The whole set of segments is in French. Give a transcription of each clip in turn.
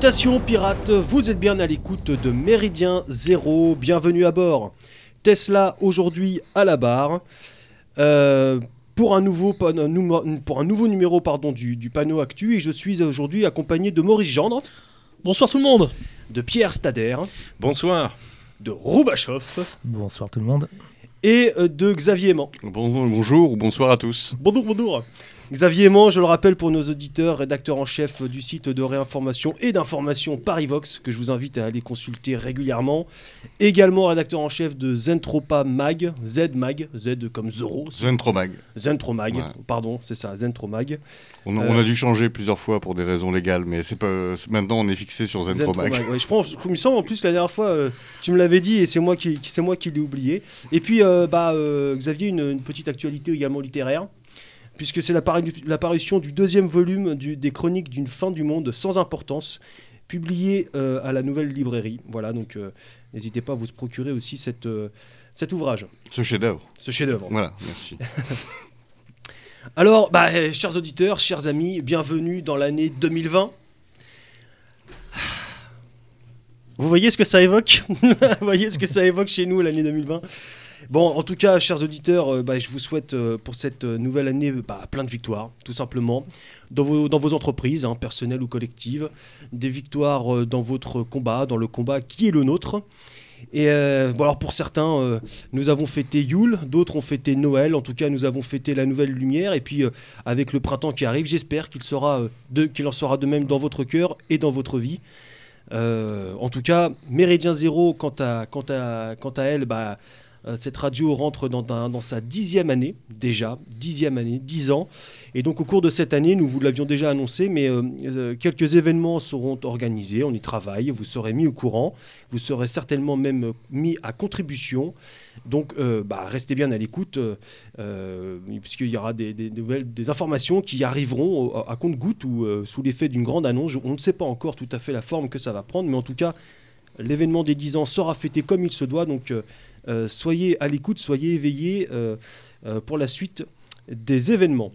Salutations pirates, vous êtes bien à l'écoute de Méridien Zéro, bienvenue à bord. Tesla aujourd'hui à la barre. Euh, pour un nouveau, pour un nouveau numéro pardon, du, du panneau Actu et je suis aujourd'hui accompagné de Maurice Gendre, Bonsoir tout le monde de Pierre Stader, Bonsoir. de Roubachoff Bonsoir tout le monde. et euh, de Xavier. Bon- bonjour ou bonsoir à tous. Bonjour, bonjour. Xavier Aimant, je le rappelle pour nos auditeurs, rédacteur en chef du site de réinformation et d'information Parivox, que je vous invite à aller consulter régulièrement. Également rédacteur en chef de Zentropa Mag, Z Mag, Z comme Zoro, Zentromag. Zentromag, Ouais. pardon, c'est ça, Zentromag. On, a- Euh. on a dû changer plusieurs fois pour des raisons légales, mais c'est pas. c'est- Maintenant, on est fixé sur Zentromag. ouais, je pense, il me semble en plus la dernière fois, euh, tu me l'avais dit et c'est moi qui, qui- c'est moi qui l'ai oublié. Et puis, euh, bah, Xavier, une, une petite actualité également littéraire, puisque c'est l'appari- l'apparition du deuxième volume du- des Chroniques d'une fin du monde sans importance, publié euh, à la Nouvelle Librairie. Voilà, donc euh, n'hésitez pas à vous procurer aussi cette, euh, cet ouvrage, Ce chef-d'œuvre. ce chef-d'œuvre. Voilà, merci. Alors, bah, euh, chers auditeurs, chers amis, bienvenue dans l'année 2020. Vous voyez ce que ça évoque? Vous voyez ce que ça évoque chez nous, l'année 2020 Bon, en tout cas, chers auditeurs, euh, bah, je vous souhaite euh, pour cette euh, nouvelle année bah, plein de victoires, tout simplement, dans vos, entreprises, hein, personnelles ou collectives, des victoires dans votre combat, dans le combat qui est le nôtre. Et bon, alors pour certains, nous avons fêté Yule, d'autres ont fêté Noël, en tout cas nous avons fêté la nouvelle lumière, et puis avec le printemps qui arrive, j'espère qu'il en sera de même dans votre cœur et dans votre vie. En tout cas, Méridien Zéro, quant à, quant à, quant à elle, bah, cette radio rentre dans, sa dixième année, déjà, dixième année, dix ans. Et donc au cours de cette année, nous vous l'avions déjà annoncé, mais euh, euh, quelques événements seront organisés, on y travaille, vous serez mis au courant, vous serez certainement même euh, mis à contribution. Donc euh, bah, restez bien à l'écoute, euh, euh, puisqu'il y aura des, nouvelles, des informations qui arriveront à, compte-goutte ou euh, sous l'effet d'une grande annonce. On ne sait pas encore tout à fait la forme que ça va prendre, mais en tout cas, l'événement des 10 ans sera fêté comme il se doit. Donc euh, euh, soyez à l'écoute, soyez éveillés euh, euh, pour la suite des événements.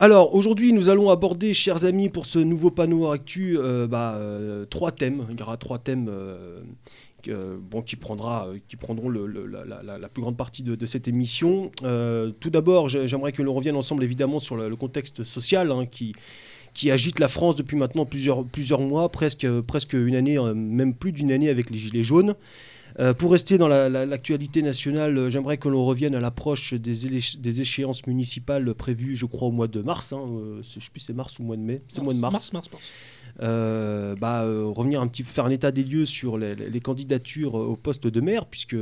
Alors aujourd'hui, nous allons aborder, chers amis, pour ce nouveau panneau actu, euh, bah, euh, trois thèmes. Il y aura trois thèmes euh, qui, euh, prendront la, plus grande partie de, cette émission. Euh, tout d'abord, j'ai- j'aimerais que l'on revienne ensemble évidemment sur le, contexte social hein, qui, agite la France depuis maintenant plusieurs, mois, presque, une année, euh, même plus d'une année avec les Gilets jaunes. Euh, pour rester dans la- la- l'actualité nationale, euh, j'aimerais que l'on revienne à l'approche des, échéances municipales prévues, je crois, au mois de mars. hein, euh, je ne sais plus, c'est mars ou mois de mai. C'est mois de mars. Mars, mars, mars. Euh, bah, euh, revenir un petit peu, faire un état des lieux sur les, les candidatures au poste de maire, puisque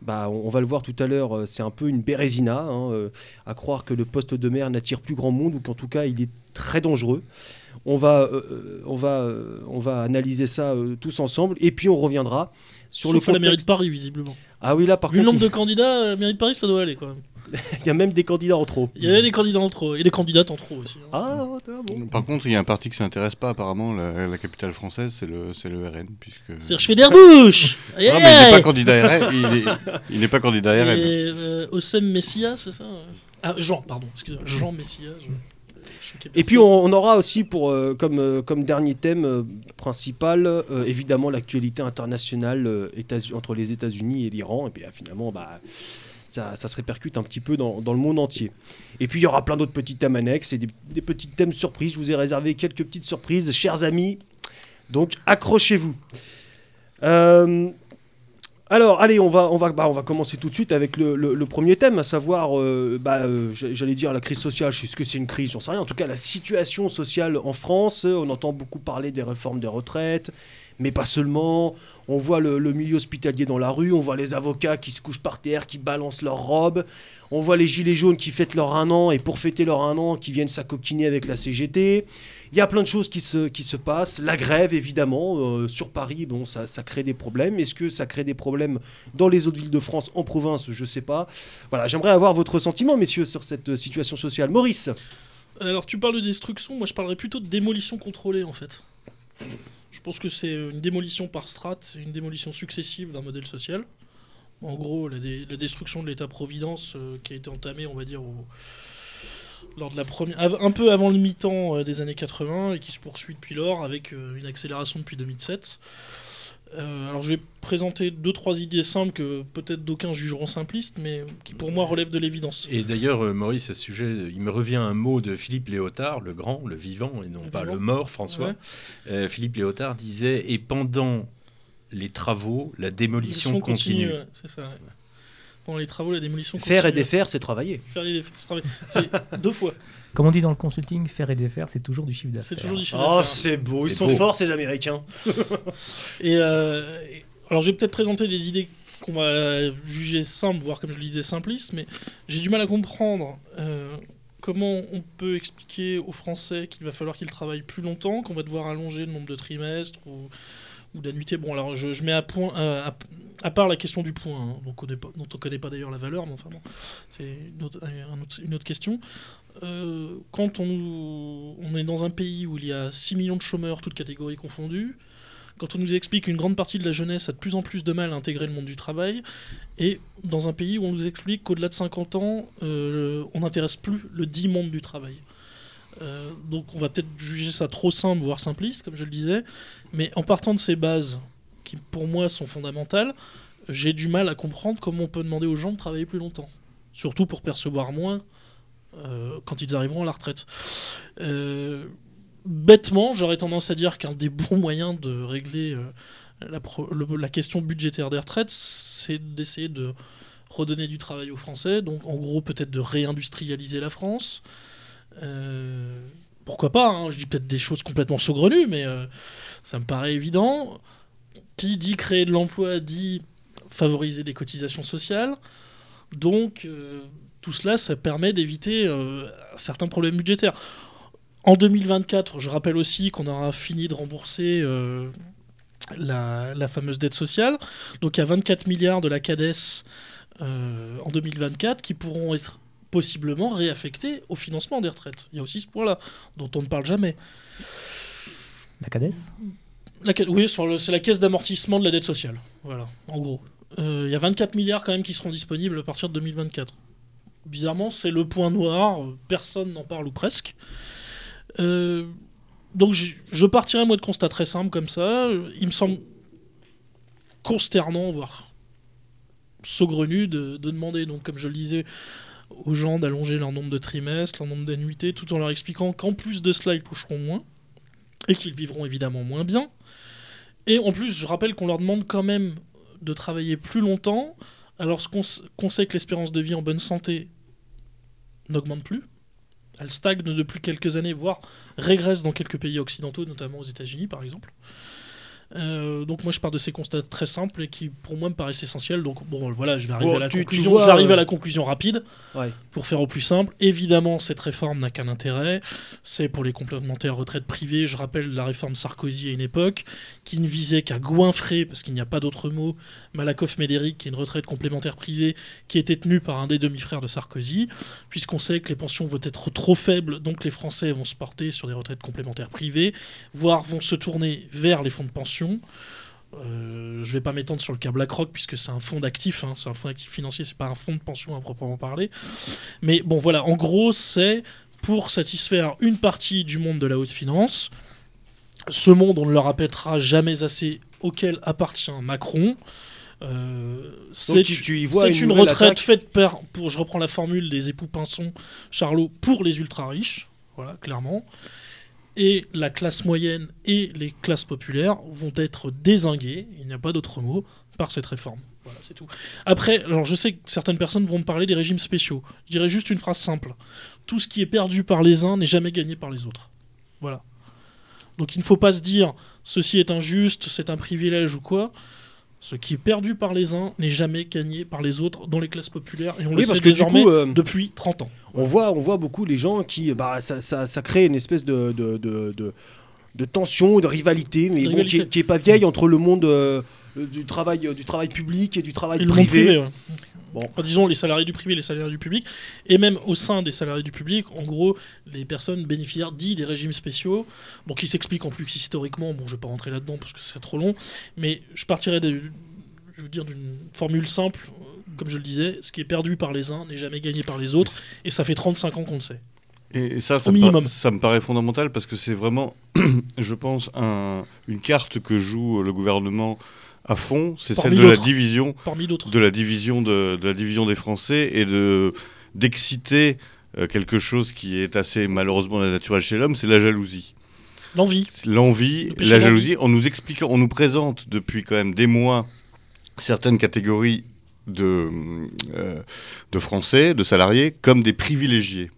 bah, on, on va le voir tout à l'heure, c'est un peu une bérésina, hein, euh, à croire que le poste de maire n'attire plus grand monde ou qu'en tout cas il est très dangereux. On va, on va, on va analyser ça tous ensemble et puis on reviendra sur Sauf le à la mairie de contexte. Paris, visiblement. Ah oui, là par Vu le contre, nombre de candidats, euh, mairie de Paris, ça doit aller quand même. il y a même des candidats en trop. Il y avait des candidats en trop, et des candidates en trop aussi. hein. Ah, ah, bon. Par contre, il y a un parti qui s'intéresse pas, apparemment, la, la capitale française, c'est le, c'est le RN. Puisque... C'est je fais des bouches Non, mais il n'est pas candidat RN. Il est- il n'est pas candidat RN. Et euh, Ossem Messia, c'est ça Ah, Jean, pardon, excusez-moi, Jean Messia. je- Et puis on, on aura aussi pour euh, comme, euh, comme dernier thème euh, principal euh, évidemment l'actualité internationale États- entre les États-Unis et l'Iran et puis finalement bah ça, ça se répercute un petit peu dans, dans le monde entier. Et puis il y aura plein d'autres petits thèmes annexes et des, des petits thèmes surprises. Je vous ai réservé quelques petites surprises, chers amis. Donc accrochez-vous. Euh, alors, allez, on va, on, va, bah, on va commencer tout de suite avec le, premier thème, à savoir, euh, bah, euh, j'allais dire la crise sociale. Je sais ce que c'est une crise, j'en sais rien. En tout cas, la situation sociale en France. On entend beaucoup parler des réformes des retraites, mais pas seulement. On voit le, le milieu hospitalier dans la rue, on voit les avocats qui se couchent par terre, qui balancent leurs robes. On voit les gilets jaunes qui fêtent leur un an et pour fêter leur un an, qui viennent s'acoquiner avec la CGT. Il y a plein de choses qui se, qui se passent. La grève, évidemment, euh, sur Paris, bon, ça, ça crée des problèmes. Est-ce que ça crée des problèmes dans les autres villes de France, en province? Je sais pas. Voilà, j'aimerais avoir votre sentiment, messieurs, sur cette euh, situation sociale. Maurice Alors, tu parles de destruction, moi je parlerais plutôt de démolition contrôlée en fait. Je pense que c'est une démolition par strate, une démolition successive d'un modèle social. En gros, la, destruction de l'État-providence euh, qui a été entamée, on va dire, au, lors de la première, un peu avant le mi-temps euh, des années 80 et qui se poursuit depuis lors avec euh, une accélération depuis 2007. Euh, alors je vais présenter deux trois idées simples que peut-être d'aucuns jugeront simplistes, mais qui pour moi relèvent de l'évidence. Et d'ailleurs, Maurice, à ce sujet, il me revient un mot de Philippe Léotard, le grand, le vivant, et non Le pas vivant. le mort, François. Ouais. Euh, Philippe Léotard disait Et pendant les travaux, la démolition continue. ouais, c'est ça. ouais. Pendant les travaux, la démolition Faire et défaire, c'est travailler. Faire et défaire, c'est travailler. C'est deux fois. Comme on dit dans le consulting, faire et défaire, c'est toujours du chiffre d'affaires. C'est toujours du chiffre Oh, d'affaires. c'est beau, ils sont beau. forts ces Américains. Et, euh, et- alors, je vais peut-être présenter des idées qu'on va juger simples, voire comme je le disais simplistes, mais j'ai du mal à comprendre euh, comment on peut expliquer aux Français qu'il va falloir qu'ils travaillent plus longtemps, qu'on va devoir allonger le nombre de trimestres ou, ou d'annuités. Bon, alors je, je mets à, point, à, part la question du point, hein, on pas- dont on ne connaît pas d'ailleurs la valeur, mais enfin bon, c'est une autre, question. Euh, quand on, on est dans un pays où il y a 6 millions de chômeurs, toutes catégories confondues, quand on nous explique qu'une grande partie de la jeunesse a de plus en plus de mal à intégrer le monde du travail, et dans un pays où on nous explique qu'au-delà de 50 ans, euh, on n'intéresse plus le dit monde du travail. Euh, donc on va peut-être juger ça trop simple, voire simpliste, comme je le disais, mais en partant de ces bases, qui pour moi sont fondamentales, j'ai du mal à comprendre comment on peut demander aux gens de travailler plus longtemps. Surtout pour percevoir moins euh, quand ils arriveront à la retraite. Euh, bêtement, j'aurais tendance à dire qu'un des bons moyens de régler la question budgétaire des retraites, c'est d'essayer de redonner du travail aux Français. Donc, en gros, peut-être de réindustrialiser la France. Euh, pourquoi pas hein, Je dis peut-être des choses complètement saugrenues, mais euh, ça me paraît évident. Qui dit créer de l'emploi dit favoriser des cotisations sociales. Donc, euh, tout cela, ça permet d'éviter certains problèmes budgétaires. En 2024, je rappelle aussi qu'on aura fini de rembourser la, la fameuse dette sociale. Donc il y a 24 milliards de la CADES euh, en 2024 qui pourront être possiblement réaffectés au financement des retraites. Il y a aussi ce point-là dont on ne parle jamais. La CADES La oui, c'est la caisse d'amortissement de la dette sociale. Voilà, en gros. Euh, Il y a 24 milliards quand même qui seront disponibles à partir de 2024. Bizarrement, c'est le point noir. Personne n'en parle ou presque. Euh, donc je, je partirais moi de constats très simples comme ça. Il me semble consternant, voire saugrenu de, de demander, donc comme je le disais, aux gens d'allonger leur nombre de trimestres, leur nombre d'annuités, tout en leur expliquant qu'en plus de cela, ils toucheront moins et qu'ils vivront évidemment moins bien. Et en plus, je rappelle qu'on leur demande quand même de travailler plus longtemps, alors qu'on sait que l'espérance de vie en bonne santé n'augmente plus. Elle stagne depuis quelques années, voire régresse dans quelques pays occidentaux, notamment aux États-Unis par exemple. Euh, donc moi je pars de ces constats très simples et qui pour moi me paraissent essentiels. Donc bon voilà, je vais arriver Bon, à la tu- tu conclusion. vois, J'arrive euh, à la conclusion rapide Ouais. pour faire au plus simple. Évidemment, cette réforme n'a qu'un intérêt, c'est pour les complémentaires retraites privées. Je rappelle la réforme Sarkozy à une époque, qui ne visait qu'à goinfrer, parce qu'il n'y a pas d'autre mot, Malakoff-Médéric, qui est une retraite complémentaire privée, qui était tenue par un des demi-frères de Sarkozy, puisqu'on sait que les pensions vont être trop faibles, donc les Français vont se porter sur des retraites complémentaires privées, voire vont se tourner vers les fonds de pension. Euh, je vais pas m'étendre sur le cas BlackRock puisque c'est un fonds d'actifs, hein, c'est un fonds d'actifs financier, c'est pas un fonds de pension à proprement parler. Mais bon, voilà, en gros, c'est pour satisfaire une partie du monde de la haute finance. Ce monde, on ne le répétera jamais assez, auquel appartient Macron. Euh, c'est une retraite attaque faite par, pour, je reprends la formule des époux Pinson, Charlot, pour les ultra riches, voilà, clairement. Et la classe moyenne et les classes populaires vont être désinguées, il n'y a pas d'autre mot, par cette réforme. Voilà, c'est tout. Après, alors je sais que certaines personnes vont me parler des régimes spéciaux. Je dirais juste une phrase simple. Tout ce qui est perdu par les uns n'est jamais gagné par les autres. Voilà. Donc il ne faut pas se dire ceci est injuste, c'est un privilège ou quoi. Ce qui est perdu par les uns n'est jamais gagné par les autres dans les classes populaires. Et on le Oui, sait parce que du désormais coup, euh, depuis 30 ans. on voit, on voit beaucoup les gens qui, bah, ça, ça, ça crée une espèce de, de, de, de, de tension, de rivalité, mais De bon, rivalité. qui, est- qui est pas vieille entre le monde euh, du travail, euh, du travail public et du travail Et privé. privé, ouais. Bon. Enfin, disons les salariés du privé, les salariés du public, et même au sein des salariés du public, en gros, les personnes bénéficiaires dits des régimes spéciaux, bon, qui s'expliquent en plus historiquement, bon, je vais pas rentrer là-dedans parce que c'est trop long, mais je partirais de, je veux dire d'une formule simple, euh, comme je le disais, ce qui est perdu par les uns n'est jamais gagné par les autres, et ça fait 35 ans qu'on le sait. Et, ça, ça Au me, ça me paraît fondamental parce que c'est vraiment, je pense, un- une carte que joue le gouvernement à fond. C'est celle de la division, Parmi de la division de, de la division des Français et de d'exciter euh, quelque chose qui est assez malheureusement naturel chez l'homme, c'est la jalousie. L'envie. L'envie, la jalousie, en nous expliquant, on nous présente depuis quand même des mois certaines catégories de, euh, de Français, de salariés, comme des privilégiés.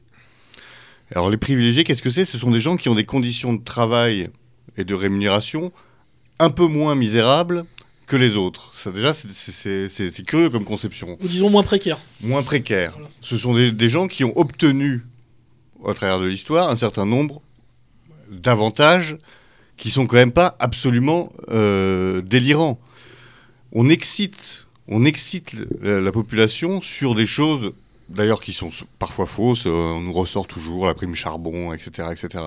Alors les privilégiés, qu'est-ce que c'est? Ce sont des gens qui ont des conditions de travail et de rémunération un peu moins misérables que les autres. Ça déjà, c'est- curieux comme conception Ou disons moins précaire. moins précaires. Voilà. Ce sont des, des gens qui ont obtenu, au travers de l'histoire, un certain nombre d'avantages qui sont quand même pas absolument euh, délirants. On excite, on excite la, la population sur des choses, d'ailleurs qui sont parfois fausses. euh, on nous ressort toujours la prime charbon, etc., etc.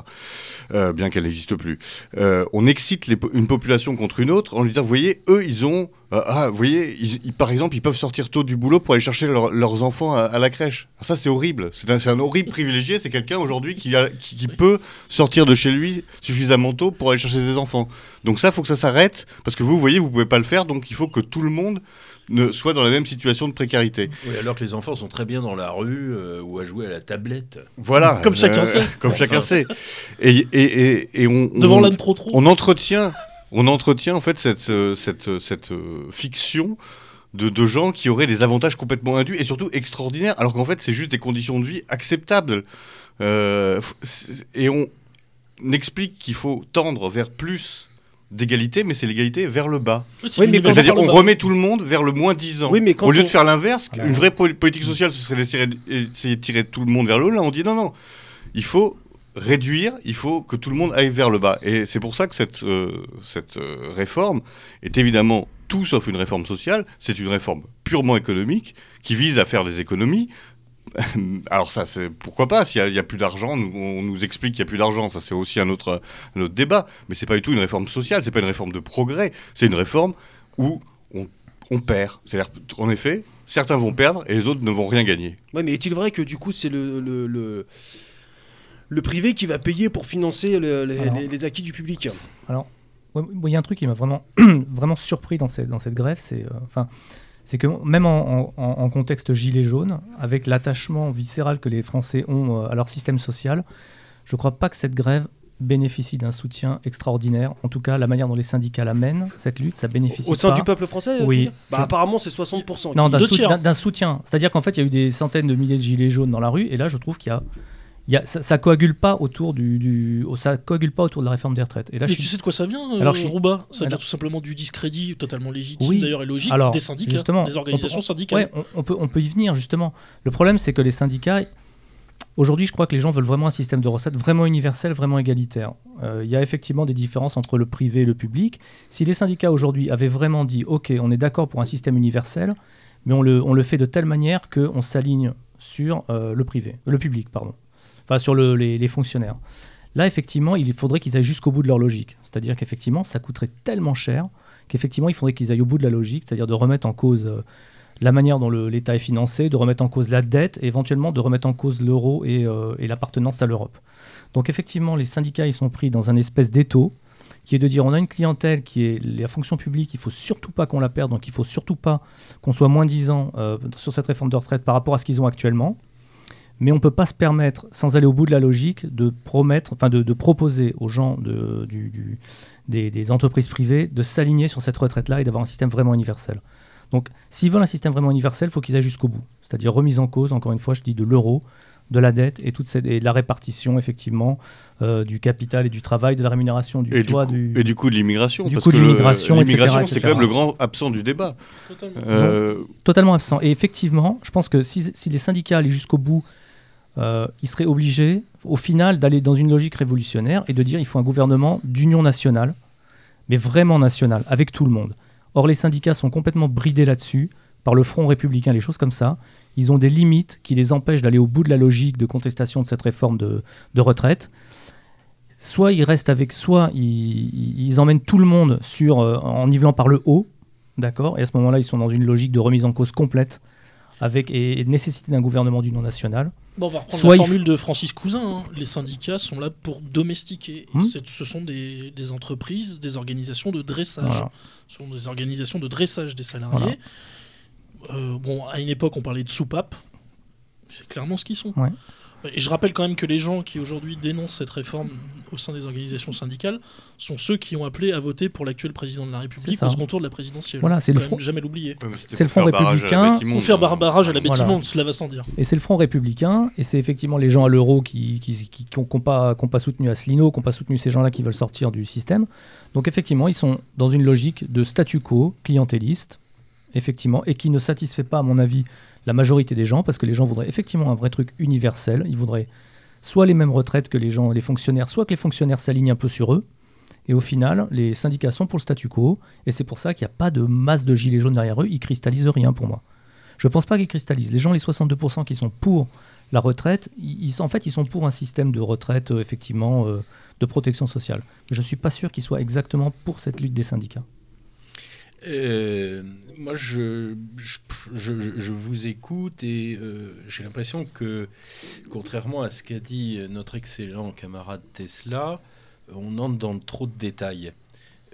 euh, bien qu'elle n'existe plus. Euh, on excite une population contre une autre en lui disant, vous voyez, eux, ils ont, euh, ah, vous voyez, par exemple, ils peuvent sortir tôt du boulot pour aller chercher leur- leurs enfants à, la crèche. Alors ça, c'est horrible. C'est un, horrible privilégié. C'est quelqu'un aujourd'hui qui, peut sortir de chez lui suffisamment tôt pour aller chercher ses enfants. Donc ça, il faut que ça s'arrête parce que vous, vous voyez, vous pouvez pas le faire. Donc il faut que tout le monde ne soit dans la même situation de précarité. Oui, alors que les enfants sont très bien dans la rue euh, ou à jouer à la tablette. Voilà. Comme chacun sait. Comme chacun sait. Et, et, et, et on, Devant on- trop trop. on entretient, on entretient en fait cette, euh, cette, euh, cette euh, fiction de, de gens qui auraient des avantages complètement indus et surtout extraordinaires, alors qu'en fait c'est juste des conditions de vie acceptables. Euh, et on explique qu'il faut tendre vers plus d'égalité, mais c'est l'égalité vers le bas. Oui, C'est-à-dire on bas. remet tout le monde vers le moins 10 ans. Oui, mais quand Au lieu on- de faire l'inverse, Voilà. une vraie poli- politique sociale, ce serait d'essayer essayer de tirer tout le monde vers le haut. Là, on dit non, non. Il faut réduire, il faut que tout le monde aille vers le bas. Et c'est pour ça que cette, euh, cette euh, réforme est évidemment tout sauf une réforme sociale. C'est une réforme purement économique qui vise à faire des économies. Alors ça, c'est pourquoi pas S'il n'y a, plus d'argent, nous- on nous explique qu'il n'y a plus d'argent. Ça, c'est aussi un autre, un autre débat. Mais c'est pas du tout une réforme sociale. C'est pas une réforme de progrès. C'est une réforme où on, on perd. C'est-à-dire, en effet, certains vont perdre et les autres ne vont rien gagner. Ouais, mais est-il vrai que du coup c'est le, le, le, le privé qui va payer pour financer le- les, Alors. les- les acquis du public? Ouais, moi, Il y a un truc qui m'a vraiment, vraiment surpris dans cette, dans cette grève, c'est euh, enfin, c'est que même en, en- en contexte gilet jaune, avec l'attachement viscéral que les Français ont euh, à leur système social, je ne crois pas que cette grève bénéficie d'un soutien extraordinaire. En tout cas, la manière dont les syndicats la mènent, cette lutte, ça bénéficie Au sein pas. du peuple français Oui. bah, Je- Apparemment c'est 60%. Non, d'un soutien. C'est-à-dire qu'en fait, il y a eu des centaines de milliers de gilets jaunes dans la rue, et là, je trouve qu'il y a, y a ça, ça coagule pas autour du, du- ça coagule pas autour de la réforme des retraites. Et là, Mais je tu suis sais de quoi ça vient, euh, Alors, je suis- Rouba Ça vient tout simplement du discrédit totalement légitime Oui. d'ailleurs et logique Alors, des syndicats, justement, des organisations on- syndicales. Ouais, on, on peut, on peut y venir justement. Le problème, c'est que les syndicats, aujourd'hui, je crois que les gens veulent vraiment un système de recettes vraiment universel, vraiment égalitaire. Euh, Il y a effectivement des différences entre le privé et le public. Si les syndicats aujourd'hui avaient vraiment dit, OK, on est d'accord pour un système universel, mais on le, on le fait de telle manière qu'on s'aligne sur euh, le privé, le public, pardon, sur le- les, fonctionnaires. Là, effectivement, il faudrait qu'ils aillent jusqu'au bout de leur logique. C'est-à-dire qu'effectivement, ça coûterait tellement cher qu'effectivement, il faudrait qu'ils aillent au bout de la logique, c'est-à-dire de remettre en cause euh, la manière dont l'État est financé, de remettre en cause la dette et éventuellement de remettre en cause l'euro et, euh, et l'appartenance à l'Europe. Donc effectivement, les syndicats, ils sont pris dans un espèce d'étau qui est de dire on a une clientèle qui est la fonction publique, il faut surtout pas qu'on la perde, donc il faut surtout pas qu'on soit moins disant euh, sur cette réforme de retraite par rapport à ce qu'ils ont actuellement. Mais on ne peut pas se permettre, sans aller au bout de la logique, de promettre, enfin de, de proposer aux gens de- du- du- des, des entreprises privées de s'aligner sur cette retraite-là et d'avoir un système vraiment universel. Donc, s'ils veulent un système vraiment universel, il faut qu'ils aillent jusqu'au bout. C'est-à-dire remise en cause, encore une fois, je dis de l'euro, de la dette et, toute cette, et de la répartition, effectivement, euh, du capital et du travail, de la rémunération du Et du, coup, et du coup de l'immigration. du parce coût de que l'immigration, l'immigration, c'est quand même le grand absent du débat. Totalement. Euh, totalement absent. Et effectivement, je pense que si, si les syndicats allaient jusqu'au bout, euh, ils seraient obligés, au final, d'aller dans une logique révolutionnaire et de dire il faut un gouvernement d'union nationale, mais vraiment national, avec tout le monde. Or, les syndicats sont complètement bridés là-dessus, par le Front républicain, les choses comme ça. Ils ont des limites qui les empêchent d'aller au bout de la logique de contestation de cette réforme de, retraite. Soit ils restent avec, soit ils, emmènent tout le monde sur, euh, en nivelant par le haut, d'accord Et à ce moment-là, ils sont dans une logique de remise en cause complète avec, et, et nécessité d'un gouvernement d'union nationale. Bon, on va reprendre Soit la formule de Francis Cousin. hein. Les syndicats sont là pour domestiquer. Hmm. C'est- Ce sont des, des entreprises, des organisations de dressage. Voilà. Ce sont des organisations de dressage des salariés. Euh, bon, à une époque, on parlait de soupapes. C'est clairement ce qu'ils sont. Ouais. Et je rappelle quand même que les gens qui aujourd'hui dénoncent cette réforme au sein des organisations syndicales sont ceux qui ont appelé à voter pour l'actuel président de la République au second tour de la présidentielle. Voilà, c'est le front- jamais l'oublier. Ouais, C'est le Front républicain. Pour faire bar- barrage à la Voilà. bâtiment, cela va sans dire. Et c'est le Front républicain, et c'est effectivement les gens à l'euro qui qui, qui, qui ont, qui ont pas, qui ont pas soutenu Asselineau, qui n'ont pas soutenu ces gens-là qui veulent sortir du système. Donc effectivement, ils sont dans une logique de statu quo, clientéliste, effectivement, et qui ne satisfait pas, à mon avis, la majorité des gens, parce que les gens voudraient effectivement un vrai truc universel. Ils voudraient soit les mêmes retraites que les gens, les fonctionnaires, soit que les fonctionnaires s'alignent un peu sur eux. Et au final, les syndicats sont pour le statu quo, et c'est pour ça qu'il n'y a pas de masse de gilets jaunes derrière eux. Ils cristallisent rien pour moi. Je pense pas qu'ils cristallisent. Les gens, les 62% qui sont pour la retraite, ils, en fait, ils sont pour un système de retraite, euh, effectivement, euh, de protection sociale. Mais je suis pas sûr qu'ils soient exactement pour cette lutte des syndicats. Euh, moi, je, je, je- vous écoute et euh, j'ai l'impression que, contrairement à ce qu'a dit notre excellent camarade Tesla, on entre dans trop de détails.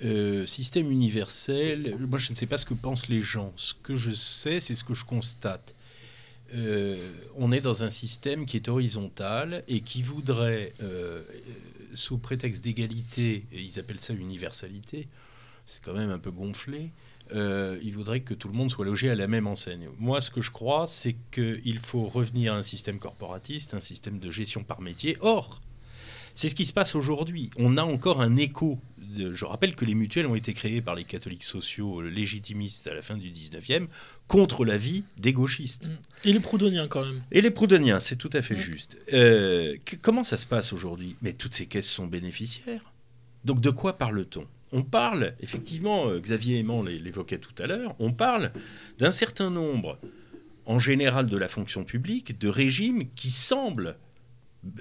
Euh, système universel, moi je ne sais pas ce que pensent les gens. Ce que je sais, c'est ce que je constate. On est dans un système qui est horizontal et qui voudrait, sous prétexte d'égalité, et ils appellent ça universalité, c'est quand même un peu gonflé, euh, il voudrait que tout le monde soit logé à la même enseigne. Moi, ce que je crois, c'est qu'il faut revenir à un système corporatiste, un système de gestion par métier. Or, c'est ce qui se passe aujourd'hui. On a encore un écho. de- je rappelle que les mutuelles ont été créées par les catholiques sociaux légitimistes à la fin du 19e contre l'avis des gauchistes. Et les proudhoniens quand même. Et les proudhoniens, c'est tout à fait Ouais. juste. Euh, que- comment ça se passe aujourd'hui? Mais toutes ces caisses sont bénéficiaires. Donc de quoi parle-t-on? On parle, effectivement, euh, Xavier Aimant l'é- l'évoquait tout à l'heure, on parle d'un certain nombre, en général de la fonction publique, de régimes qui semblent,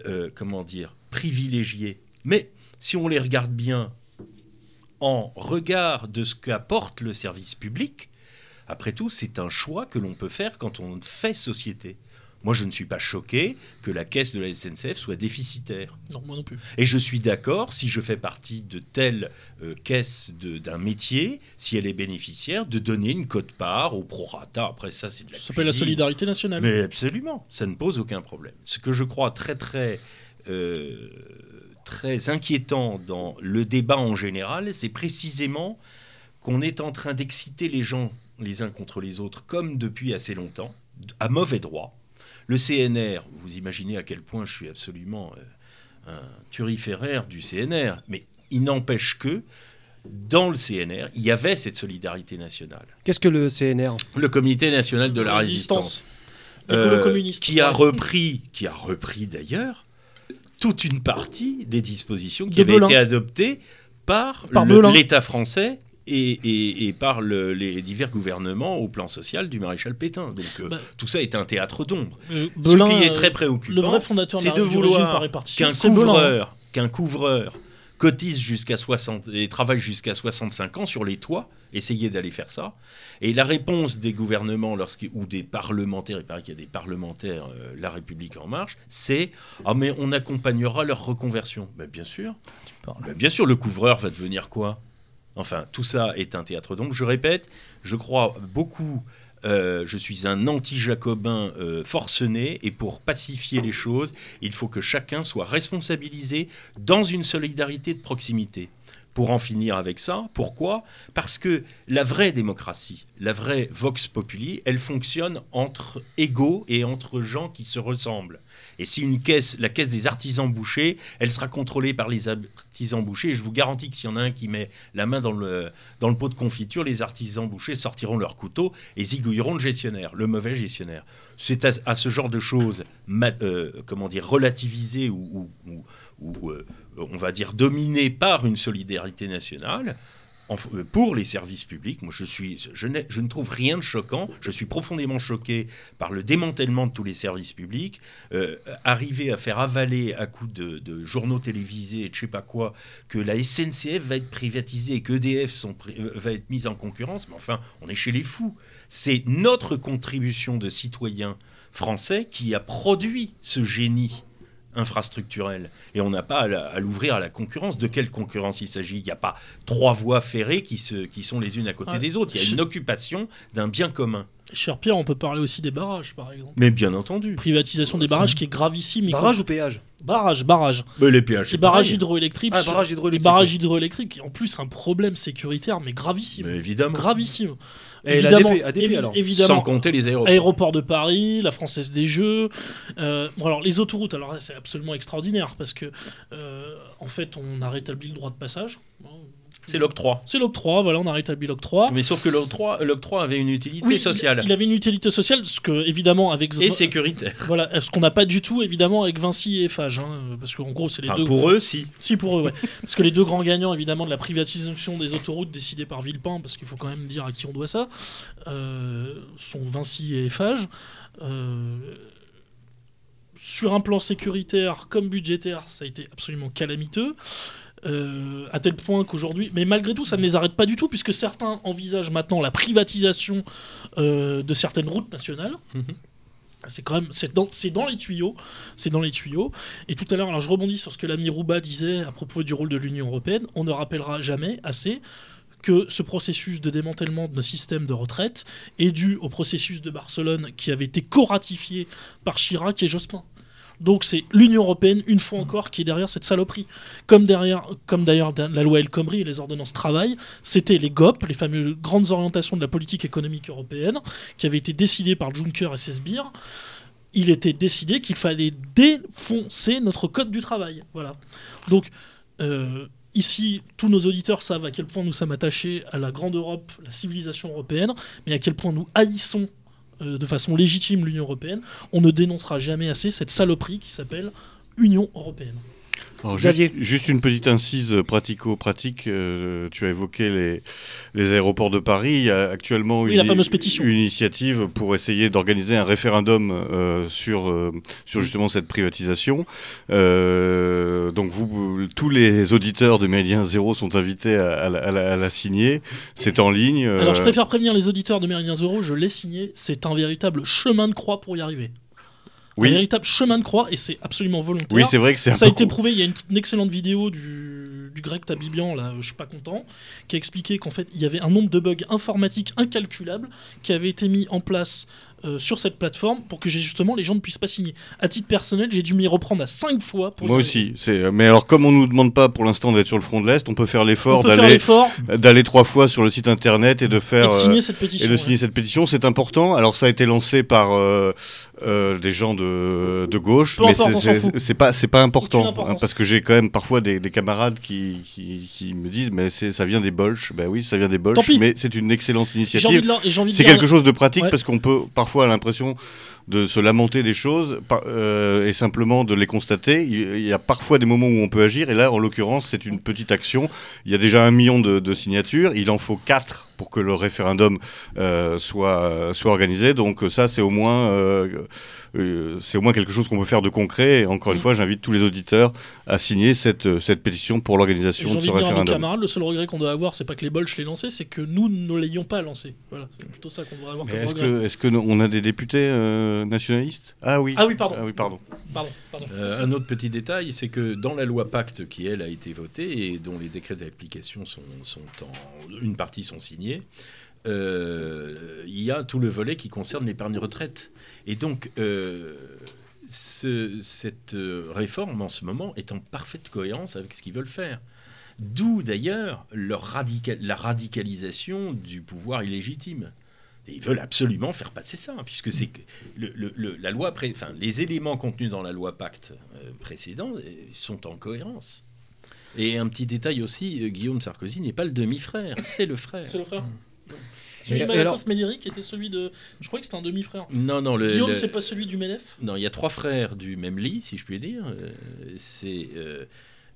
euh, comment dire, privilégiés. Mais si on les regarde bien en regard de ce qu'apporte le service public, après tout, c'est un choix que l'on peut faire quand on fait société. Moi, je ne suis pas choqué que la caisse de la SNCF soit déficitaire. Non, moi non plus. Et je suis d'accord, si je fais partie de telle euh, caisse d'un métier, si elle est bénéficiaire, de donner une cote-part au prorata. Après ça, c'est de la Ça s'appelle la solidarité nationale. Mais absolument, ça ne pose aucun problème. Ce que je crois très très euh, très inquiétant dans le débat en général, c'est précisément qu'on est en train d'exciter les gens les uns contre les autres, comme depuis assez longtemps, à mauvais droit. Le CNR, vous imaginez à quel point je suis absolument euh, un turiféraire du CNR, mais il n'empêche que dans le CNR, il y avait cette solidarité nationale Qu'est-ce que le CNR le Comité national de la La résistance, résistance. Écolo-communiste. qui a repris, qui a repris d'ailleurs toute une partie des dispositions qui De avaient Belin. été adoptées par, l'État français et, et- et par le- les divers gouvernements au plan social du maréchal Pétain. Donc euh, Bah, tout ça est un théâtre d'ombre. Ce qui est euh, très le préoccupant, vrai fondateur de c'est de vouloir qu'un couvreur, qu'un couvreur cotise jusqu'à 60 et travaille jusqu'à 65 ans sur les toits, essayer d'aller faire ça. Et la réponse des gouvernements ou des parlementaires, il paraît qu'il y a des parlementaires, euh, La République en marche, c'est ah mais on accompagnera leur reconversion. Ben, bien sûr. Ben, bien sûr, le couvreur va devenir quoi? Enfin, tout ça est un théâtre. Donc, je répète, je crois beaucoup. euh, je suis un anti-jacobin euh, forcené et pour pacifier les choses, il faut que chacun soit responsabilisé dans une solidarité de proximité. Pour en finir avec ça, pourquoi? Parce que la vraie démocratie, la vraie vox populi, elle fonctionne entre égaux et entre gens qui se ressemblent. Et si une caisse, la caisse des artisans bouchers, elle sera contrôlée par les artisans bouchers, et je vous garantis que s'il y en a un qui met la main dans le, dans le pot de confiture, les artisans bouchers sortiront leur couteau et zigouilleront le gestionnaire, le mauvais gestionnaire. C'est à, ce genre de choses, euh, comment dire, relativisées ou, ou- ou- ou, euh, on va dire dominées par une solidarité nationale, euh, pour les services publics, moi je, suis, je, ne trouve rien de choquant. Je suis profondément choqué par le démantèlement de tous les services publics. Euh, arriver à faire avaler à coups de, journaux télévisés et de je sais pas quoi que la SNCF va être privatisée et que EDF sont pri- euh, va être mise en concurrence, mais enfin, on est chez les fous. C'est notre contribution de citoyens français qui a produit ce génie infrastructurel. Et on n'a pas à l'ouvrir à la concurrence. De quelle concurrence il s'agit? Il n'y a pas trois voies ferrées qui, se, qui sont les unes à côté Ouais. des autres. Il y a une occupation d'un bien commun. Cher Pierre, on peut parler aussi des barrages, par exemple. Mais bien entendu. Privatisation des barrages qui est gravissime. y Barrage ou péage? Barrage, barrage. Mais les péages, Les c'est barrages hydroélectriques. Ah, barrage hydroélectrique. barrages hydroélectriques, en plus, un problème sécuritaire, mais gravissime. Mais évidemment. Gravissime. Et évidemment, l'ADP, ADP, évi- alors évidemment. Sans compter les aéroports. Aéroport de Paris, la Française des Jeux. Euh, bon, alors les autoroutes, alors c'est absolument extraordinaire parce que euh, en fait, on a rétabli le droit de passage. C'est l'octroi. C'est l'octroi, voilà, on a rétabli l'octroi. Mais sauf que l'octroi, l'octroi avait une utilité Oui, sociale Il, il avait une utilité sociale, ce que évidemment avec et sécuritaire. voilà, ce qu'on n'a pas du tout évidemment avec Vinci et Eiffage, hein, parce qu'en gros c'est les Enfin, deux. pour eux, si. Si pour eux, ouais. parce que les deux grands gagnants évidemment de la privatisation des autoroutes décidée par Villepin, parce qu'il faut quand même dire à qui on doit ça, euh, sont Vinci et Eiffage. Euh, sur un plan sécuritaire comme budgétaire, ça a été absolument calamiteux. Euh, à tel point qu'aujourd'hui, mais malgré tout, ça ne les arrête pas du tout, puisque certains envisagent maintenant la privatisation euh, de certaines routes nationales. Mhm. C'est quand même, c'est dans, c'est dans les tuyaux, c'est dans les tuyaux. Et tout à l'heure, alors je rebondis sur ce que l'ami Rouba disait à propos du rôle de l'Union européenne. On ne rappellera jamais assez que ce processus de démantèlement de nos systèmes de retraite est dû au processus de Barcelone qui avait été co-ratifié par Chirac et Jospin. Donc c'est l'Union européenne, une fois encore, qui est derrière cette saloperie. Comme, derrière, comme d'ailleurs la loi El Khomri et les ordonnances travail, c'était les GOP, les fameuses grandes orientations de la politique économique européenne, qui avaient été décidées par Juncker et ses sbires. Il était décidé qu'il fallait défoncer notre code du travail. Voilà. Donc, euh, ici, tous nos auditeurs savent à quel point nous sommes attachés à la grande Europe, la civilisation européenne, mais à quel point nous haïssons euh, de façon légitime l'Union européenne. On ne dénoncera jamais assez cette saloperie qui s'appelle Union européenne. Alors, juste, juste une petite incise pratico-pratique. euh, tu as évoqué les, les aéroports de Paris. Il y a actuellement Oui, une, la fameuse pétition. une initiative pour essayer d'organiser un référendum euh, sur, euh, sur justement cette privatisation. Donc vous, tous les auditeurs de Méridien Zéro sont invités à, à la- à la, à la signer. C'est en ligne. Alors je préfère prévenir les auditeurs de Méridien Zéro, je l'ai signé, c'est un véritable chemin de croix pour y arriver. Un Oui, véritable chemin de croix et c'est absolument volontaire. oui c'est vrai que c'est un Ça a été prouvé, il y a une, une excellente vidéo du, du grec Tabibian, là, je suis pas content, qui a expliqué qu'en fait, il y avait un nombre de bugs informatiques incalculables qui avaient été mis en place euh, sur cette plateforme pour que justement les gens ne puissent pas signer. À titre personnel, j'ai dû m'y reprendre à 5 fois pour Moi aussi. C'est. Mais alors, comme on nous demande pas pour l'instant d'être sur le front de l'est, on peut faire l'effort d'aller d'aller trois fois sur le site internet et de et faire de euh, signer cette et pétition. de ouais. signer cette pétition. C'est important. Alors, ça a été lancé par euh, euh, des gens de, de gauche, Peu mais c'est- pas c'est pas important hein, parce que j'ai quand même parfois des, des camarades qui, qui, qui me disent mais ça vient des bolches. Ben oui, ça vient des bolches, mais c'est une excellente initiative. C'est quelque chose de pratique Ouais. parce qu'on peut parfois avoir l'impression de se lamenter des choses euh, et simplement de les constater. Il y a parfois des moments où on peut agir et là, en l'occurrence, c'est une petite action. Il y a déjà un million de, de signatures. Il en faut quatre pour que le référendum euh, soit, soit organisé. Donc ça, c'est au moins... euh, euh, c'est au moins quelque chose qu'on peut faire de concret. Et encore une Mm. fois, j'invite tous les auditeurs à signer cette, cette pétition pour l'organisation de ce dire à nos référendum. camarades, le seul regret qu'on doit avoir, c'est pas que les Bolches l'aient lancé, c'est que nous ne l'ayons pas lancé. Voilà, c'est plutôt ça qu'on devrait avoir Mais comme Est-ce regret. que, est-ce que on a des députés euh, nationalistes? Ah oui. Ah oui, pardon. Ah oui, pardon. Pardon, pardon. Euh, un autre petit détail, c'est que dans la loi Pacte qui, elle, a été votée et dont les décrets d'application sont, sont en. Une partie sont signés, euh, il y a tout le volet qui concerne l'épargne retraite. Et donc, euh, ce- cette euh, réforme, en ce moment, est en parfaite cohérence avec ce qu'ils veulent faire. D'où, d'ailleurs, la radicalisation du pouvoir illégitime. Ils veulent absolument faire passer ça, puisque la loi, les éléments contenus dans la loi Pacte euh, précédent euh, sont en cohérence. Et un petit détail aussi, euh, Guillaume Sarkozy n'est pas le demi-frère, c'est le frère. C'est le frère. Celui de et alors- Malakoff Médéric était celui de. Je crois que c'était un demi-frère. Non, non, le, Guillaume, le- c'est pas celui du MEDEF non, il y a trois frères du même lit, si je puis dire. Euh, c'est euh,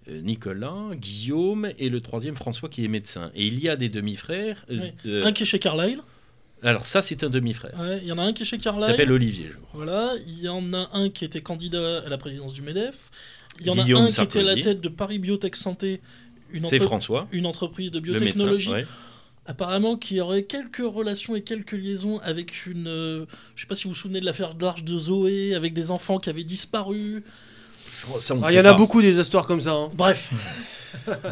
euh, Nicolas, Guillaume et le troisième François qui est médecin. Et il y a des demi-frères. euh, Un qui est chez Carlyle. alors ça, c'est un demi-frère. Ouais, Il y en a un qui est chez Il s'appelle Carlyle. Olivier. je crois. Voilà. Il y en a un qui était candidat à la présidence du MEDEF. Il y en a un qui était à la tête de Paris Biotech Santé, une, C'est François, une entreprise de le médecin. biotechnologie. ouais. Apparemment qu'il y aurait quelques relations et quelques liaisons avec une. euh, je sais pas si vous vous souvenez de l'affaire de l'Arche de Zoé, avec des enfants qui avaient disparu. Ça, on ne Ah, Il sait y en a pas. beaucoup des histoires comme ça. hein. Bref,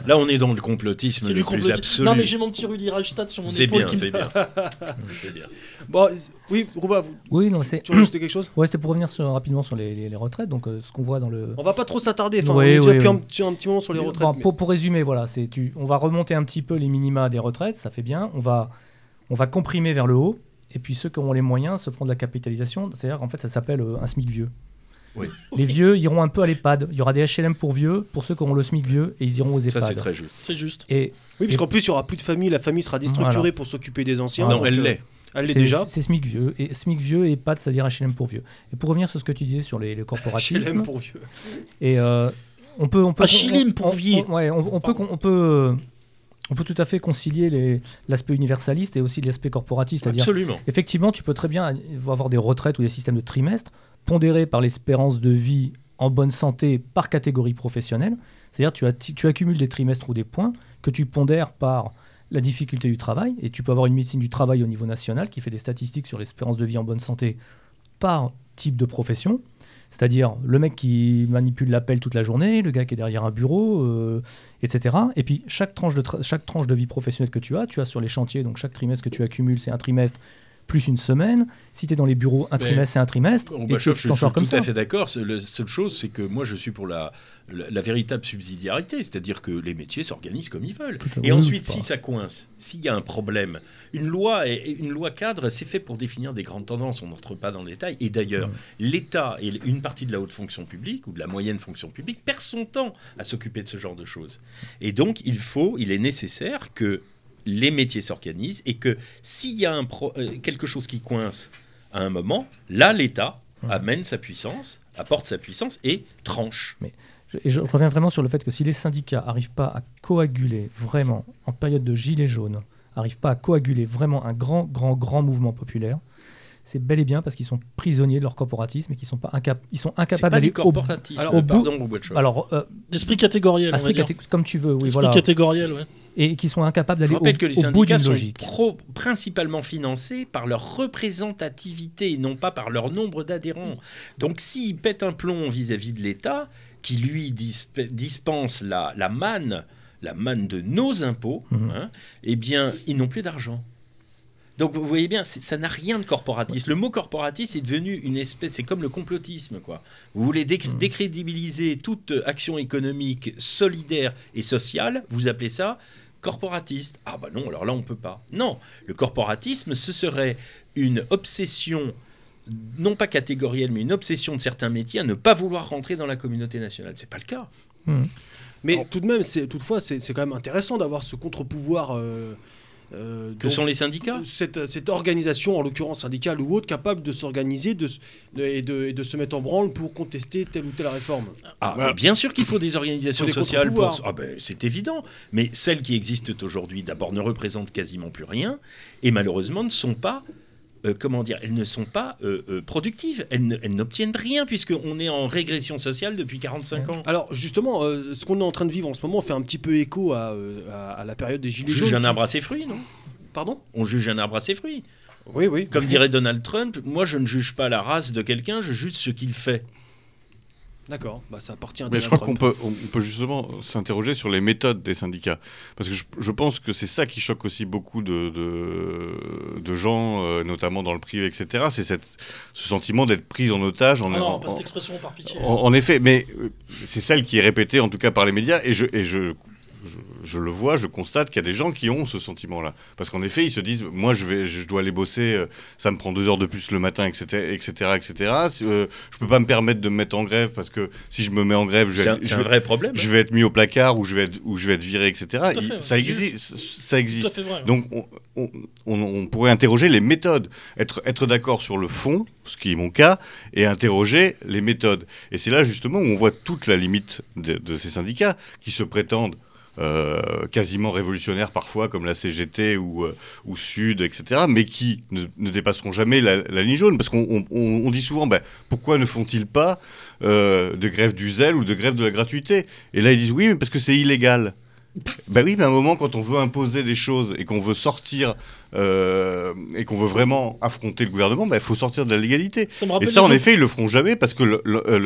Là, on est dans le complotisme le du plus absolu. Non, mais j'ai mon petit Rudy Reichstadt sur mon épaule c'est bien. C'est bien. Bon, oui, Rouba, vous, Oui, non, c'est. tu veux ajouter quelque chose Ouais, c'était pour revenir sur- rapidement sur les, les- les retraites. Donc, euh, ce qu'on voit dans le. On va pas trop s'attarder. Enfin, Oui, on est déjà depuis oui. un, petit- un petit moment sur les retraites. Bon, mais- pour, pour résumer, voilà, c'est tu, on va remonter un petit peu les minima des retraites, ça fait bien. On va, on va comprimer vers le haut. Et puis ceux qui auront les moyens se feront de la capitalisation. C'est-à-dire qu'en fait, ça s'appelle euh, un SMIC vieux. Oui. Les vieux iront un peu à l'EHPAD. Il y aura des HLM pour vieux, pour ceux qui auront le SMIC vieux, et ils iront aux Ça, EHPAD. c'est très juste. C'est juste. Et Oui, parce qu'en plus, il y aura plus de famille. La famille sera déstructurée Voilà. pour s'occuper des anciens. Non, elle euh, l'est. Elle l'est déjà. C'est SMIC vieux. Et SMIC vieux et EHPAD, c'est-à-dire HLM pour vieux. Et pour revenir sur ce que tu disais sur les, les corporatismes, HLM pour vieux. Et euh, on peut, on peut, HLM on- pour vieux. on- ouais, on, on peut, on peut, euh, on peut tout à fait concilier l'aspect universaliste et aussi l'aspect corporatiste, Absolument. effectivement, tu peux très bien avoir des retraites ou des systèmes de trimestre pondérés par l'espérance de vie en bonne santé par catégorie professionnelle. C'est-à-dire tu, tu accumules des trimestres ou des points que tu pondères par la difficulté du travail et tu peux avoir une médecine du travail au niveau national qui fait des statistiques sur l'espérance de vie en bonne santé par type de profession. C'est-à-dire le mec qui manipule l'appel toute la journée, le gars qui est derrière un bureau, euh, etc. Et puis chaque tranche, de chaque tranche de vie professionnelle que tu as, tu as sur les chantiers, donc chaque trimestre que tu accumules, c'est un trimestre plus une semaine. Si tu es dans les bureaux, un trimestre, c'est un trimestre. Bon, et bah, tu chef, tu je suis tout ça. à fait d'accord. La seule chose, c'est que moi, je suis pour la, la, la véritable subsidiarité, c'est-à-dire que les métiers s'organisent comme ils veulent. Tout Et ensuite, si ça coince, s'il y a un problème, une loi, une loi cadre, c'est fait pour définir des grandes tendances. On n'entre pas dans le détail. Et d'ailleurs, l'État et une partie de la haute fonction publique ou de la moyenne fonction publique perd son temps à s'occuper de ce genre de choses. Et donc, il faut, il est nécessaire que les métiers s'organisent et que s'il y a un pro- euh, quelque chose qui coince à un moment, là, l'État amène sa puissance, apporte sa puissance et tranche. Je- Et je reviens vraiment sur le fait que si les syndicats n'arrivent pas à coaguler vraiment, en période de gilets jaunes, n'arrivent pas à coaguler vraiment un grand, grand, grand mouvement populaire, c'est bel et bien parce qu'ils sont prisonniers de leur corporatisme et qu'ils sont, pas incap- ils sont incapables d'aller au corporatisme. alors, au bout- pardon. Alors, euh, L'esprit catégoriel, on va esprit dire. caté- comme tu veux, oui, Esprit voilà. catégoriel, ouais. Et qui sont incapables d'aller au, rappelle que les au bout syndicats d'une sont logique. pro- principalement financés par leur représentativité et non pas par leur nombre d'adhérents. Donc s'ils pètent un plomb vis-à-vis de l'État, qui lui disp- dispense la, la manne, la manne de nos impôts, Mhm. hein, eh bien, ils n'ont plus d'argent. Donc vous voyez bien, ça n'a rien de corporatiste. Le mot corporatiste est devenu une espèce, c'est comme le complotisme, quoi. Vous voulez Mhm. décrédibiliser toute action économique solidaire et sociale, vous appelez ça corporatiste. Ah bah non, alors là on peut pas. Non, le corporatisme, ce serait une obsession, non pas catégorielle, mais une obsession de certains métiers à ne pas vouloir rentrer dans la communauté nationale. C'est pas le cas. Mhm. Mais tout de même, c'est toutefois, c'est c'est quand même intéressant d'avoir ce contre-pouvoir. euh, euh, Que donc, sont les syndicats? cette, cette organisation, en l'occurrence syndicale ou autre, capable de s'organiser de, s- de- et, de, et de se mettre en branle pour contester telle ou telle réforme. Ah, Voilà. bien sûr qu'il faut des organisations Faut des sociales pour. Ah ben, c'est évident. Mais celles qui existent aujourd'hui, d'abord, ne représentent quasiment plus rien et malheureusement ne sont pas. Euh, comment dire Elles ne sont pas euh, euh, productives. Elles ne- elles n'obtiennent rien puisqu'on est en régression sociale depuis 45 ans. Alors justement, euh, ce qu'on est en train de vivre en ce moment fait un petit peu écho à, euh, à- à la période des On Gilets juge jaunes. un qui- arbre à ses fruits, non? Pardon? On juge un arbre à ses fruits. Oui, oui. Comme dirait Donald Trump, moi je ne juge pas la race de quelqu'un, je juge ce qu'il fait. D'accord, bah, ça appartient à Mais je crois qu'on peut, on peut justement s'interroger sur les méthodes des syndicats. Parce que je, je pense que c'est ça qui choque aussi beaucoup de, de, de gens, euh, notamment dans le privé, etc. C'est cette- ce sentiment d'être pris en otage. En, Ah non, en- pas cette expression par pitié. en- en effet, mais euh, c'est celle qui est répétée en tout cas par les médias. Et je, et je, je, je le vois, je constate qu'il y a des gens qui ont ce sentiment-là. Parce qu'en effet, ils se disent, moi je, vais, je dois aller bosser, euh, ça me prend deux heures de plus le matin, etc. etc., etc. Euh, je peux pas me permettre de me mettre en grève parce que si je me mets en grève, je vais, un, je vrai problème. je hein. vais être mis au placard ou je vais être, ou je vais être viré, etc. à fait, Il- ouais, ça, existe, ça existe. Donc on, on- on- on pourrait interroger les méthodes, être, être d'accord sur le fond, ce qui est mon cas, et interroger les méthodes. Et c'est là justement où on voit toute la limite de, de ces syndicats qui se prétendent euh, quasiment révolutionnaires parfois, comme la CGT ou, euh, ou Sud, etc., mais qui ne, ne dépasseront jamais la, la ligne jaune. Parce qu'on on- on- on dit souvent, ben, pourquoi ne font-ils pas euh, de grève du zèle ou de grève de la gratuité? Et là, ils disent, oui, mais parce que c'est illégal. Bah oui, mais à un moment, quand on veut imposer des choses et qu'on veut sortir euh, et qu'on veut vraiment affronter le gouvernement, bah, il faut sortir de la légalité. Ça Et ça, en effet, ils le feront jamais parce que le-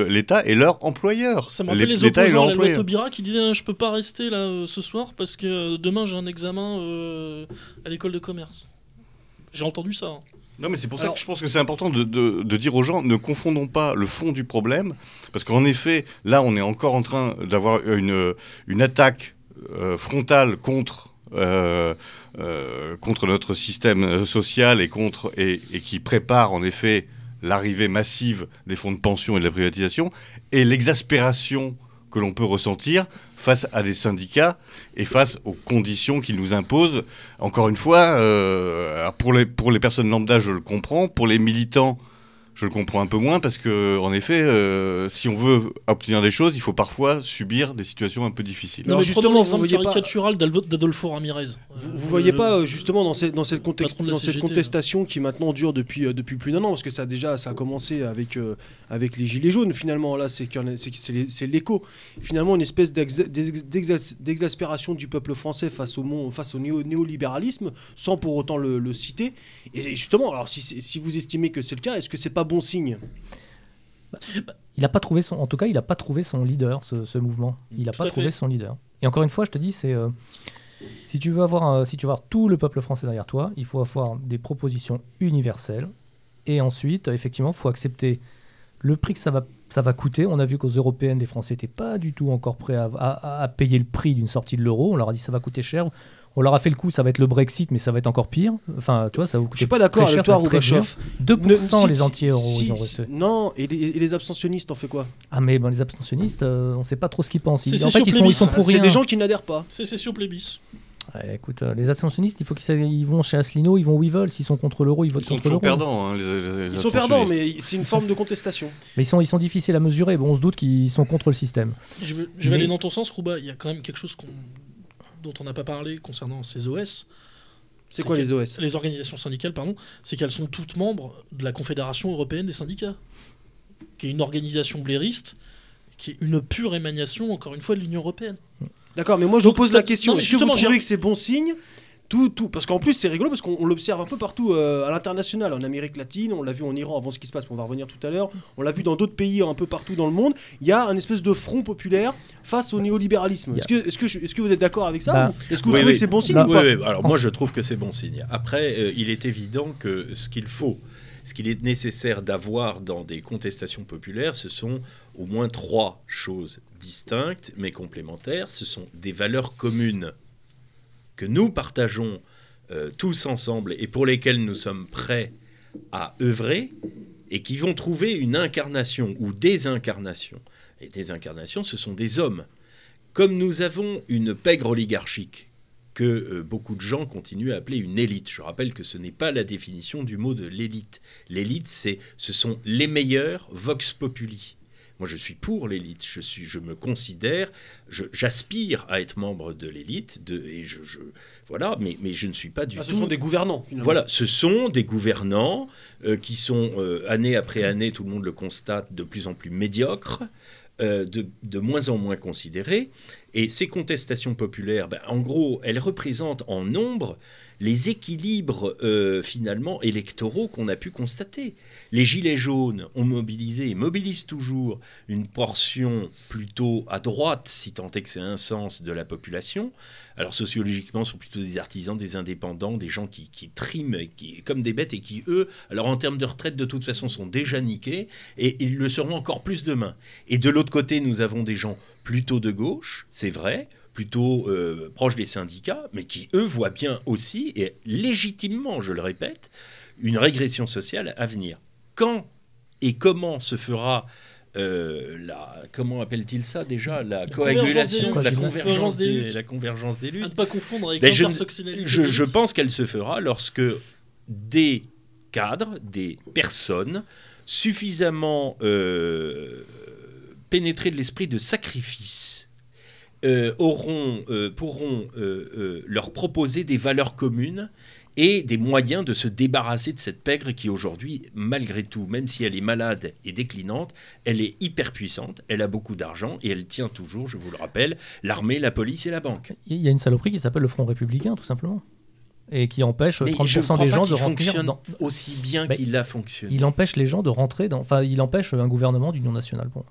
l'État est leur employeur. Ça me rappelle les opposants à la loi. Taubira qui disaient euh, Je peux pas rester là euh, ce soir parce que euh, demain j'ai un examen euh, à l'école de commerce. J'ai entendu ça. hein. Non, mais c'est pour ça que je pense que c'est important de, de- de dire aux gens ne confondons pas le fond du problème, parce qu'en effet, là, on est encore en train d'avoir une, une attaque euh, frontale contre. Euh, euh, contre notre système euh, social et contre et, qui prépare en effet l'arrivée massive des fonds de pension et de la privatisation et l'exaspération que l'on peut ressentir face à des syndicats et face aux conditions qu'ils nous imposent encore une fois, pour, les, pour les personnes lambda, je le comprends. Pour les militants, je le comprends un peu moins parce que, en effet, euh, si on veut obtenir des choses, il faut parfois subir des situations un peu difficiles. Alors Non, mais justement, vous voyez pas- caricatural d'Alvo- d'Adolfo Ramirez. Vous, Euh, vous voyez le- pas euh, justement dans, cette dans cette, contexte, contestation qui maintenant dure depuis, euh, depuis plus d'un an parce que ça a déjà ça a commencé avec, euh, avec les gilets jaunes finalement là c'est l'écho finalement une espèce d'exa- d'ex- d'exas- d'exaspération du peuple français face au monde face au néo- néolibéralisme sans pour autant le, le citer et justement alors si, si vous estimez que c'est le cas est-ce que c'est pas bon signe Il a pas trouvé son, en tout cas, il n'a pas trouvé son leader, ce, ce mouvement. Il n'a pas trouvé fait. son leader. Et encore une fois, je te dis, c'est euh, si tu veux avoir, un- si tu veux avoir tout le peuple français derrière toi, il faut avoir des propositions universelles. Et ensuite, effectivement, il faut accepter le prix que ça va, ça va coûter. On a vu qu'aux européennes, les Français n'étaient pas du tout encore prêts à, à- à payer le prix d'une sortie de l'euro. On leur a dit ça va coûter cher. On leur a fait le coup, ça va être le Brexit, mais ça va être encore pire. Enfin, tu vois, ça vous je coûter suis pas d'accord avec toi dur. 2% Ne- les anti-euros, si- ils ont resté. non et les, et les abstentionnistes on fait quoi? Ah mais bon, les abstentionnistes, euh, on ne sait pas trop ce qu'ils pensent. Ils- C'est- en c'est fait, sur ils sont, ils sont c'est rien. des gens qui n'adhèrent pas Sécession plébis. Ouais, écoute, euh, les abstentionnistes, il faut qu'ils ils vont chez Asselineau, ils vont où ils veulent. S'ils sont contre l'euro, ils votent Ils sont contre l'euro. perdants. hein, les- les- les ils sont perdants mais c'est une forme de contestation Mais ils sont, ils sont difficiles à mesurer. Bon, on se doute qu'ils sont contre le système. Je, veux- je vais Mais- aller dans ton sens, Rouba. Il y a quand même quelque chose qu'on- dont on n'a pas parlé concernant ces OS. c'est quoi les OS Les organisations syndicales, pardon. C'est qu'elles sont toutes membres de la Confédération européenne des syndicats, qui est une organisation blairiste, qui est une pure émanation, encore une fois, de l'Union européenne. D'accord, mais moi je vous pose la question. Est-ce que vous trouvez que c'est bon signe tout, tout, parce qu'en plus c'est rigolo parce qu'on on l'observe un peu partout euh, à l'international, en Amérique latine, on l'a vu en Iran avant ce qui se passe, mais on va revenir tout à l'heure, on l'a vu dans d'autres pays un peu partout dans le monde, il y a un espèce de front populaire face au néolibéralisme. Est-ce que, est-ce que, je- est-ce que vous êtes d'accord avec ça Bah, Est-ce que vous Oui, trouvez oui. que c'est bon signe Là- ou Oui, pas oui, Alors moi je trouve que c'est bon signe. Après, euh, il est évident que ce qu'il faut, ce qu'il est nécessaire d'avoir dans des contestations populaires, ce sont au moins trois choses distinctes mais complémentaires. Ce sont des valeurs communes que nous partageons euh, tous ensemble et pour lesquelles nous sommes prêts à œuvrer et qui vont trouver une incarnation ou des incarnations. Et des incarnations, ce sont des hommes. Comme nous avons une pègre oligarchique que euh, beaucoup de gens continuent à appeler une élite. Je rappelle que ce n'est pas la définition du mot de l'élite. L'élite, c'est, ce sont les meilleurs vox populi. Moi, je suis pour l'élite. Je suis, je me considère, j'aspire à être membre de l'élite. De, et je, je- voilà, mais, mais je ne suis pas du Ah, Ce tout. sont des gouvernants finalement. Voilà, ce sont des gouvernants euh, qui sont, euh, année après année, tout le monde le constate, de plus en plus médiocres, euh, de, de moins en moins considérés. Et ces contestations populaires, ben, en gros, elles représentent en nombre les équilibres euh, finalement électoraux qu'on a pu constater. Les Gilets jaunes ont mobilisé et mobilisent toujours une portion plutôt à droite, si tant est que c'est un sens, de la population. Alors sociologiquement, ce sont plutôt des artisans, des indépendants, des gens qui, qui triment qui, comme des bêtes et qui, eux, alors en termes de retraite, de toute façon, sont déjà niqués et ils le seront encore plus demain. Et de l'autre côté, nous avons des gens plutôt de gauche, c'est vrai, plutôt euh, proches des syndicats, mais qui, eux, voient bien aussi, et légitimement, je le répète, une régression sociale à venir. Quand et comment se fera euh, la comment appelle-t-il ça déjà la, coagulation, convergence la luttes. convergence Convergence des des, luttes. la convergence des À luttes. ne pas confondre avec Mais je. Je, pense qu'elle se fera lorsque des cadres, des personnes suffisamment euh, pénétrées de l'esprit de sacrifice euh, auront, euh, pourront euh, leur proposer des valeurs communes et des moyens de se débarrasser de cette pègre qui aujourd'hui, malgré tout, même si elle est malade et déclinante, elle est hyper puissante, elle a beaucoup d'argent et elle tient toujours, je vous le rappelle, l'armée, la police et la banque. Il y a une saloperie qui s'appelle le Front républicain, tout simplement. Et qui empêche Mais je 30% crois des pas gens de rentrer dans. aussi bien Bah, qu'il a fonctionné. Il empêche les gens de rentrer dans. Enfin, il empêche un gouvernement d'union nationale. Bon.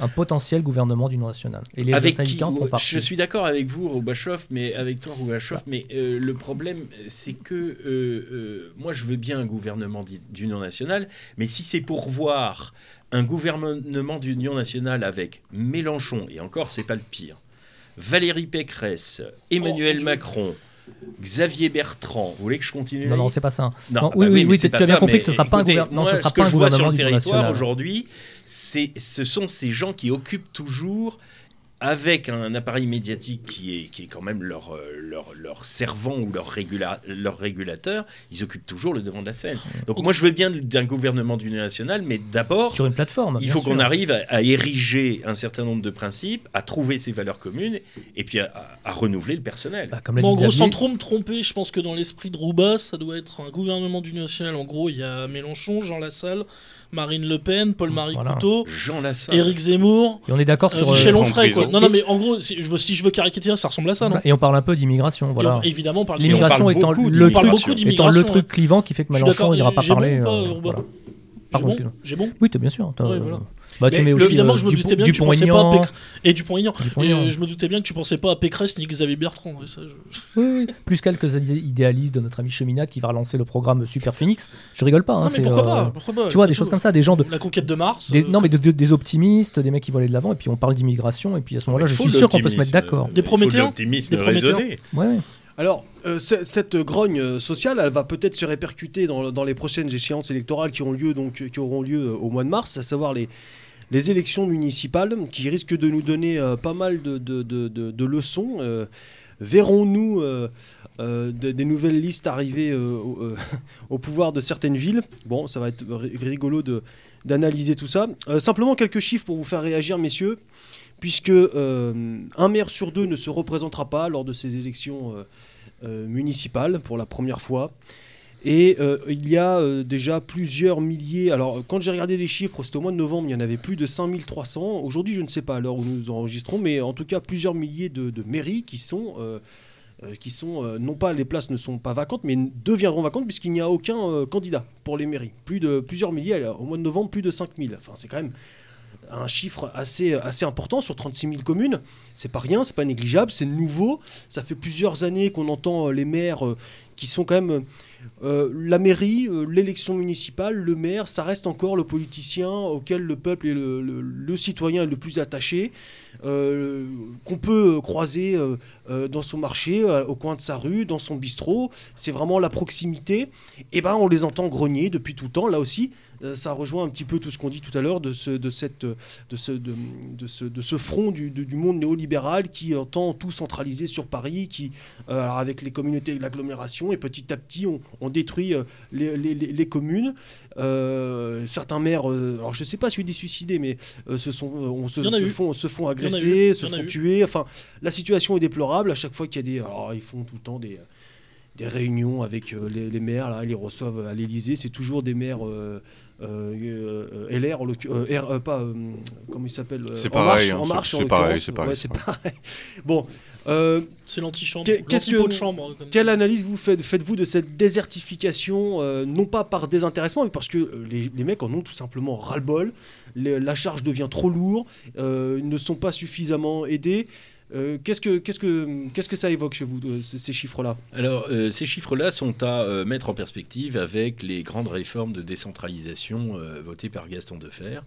Un potentiel gouvernement d'union nationale. Et les avec qui, en font partie. je suis d'accord avec vous, Roubachov, mais avec toi, Roubachov, mais euh, le problème, c'est que euh, euh, moi, je veux bien un gouvernement d'union nationale, mais si c'est pour voir un gouvernement d'union nationale avec Mélenchon, et encore, c'est pas le pire, Valérie Pécresse, Emmanuel Dieu. Macron, Xavier Bertrand, vous voulez que je continue Non, non, c'est pas ça. Non, Non, bah oui, oui, oui, c'est tu as bien ça, compris que ce sera pas un écoutez, gouver- non, moi, ce sera ce que pas un je vois sur gouvernement le territoire aujourd'hui, ce sont ces gens qui occupent toujours, avec un appareil médiatique qui est, qui est quand même leur, euh, leur, leur servant ou leur, régula- leur régulateur, ils occupent toujours le devant de la scène. Donc moi, je veux bien d'un gouvernement d'union nationale, mais d'abord, Sur une plateforme. il faut sûr. qu'on arrive à, à ériger un certain nombre de principes, à trouver ces valeurs communes, et puis à, à- à renouveler le personnel. Bah, comme en gros, sans trop me tromper, je pense que dans l'esprit de Rouba, ça doit être un gouvernement d'union nationale. En gros, il y a Mélenchon, Jean Lassalle, Marine Le Pen, Paul-Marie Voilà. Couteau, Jean Lassalle. Éric Zemmour, Et on est d'accord euh, sur. Michel euh, Onfray. Quoi. Non, non, mais en gros, si je veux, si je veux caricaturer, ça ressemble à ça, non Et on parle un peu d'immigration. Voilà. Et Évidemment, on parle L'immigration étant le truc, étant le truc clivant qui fait que Mélenchon n'ira pas parler. ou pas, euh. J'ai bon. J'ai bon Oui, bien sûr. t'as- Ouais, voilà. Bah, tu Mais mets aussi Évidemment euh, que je me Dupont- doutais bien que tu pensais pas à. Pécresse. Et Dupont-Aignan. euh, je me doutais bien que tu pensais pas à Pécresse ni Xavier Bertrand. ouais, ça, je- Oui, oui. Plus quelques idé- idéalistes de notre ami Cheminat qui va relancer le programme Super Phoenix. Je rigole pas. hein, Non, mais c'est, pourquoi euh, pas, pourquoi pas Tu vois, des choses comme ça, des gens de. La conquête de Mars. Des, euh, non, mais de- de- des optimistes, des mecs qui vont aller de l'avant, et puis on parle d'immigration, et puis à ce moment-là, je suis sûr qu'on peut se mettre d'accord. Des Prométhéens Des Prométhéens raisonné. Ouais, ouais. Alors, euh, ce- cette grogne euh, sociale, elle va peut-être se répercuter dans, dans les prochaines échéances électorales qui, ont lieu, donc, qui auront lieu euh, au mois de mars, à savoir les, les élections municipales, qui risquent de nous donner euh, pas mal de, leçons. Euh, Verrons-nous euh, de- des nouvelles listes arriver au, pouvoir de certaines villes? Bon, ça va être ri- rigolo d'analyser tout ça. Simplement quelques chiffres pour vous faire réagir, messieurs puisque un maire sur deux ne se représentera pas lors de ces élections municipales pour la première fois. Et euh, il y a euh, déjà plusieurs milliers. Alors, quand j'ai regardé les chiffres, c'était au mois de novembre, il y en avait plus de 5300. Aujourd'hui, je ne sais pas à l'heure où nous enregistrons, mais en tout cas, plusieurs milliers de, mairies qui sont. euh, euh, qui sont euh, non pas les places ne sont pas vacantes mais deviendront vacantes puisqu'il n'y a aucun euh, candidat pour les mairies plus de plusieurs milliers au mois de novembre plus de 5000 enfin c'est quand même un chiffre assez, assez important sur 36 000 communes. C'est pas rien, c'est pas négligeable, c'est nouveau. Ça fait plusieurs années qu'on entend euh, les maires euh, qui sont quand même. Euh, la mairie, euh, l'élection municipale, le maire, ça reste encore le politicien auquel le peuple et le, citoyen est le plus attaché, euh, qu'on peut croiser euh, euh, dans son marché, au coin de sa rue, dans son bistrot. C'est vraiment la proximité. Et ben, on les entend grogner depuis tout le temps. Là aussi, ça rejoint un petit peu tout ce qu'on dit tout à l'heure de ce, de cette, de ce, de, ce, de ce front du, du- monde néolibéral qui entend tout centraliser sur Paris, qui, avec les communautés de l'agglomération, et petit à petit, on, détruit les communes. Euh, certains maires, euh, alors je sais pas si des suicidés, mais euh, se, sont, on font, se font eu, agresser, se font tuer. Enfin, la situation est déplorable. À chaque fois qu'il y a des. Alors, ils font tout le temps des des réunions avec les, les maires, là, ils les reçoivent à l'Elysée, c'est toujours des maires euh, LR, en l'occu- euh, R, euh, pas, euh, comment il s'appelle euh, C'est En pareil, Marche, hein, en c'est- marche, en c'est pareil, c'est pareil, Ouais, pareil. Bon, euh, C'est l'antichambre. Qu'est- qu'est-ce L'antipôt que- de chambre. comme quelle analyse vous faites, faites-vous de cette désertification, euh, non pas par désintéressement, mais parce que euh, les, les mecs en ont tout simplement ras-le-bol, la charge devient trop lourde, euh, ils ne sont pas suffisamment aidés. Euh, qu'est-ce, que, que, qu'est-ce que ça évoque chez vous, euh, ces, chiffres-là? Alors, euh, ces chiffres-là sont à mettre en perspective avec les grandes réformes de décentralisation votées par Gaston Defer.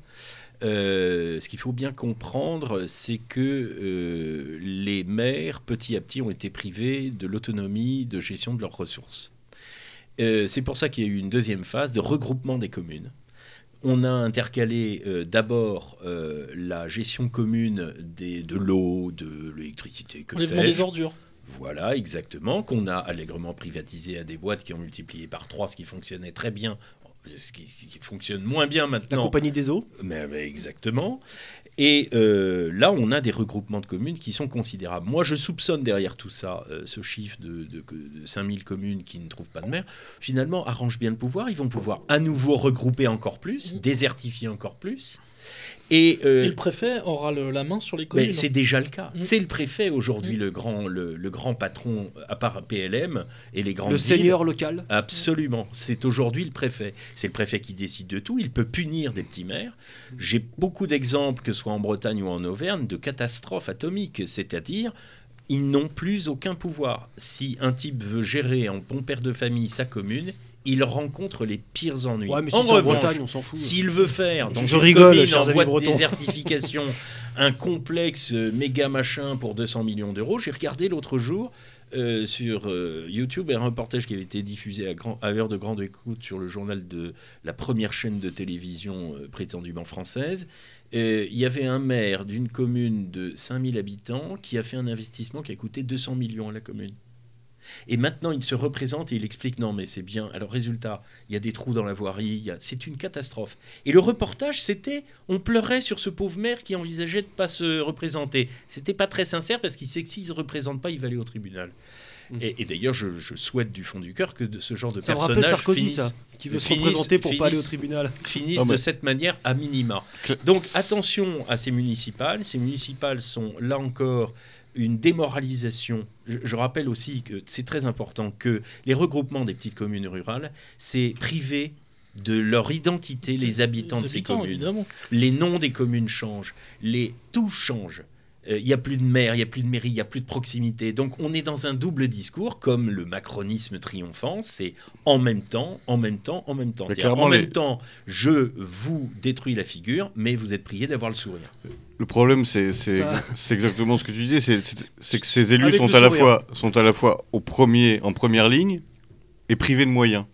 Ce qu'il faut bien comprendre, c'est que les maires, petit à petit, ont été privés de l'autonomie de gestion de leurs ressources. C'est pour ça qu'il y a eu une deuxième phase de regroupement des communes. On a intercalé euh, d'abord euh, la gestion commune des, de l'eau, de l'électricité, que sais-je. des ordures. Voilà, exactement, qu'on a allègrement privatisé à des boîtes qui ont multiplié par trois ce qui fonctionnait très bien ce qui, qui fonctionne moins bien La maintenant. compagnie des eaux. Mais, mais exactement. Et euh, là, on a des regroupements de communes qui sont considérables. Moi, je soupçonne derrière tout ça, euh, ce chiffre de, de, de 5000 communes qui ne trouvent pas de maire, finalement, arrange bien le pouvoir. Ils vont pouvoir à nouveau regrouper encore plus, Mm. désertifier encore plus. Et, euh, Et le préfet aura le- la main sur les mais communes. c'est déjà le cas. Mm. C'est le préfet aujourd'hui, Mm. le, grand, le, le grand patron, à part PLM et les grandes Le villes. seigneur local. Absolument. C'est aujourd'hui le préfet. C'est le préfet qui décide de tout. Il peut punir des petits maires. J'ai beaucoup d'exemples, que ce soit en Bretagne ou en Auvergne, de catastrophes atomiques. C'est-à-dire, ils n'ont plus aucun pouvoir. Si un type veut gérer en bon père de famille sa commune, il rencontre les pires ennuis. Ouais, mais si en revanche, Bretagne, on s'en fout. s'il veut faire dans Je une rigole, commune en voie de désertification un complexe euh, méga machin pour 200 millions d'euros, j'ai regardé l'autre jour euh, sur euh, YouTube un reportage qui avait été diffusé à, grand, à l'heure de grande écoute sur le journal de la première chaîne de télévision euh, prétendument française. Euh, Il y avait un maire d'une commune de 5000 habitants qui a fait un investissement qui a coûté 200 millions à la commune. Et maintenant, il se représente et il explique non, mais c'est bien. Alors, résultat, il y a des trous dans la voirie, a- c'est une catastrophe. Et le reportage, c'était on pleurait sur ce pauvre maire qui envisageait de pas se représenter. C'était pas très sincère parce qu'il sait que s'il se représente pas, il va aller au tribunal. Mhm. Et, et d'ailleurs, je, je souhaite du fond du cœur que de ce genre de Ça personnage Sarkozy, finisse, ça, qui veut se représenter pour pas aller au tribunal. mais- de cette manière à minima. Donc attention à ces municipales. Ces municipales sont là encore une démoralisation. Je, je rappelle aussi que c'est très important que les regroupements des petites communes rurales, c'est privé de leur identité les habitants de ces habitants, communes. évidemment. Les noms des communes changent, les tout change. Euh, Il n'y a plus de maire, il n'y a plus de mairie, il n'y a plus de proximité. Donc on est dans un double discours, comme le macronisme triomphant, c'est en même temps, en même temps, en même temps. En les- même temps, je vous détruis la figure, mais vous êtes prié d'avoir le sourire. Le problème, c'est c'est- Ça- c'est exactement ce que tu disais, c'est- c'est c'est que ces élus Avec sont à, la fois, sont à la fois au premier, en première ligne et privés de moyens.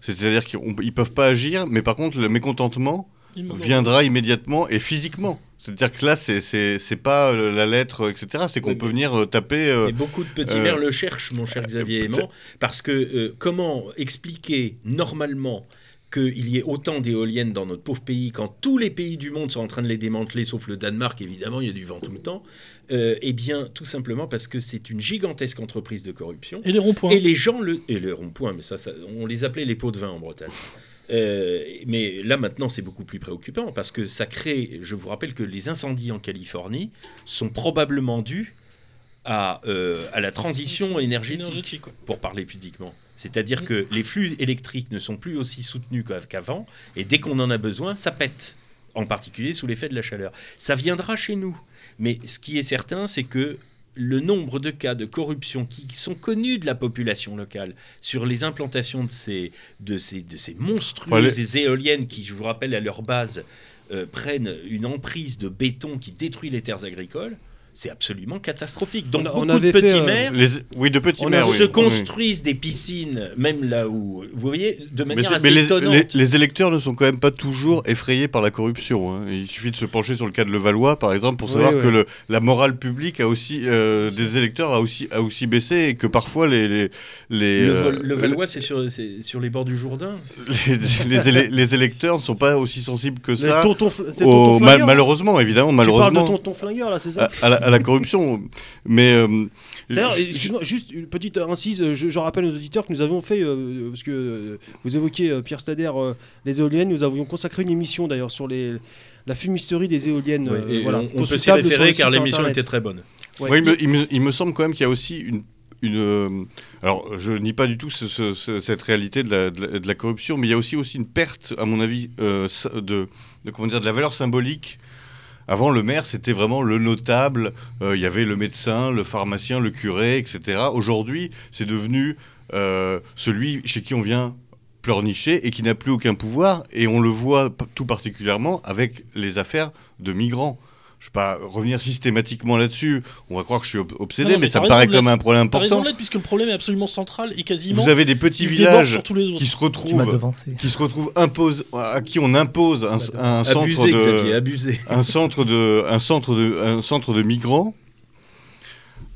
C'est-à-dire qu'ils ne peuvent pas agir, mais par contre, le mécontentement viendra immédiatement et physiquement. C'est-à-dire que là, c'est- c'est c'est pas euh, la lettre, etc. C'est qu'on Oui, peut venir euh, taper. euh, Et beaucoup de petits euh, maires le cherchent, mon cher Xavier peut-être- Aimant, parce que euh, comment expliquer normalement qu'il y ait autant d'éoliennes dans notre pauvre pays quand tous les pays du monde sont en train de les démanteler, sauf le Danemark, évidemment, il y a du vent tout le temps Euh, Eh bien, tout simplement parce que c'est une gigantesque entreprise de corruption. Et les ronds-points. Et les gens le et le rond-point, mais ça, ça, on les appelait les pots de vin en Bretagne. Euh, mais là maintenant c'est beaucoup plus préoccupant parce que ça crée, je vous rappelle que les incendies en Californie sont probablement dus à, euh, à la transition énergétique, Énergétique, ouais. pour parler pudiquement. C'est-à-dire que les flux électriques ne sont plus aussi soutenus qu'a- qu'avant et dès qu'on en a besoin, ça pète, en particulier sous l'effet de la chaleur. Ça viendra chez nous. Mais ce qui est certain, c'est que le nombre de cas de corruption qui sont connus de la population locale sur les implantations de ces, de ces, de ces monstrueuses Ouais, éoliennes qui, je vous rappelle, à leur base, euh, prennent une emprise de béton qui détruit les terres agricoles, c'est absolument catastrophique. Donc On beaucoup de petits fait, euh, maires les- oui, de petits On maires. se oui. construisent des piscines, même là où, vous voyez, de Mais, manière c'est- assez mais les, étonnante. les- les électeurs ne sont quand même pas toujours effrayés par la corruption. hein. Il suffit de se pencher sur le cas de Levallois, par exemple, pour savoir oui. que le, la morale publique a aussi, euh, des électeurs a aussi, a aussi baissé et que parfois les, les, les, Le, euh, c'est sur, c'est sur les bords du Jourdain. les, les élé- les électeurs ne sont pas aussi sensibles que ça. tonton au- tonton mal- malheureusement, évidemment, Tu parles de malheureusement, tonton flingueur là, c'est ça à, à la, à la corruption. Mais euh, D'ailleurs, juste une petite incise, je, je rappelle aux auditeurs que nous avons fait, euh, parce que euh, vous évoquiez euh, Pierre Stader, euh, les éoliennes, nous avions consacré une émission d'ailleurs sur les, la fumisterie des éoliennes. Euh, et voilà, on, on peut s'y référer car l'émission était très bonne. Ouais. Oui, il me, il me- il me semble quand même qu'il y a aussi une. une euh, alors, je nie pas du tout ce- ce- ce- cette réalité de la, de la- de la corruption, mais il y a aussi, aussi une perte, à mon avis, euh, de, de, comment dire, de la valeur symbolique. Avant, le maire, c'était vraiment le notable. euh, Il y avait le médecin, le pharmacien, le curé, etc. Aujourd'hui, c'est devenu euh, celui chez qui on vient pleurnicher et qui n'a plus aucun pouvoir. Et on le voit tout particulièrement avec les affaires de migrants. Je ne vais pas revenir systématiquement là-dessus. On va croire que je suis ob- obsédé, Non, non, mais, mais ça me paraît comme un problème T'as raison important. de puisque le problème est absolument central et quasiment. Vous avez des petits villages sur tous les autres. qui se retrouvent, qui se retrouvent impose, à qui on impose un, un centre Abusé, de, Xavier, abusé. un centre de, un centre de, un centre de migrants.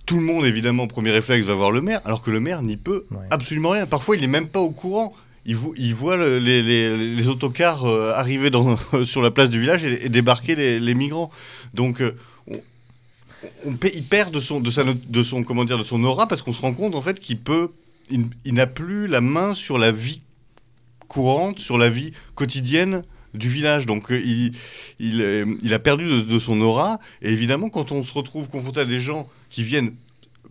Tout le monde, évidemment, premier réflexe, va voir le maire, alors que le maire n'y peut Ouais. absolument rien. Parfois, il n'est même pas au courant. Il, vo- les, autocars euh, arriver sur la place du village et, débarquer les, migrants. Donc, euh, on, il perd de son, aura parce qu'on se rend compte en fait qu'il peut, il, n'a plus la main sur la vie courante, sur la vie quotidienne du village. Donc, euh, il, a perdu de son aura. Et évidemment, quand on se retrouve confronté à des gens qui viennent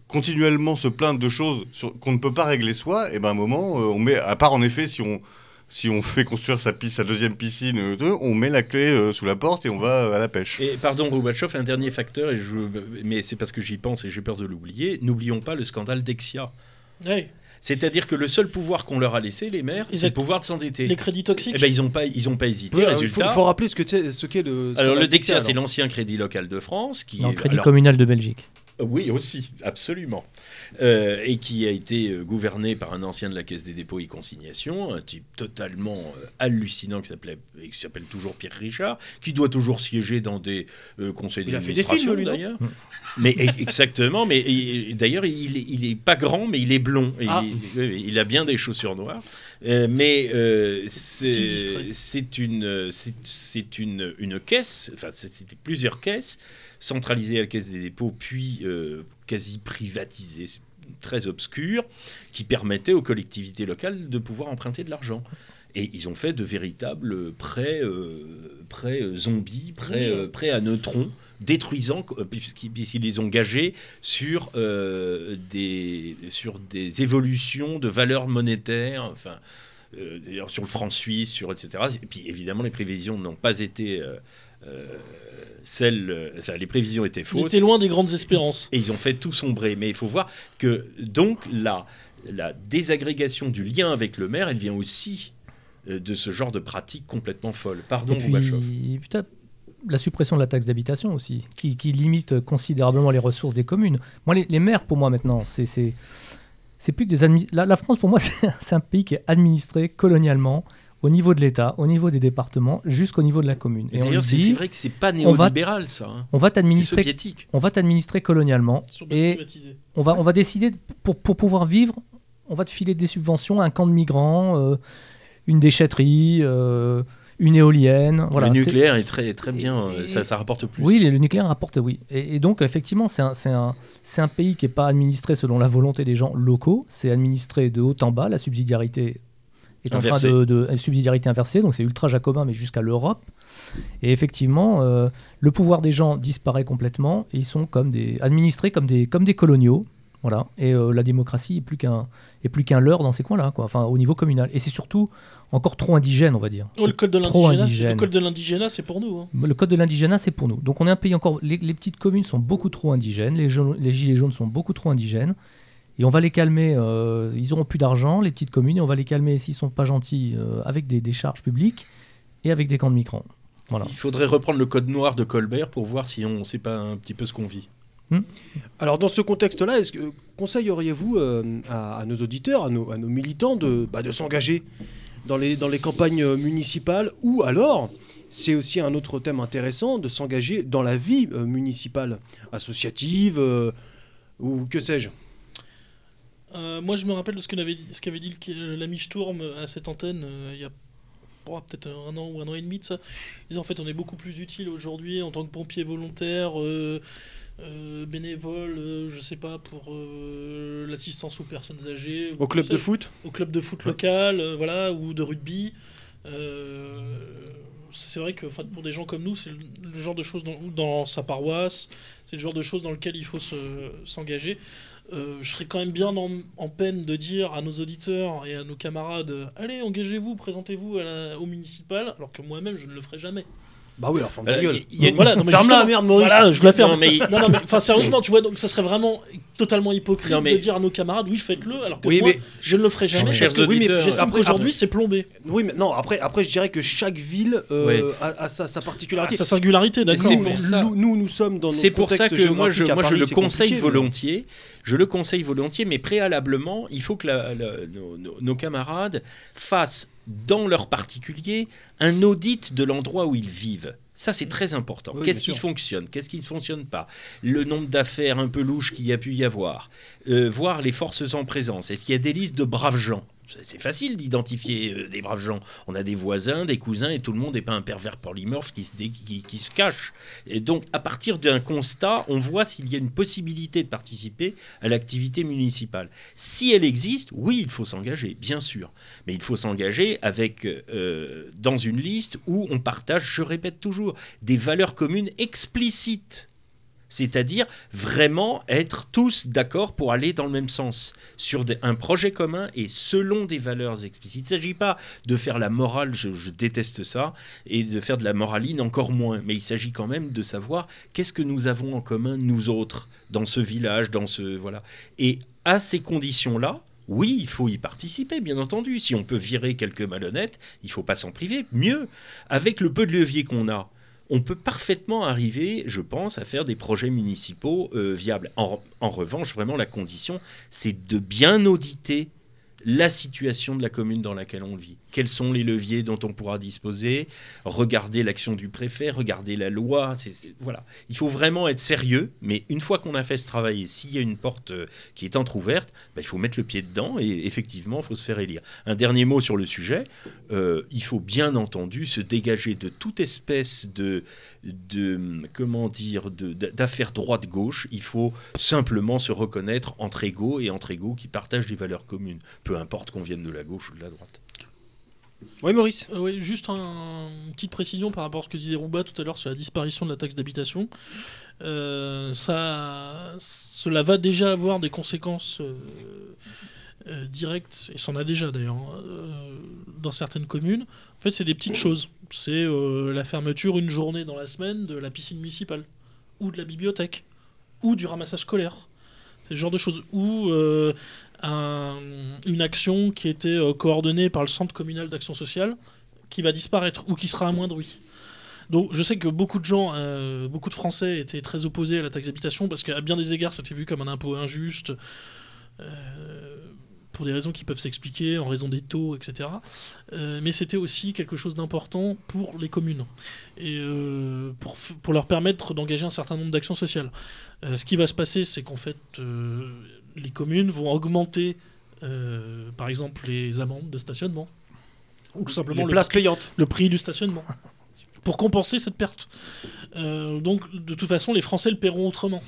continuellement se plaindre de choses qu'on ne peut pas régler soi, et ben à un moment, euh, on met, à part en effet si on si on fait construire sa, piste, sa deuxième piscine, euh, on met la clé euh, sous la porte et on va à la pêche. Et pardon, Roubatchov, un dernier facteur, et je, mais c'est parce que j'y pense et j'ai peur de l'oublier. N'oublions pas le scandale Dexia. C'est-à-dire que le seul pouvoir qu'on leur a laissé, les maires, c'est le pouvoir de s'endetter. Les crédits toxiques. Eh ben, ils n'ont pas, ils ont pas hésité. Oui, il faut, rappeler ce que c'est- ce qu'est le. ce Alors le Dexia, c'est l'ancien Crédit Local de France, qui Non, est- Crédit alors- communal de Belgique. Oui, aussi, absolument. Euh, et qui a été euh, gouverné par un ancien de la Caisse des dépôts et consignations, un type totalement euh, hallucinant qui s'appelait, qui s'appelle toujours Pierre Richard, qui doit toujours siéger dans des euh, conseils d'administration d'ailleurs. Mais e- exactement, mais d'ailleurs il, est- il est pas grand, mais il est blond. Et Ah. il, a bien des chaussures noires. Euh, mais c'est une, c'est- une, une caisse, enfin c'est- c'était plusieurs caisses centralisées à la Caisse des dépôts, puis euh, quasi privatisées, c'est très obscures, qui permettaient aux collectivités locales de pouvoir emprunter de l'argent. Et ils ont fait de véritables prêts, euh, prêts euh, zombies, prêts, prêts à neutrons, détruisant, puisqu'ils les ont gagés sur, euh, des, sur des évolutions de valeurs monétaires, enfin, euh, d'ailleurs sur le franc suisse, sur etc. Et puis évidemment, les prévisions n'ont pas été celles. euh, enfin, les prévisions étaient fausses. était loin des grandes espérances. Et ils ont fait tout sombrer. Mais il faut voir que donc la, la désagrégation du lien avec le maire, elle vient aussi euh, de ce genre de pratique complètement folle. Pardon, putain, la suppression de la taxe d'habitation aussi, qui, qui limite considérablement les ressources des communes. Moi, les, les maires, pour moi, maintenant, c'est. c'est c'est plus que des la, la France, pour moi, c'est c'est un pays qui est administré colonialement au niveau de l'État, au niveau des départements, jusqu'au niveau de la commune. Et D'ailleurs, c'est vrai que c'est pas on va- néolibéral, ça. hein. on va t'administrer, soviétique. on va t'administrer colonialement, et on va, on va décider pour, pour pouvoir vivre, on va te filer des subventions, un camp de migrants, euh, une déchetterie, euh, une éolienne. Voilà, le nucléaire est très, très bien, euh, Et- ça, ça rapporte plus. Oui, le le nucléaire rapporte, oui. Et, et donc, effectivement, c'est un, c'est un, c'est un pays qui n'est pas administré selon la volonté des gens locaux, c'est administré de haut en bas, la subsidiarité est en train de, de- subsidiarité inversée, donc c'est ultra jacobin, mais jusqu'à l'Europe. Et effectivement, euh, le pouvoir des gens disparaît complètement, et ils sont comme des, administrés comme des, comme des coloniaux. Voilà. Et euh, la démocratie est plus qu'un est plus qu'un leurre dans ces coins-là, quoi. Enfin, au niveau communal. Et c'est surtout encore trop indigène, on va dire. Oh, le code de trop l'indigénat, c'est- indigène. le code de l'indigénat, c'est pour nous. hein. Le code de l'indigénat, c'est pour nous. Donc on est un pays encore. Les, les petites communes sont beaucoup trop indigènes. Les, jaunes- les gilets jaunes sont beaucoup trop indigènes. Et on va les calmer. euh, ils auront plus d'argent, les petites communes, et on va les calmer s'ils sont pas gentils euh, avec des, des charges publiques et avec des camps de migrants. Voilà. Il faudrait reprendre le code noir de Colbert pour voir si on sait pas un petit peu ce qu'on vit. Alors dans ce contexte-là, est-ce que conseilleriez-vous euh, à, à nos auditeurs, à nos, à nos militants de, bah, de s'engager dans les, dans les campagnes municipales ou alors c'est aussi un autre thème intéressant de s'engager dans la vie euh, municipale, associative euh, ou que sais-je? Euh, moi, je me rappelle de ce qu'avait dit, ce qu'avait dit le- l'ami Sturm à cette antenne euh, il y a oh, peut-être un an ou un an et demi de ça. Il disait en fait, on est beaucoup plus utile aujourd'hui en tant que pompier volontaire, euh, euh, bénévole, euh, je sais pas, pour euh, l'assistance aux personnes âgées. Au club de foot Au club de foot local, euh, voilà, ou de rugby. Euh, c'est vrai que pour des gens comme nous, c'est le, le genre de choses dans, sa paroisse, c'est le genre de choses dans lequel il faut se- s'engager. Euh, je serais quand même bien en, en peine de dire à nos auditeurs et à nos camarades euh, allez, engagez-vous, présentez-vous au municipal, alors que moi-même je ne le ferai jamais. Bah oui, alors ferme Euh, gueule. y a une- Voilà, non, mais Ferme-la, justement, merde, Maurice. Voilà, je la ferme. Non, mais- Non, non, mais enfin sérieusement, tu vois, donc ça serait vraiment totalement hypocrite Non, mais- de dire à nos camarades oui, faites-le, alors que Oui, moi mais- je ne le ferai jamais. Chers parce que oui, mais j'estime après- qu'aujourd'hui c'est plombé. Oui, mais non, après, après je dirais que chaque ville euh, a, a sa, particularité. sa singularité, d'accord. C'est mais- pour ça. Nous, nous, nous sommes dans nos C'est pour ça que moi je, géographiques à moi je Paris, le c'est conseille compliqué, mais- volontiers. Je le conseille volontiers, mais préalablement, il faut que la- la- nos, nos- nos camarades fassent, dans leur particulier, un audit de l'endroit où ils vivent. Ça, c'est très important. Oui, Qu'est-ce qui sûr. fonctionne? Qu'est-ce qui ne fonctionne pas? Le nombre d'affaires un peu louches qu'il y a pu y avoir. Euh, voir les forces en présence. Est-ce qu'il y a des listes de braves gens? C'est facile d'identifier euh, des braves gens. On a des voisins, des cousins, et tout le monde n'est pas un pervers polymorphe qui se, cache. Et donc, à partir d'un constat, on voit s'il y a une possibilité de participer à l'activité municipale. Si elle existe, oui, il faut s'engager, bien sûr. Mais il faut s'engager avec euh, dans une liste où on partage, je répète toujours, des valeurs communes explicites. C'est-à-dire vraiment être tous d'accord pour aller dans le même sens, sur un projet commun et selon des valeurs explicites. Il ne s'agit pas de faire la morale, je, je déteste ça, et de faire de la moraline encore moins, mais il s'agit quand même de savoir qu'est-ce que nous avons en commun, nous autres, dans ce village, dans ce... Voilà. Et à ces conditions-là, oui, il faut y participer, bien entendu. Si on peut virer quelques malhonnêtes, il faut pas s'en priver. Mieux, avec le peu de levier qu'on a, on peut parfaitement arriver, je pense, à faire des projets municipaux euh, viables. En, en revanche, vraiment, la condition, c'est de bien auditer la situation de la commune dans laquelle on vit. Quels sont les leviers dont on pourra disposer Regarder l'action du préfet, regarder la loi. voilà. Il faut vraiment être sérieux, mais une fois qu'on a fait ce travail, s'il y a une porte euh, qui est entr'ouverte, bah, il faut mettre le pied dedans et effectivement, il faut se faire élire. Un dernier mot sur le sujet. Euh, il faut bien entendu se dégager de toute espèce de, comment dire, d'affaires droite-gauche. Il faut simplement se reconnaître entre égaux et entre égaux qui partagent des valeurs communes, peu importe qu'on vienne de la gauche ou de la droite. Oui, Maurice Euh, ouais, juste un- une petite précision par rapport à ce que disait Rouba tout à l'heure sur la disparition de la taxe d'habitation. Euh, ça, cela va déjà avoir des conséquences euh, euh, directes, et ça en a déjà d'ailleurs, hein, dans certaines communes. En fait, c'est des petites choses. C'est la fermeture une journée dans la semaine de la piscine municipale, ou de la bibliothèque, ou du ramassage scolaire. C'est le genre de choses. Ou euh, un- une action qui était euh, coordonnée par le Centre communal d'action sociale qui va disparaître ou qui sera amoindrie. Donc je sais que beaucoup de gens, euh, beaucoup de Français étaient très opposés à la taxe d'habitation parce qu'à bien des égards c'était vu comme un impôt injuste pour des raisons qui peuvent s'expliquer en raison des taux, etc. Euh, mais c'était aussi quelque chose d'important pour les communes et euh, pour, leur permettre d'engager un certain nombre d'actions sociales. Euh, ce qui va se passer, c'est qu'en fait, les communes vont augmenter, par exemple, les amendes de stationnement. Ou tout simplement Les le, places payantes. le prix du stationnement. Pour compenser cette perte. Euh, donc, de toute façon, les Français le paieront autrement.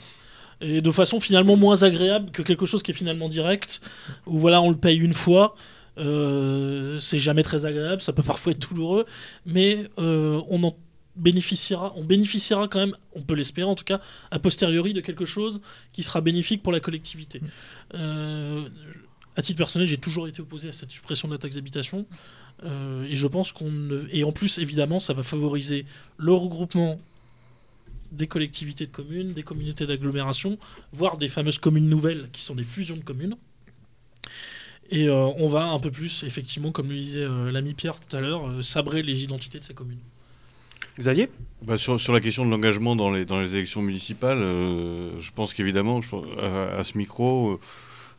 Et de façon finalement moins agréable que quelque chose qui est finalement direct, où voilà, on le paye une fois. euh, c'est jamais très agréable, ça peut parfois être douloureux, mais euh, on bénéficiera, on bénéficiera quand même, on peut l'espérer en tout cas, a posteriori de quelque chose qui sera bénéfique pour la collectivité. Euh, à titre personnel, j'ai toujours été opposé à cette suppression de la taxe d'habitation. Euh, et je pense qu'on ne... Et en plus, évidemment, ça va favoriser le regroupement des collectivités de communes, des communautés d'agglomération, voire des fameuses communes nouvelles qui sont des fusions de communes. Et euh, on va un peu plus, effectivement, comme le disait euh, l'ami Pierre tout à l'heure, euh, sabrer les identités de ces communes. Xavier? Bah, sur, sur la question de l'engagement dans les, dans les élections municipales, euh, je pense qu'évidemment, à, à ce micro, euh,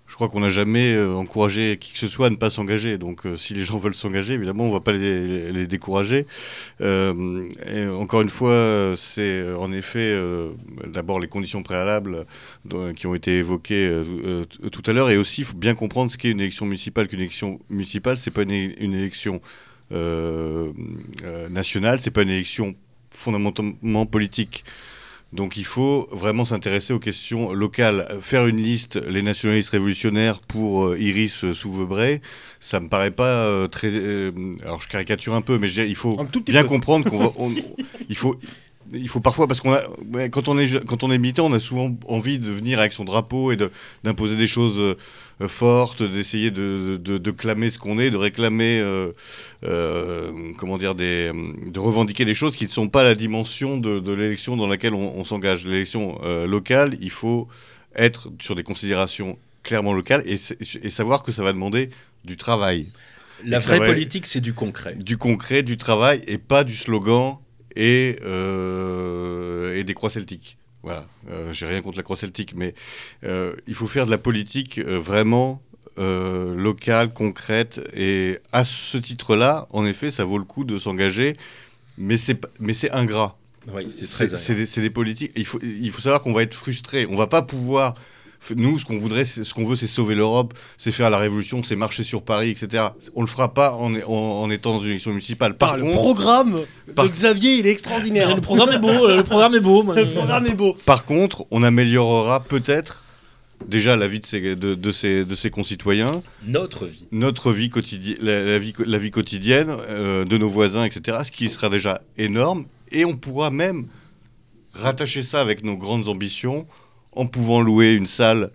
je crois qu'on n'a jamais euh, encouragé qui que ce soit à ne pas s'engager. Donc, euh, si les gens veulent s'engager, évidemment, on ne va pas les, décourager. Euh, encore une fois, c'est en effet d'abord les conditions préalables qui ont été évoquées tout à l'heure. Et aussi, il faut bien comprendre ce qu'est une élection municipale. Qu'une élection municipale, c'est pas une, une élection nationale, c'est pas une élection fondamentalement politique. Donc il faut vraiment s'intéresser aux questions locales. Faire une liste, les nationalistes révolutionnaires pour euh, Iris euh, Souvebray, ça me paraît pas euh, très... euh, alors je caricature un peu, mais je il faut bien peu. comprendre qu'on il faut... Il faut parfois, parce qu'on a, quand on est, quand on est militant, on a souvent envie de venir avec son drapeau et de- d'imposer des choses fortes, d'essayer de, de, de clamer ce qu'on est, de réclamer, euh, euh, comment dire, des, de revendiquer des choses qui ne sont pas la dimension de, de l'élection dans laquelle on, on s'engage. L'élection euh, locale, il faut être sur des considérations clairement locales et, savoir que ça va demander du travail, La vraie politique, c'est du concret. du concret, du travail et pas du slogan et, euh, et des croix celtiques. Voilà, Euh, j'ai rien contre la croix celtique, mais euh, il faut faire de la politique euh, vraiment locale, concrète, et à ce titre-là, en effet, ça vaut le coup de s'engager, mais c'est mais c'est ingrat. Oui, c'est des, des politiques. Il faut, il faut savoir qu'on va être frustré. On va pas pouvoir Nous, ce qu'on voudrait, ce qu'on veut, c'est sauver l'Europe, c'est faire la révolution, c'est marcher sur Paris, etc. On le fera pas en, en- en étant dans une élection municipale. Par Ah, le contre, programme Par- de Xavier, il est extraordinaire. Le programme est beau, le programme est beau. moi, Le programme est beau. Par contre, on améliorera peut-être déjà la vie de ses, de, de ses, de ses concitoyens, Notre vie. notre vie quotidienne, la, la vie, co- la vie quotidienne euh, de nos voisins, etc. Ce qui sera déjà énorme. Et on pourra même rattacher ça avec nos grandes ambitions en pouvant louer une salle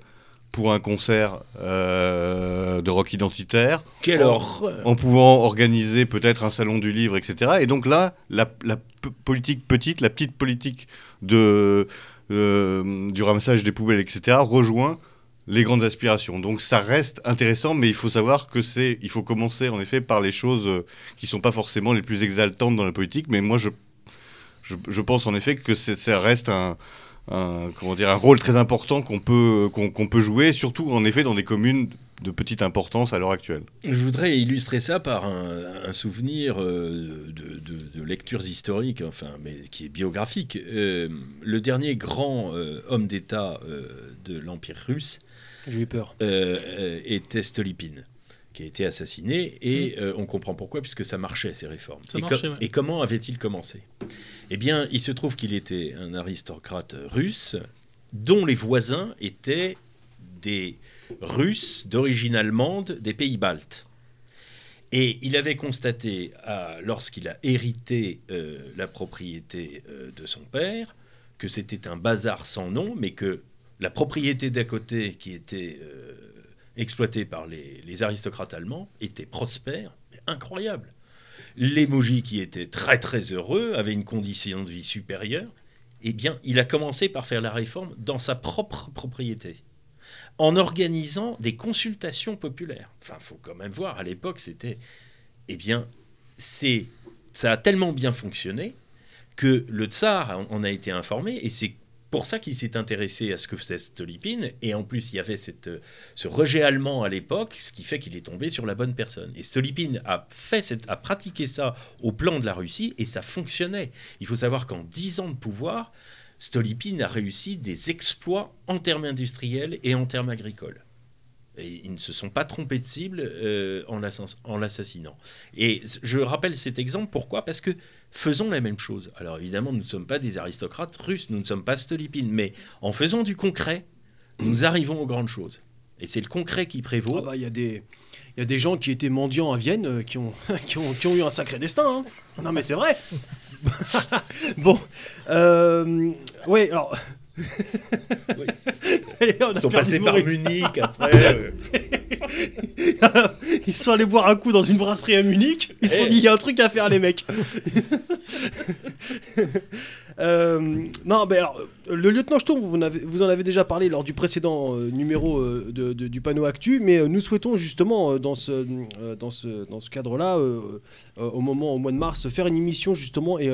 pour un concert euh, de rock identitaire, Quelle Oh. horreur en pouvant organiser peut-être un salon du livre, etc. Et donc là, la, politique petite, la petite politique de, euh, du ramassage des poubelles, etc., rejoint les grandes aspirations. Donc ça reste intéressant, mais il faut savoir que c'est, il faut commencer en effet par les choses euh, qui sont pas forcément les plus exaltantes dans la politique. Mais moi, je, je, je pense en effet que ça reste un, un- comment dire, un rôle très important qu'on peut, qu'on peut jouer, surtout en effet dans des communes de petite importance à l'heure actuelle. Je voudrais illustrer ça par un, un souvenir euh, de, de- de lectures historiques, enfin, mais qui est biographique. Euh, le dernier grand euh, homme d'État euh, de l'Empire russe J'ai eu peur. était Stolypine, qui a été assassiné, et euh, on comprend pourquoi, puisque ça marchait, ces réformes. Et, marchait, ouais. et comment avait-il commencé? Eh bien, il se trouve qu'il était un aristocrate russe, dont les voisins étaient des Russes d'origine allemande des pays baltes. Et il avait constaté, lorsqu'il a hérité euh, la propriété euh, de son père, que c'était un bazar sans nom, mais que la propriété d'à côté, qui était euh, exploitée par les, aristocrates allemands, était prospère, mais incroyable. Les qui étaient très très heureux, avaient une condition de vie supérieure. Eh bien, il a commencé par faire la réforme dans sa propre propriété en organisant des consultations populaires. Enfin, faut quand même voir, à l'époque, c'était... Eh bien, c'est, ça a tellement bien fonctionné que le tsar en a été informé, et c'est pour ça qu'il s'est intéressé à ce que faisait Stolypine, et en plus, il y avait euh, ce rejet allemand à l'époque, ce qui fait qu'il est tombé sur la bonne personne. Et Stolypine a, fait a pratiqué ça au plan de la Russie, et ça fonctionnait. Il faut savoir qu'en dix ans de pouvoir, Stolypine a réussi des exploits en termes industriels et en termes agricoles. Et ils ne se sont pas trompés de cible euh, en l'assas- en l'assassinant. Et je rappelle cet exemple, pourquoi? Parce que faisons la même chose. Alors évidemment, nous ne sommes pas des aristocrates russes, nous ne sommes pas Stolypine, mais en faisant du concret, nous arrivons aux grandes choses. Et c'est le concret qui prévaut. Ah bah, Il y, a des- il y a des gens qui étaient mendiants à Vienne euh, qui, ont, qui, ont, qui ont eu un sacré destin. hein. Non, mais c'est vrai. bon. Euh, ouais, alors. Oui. On Ils sont passés par. Munich après. euh, Ils sont allés boire un coup dans une brasserie à Munich. Ils se sont Eh. dit, il y a un truc à faire, les mecs. Euh, non, alors, le lieutenant Sturm, vous vous en avez déjà parlé lors du précédent euh, numéro euh, du panneau Actu, mais nous souhaitons justement, dans ce, cadre-là, au moment, au mois de mars, faire une émission justement et,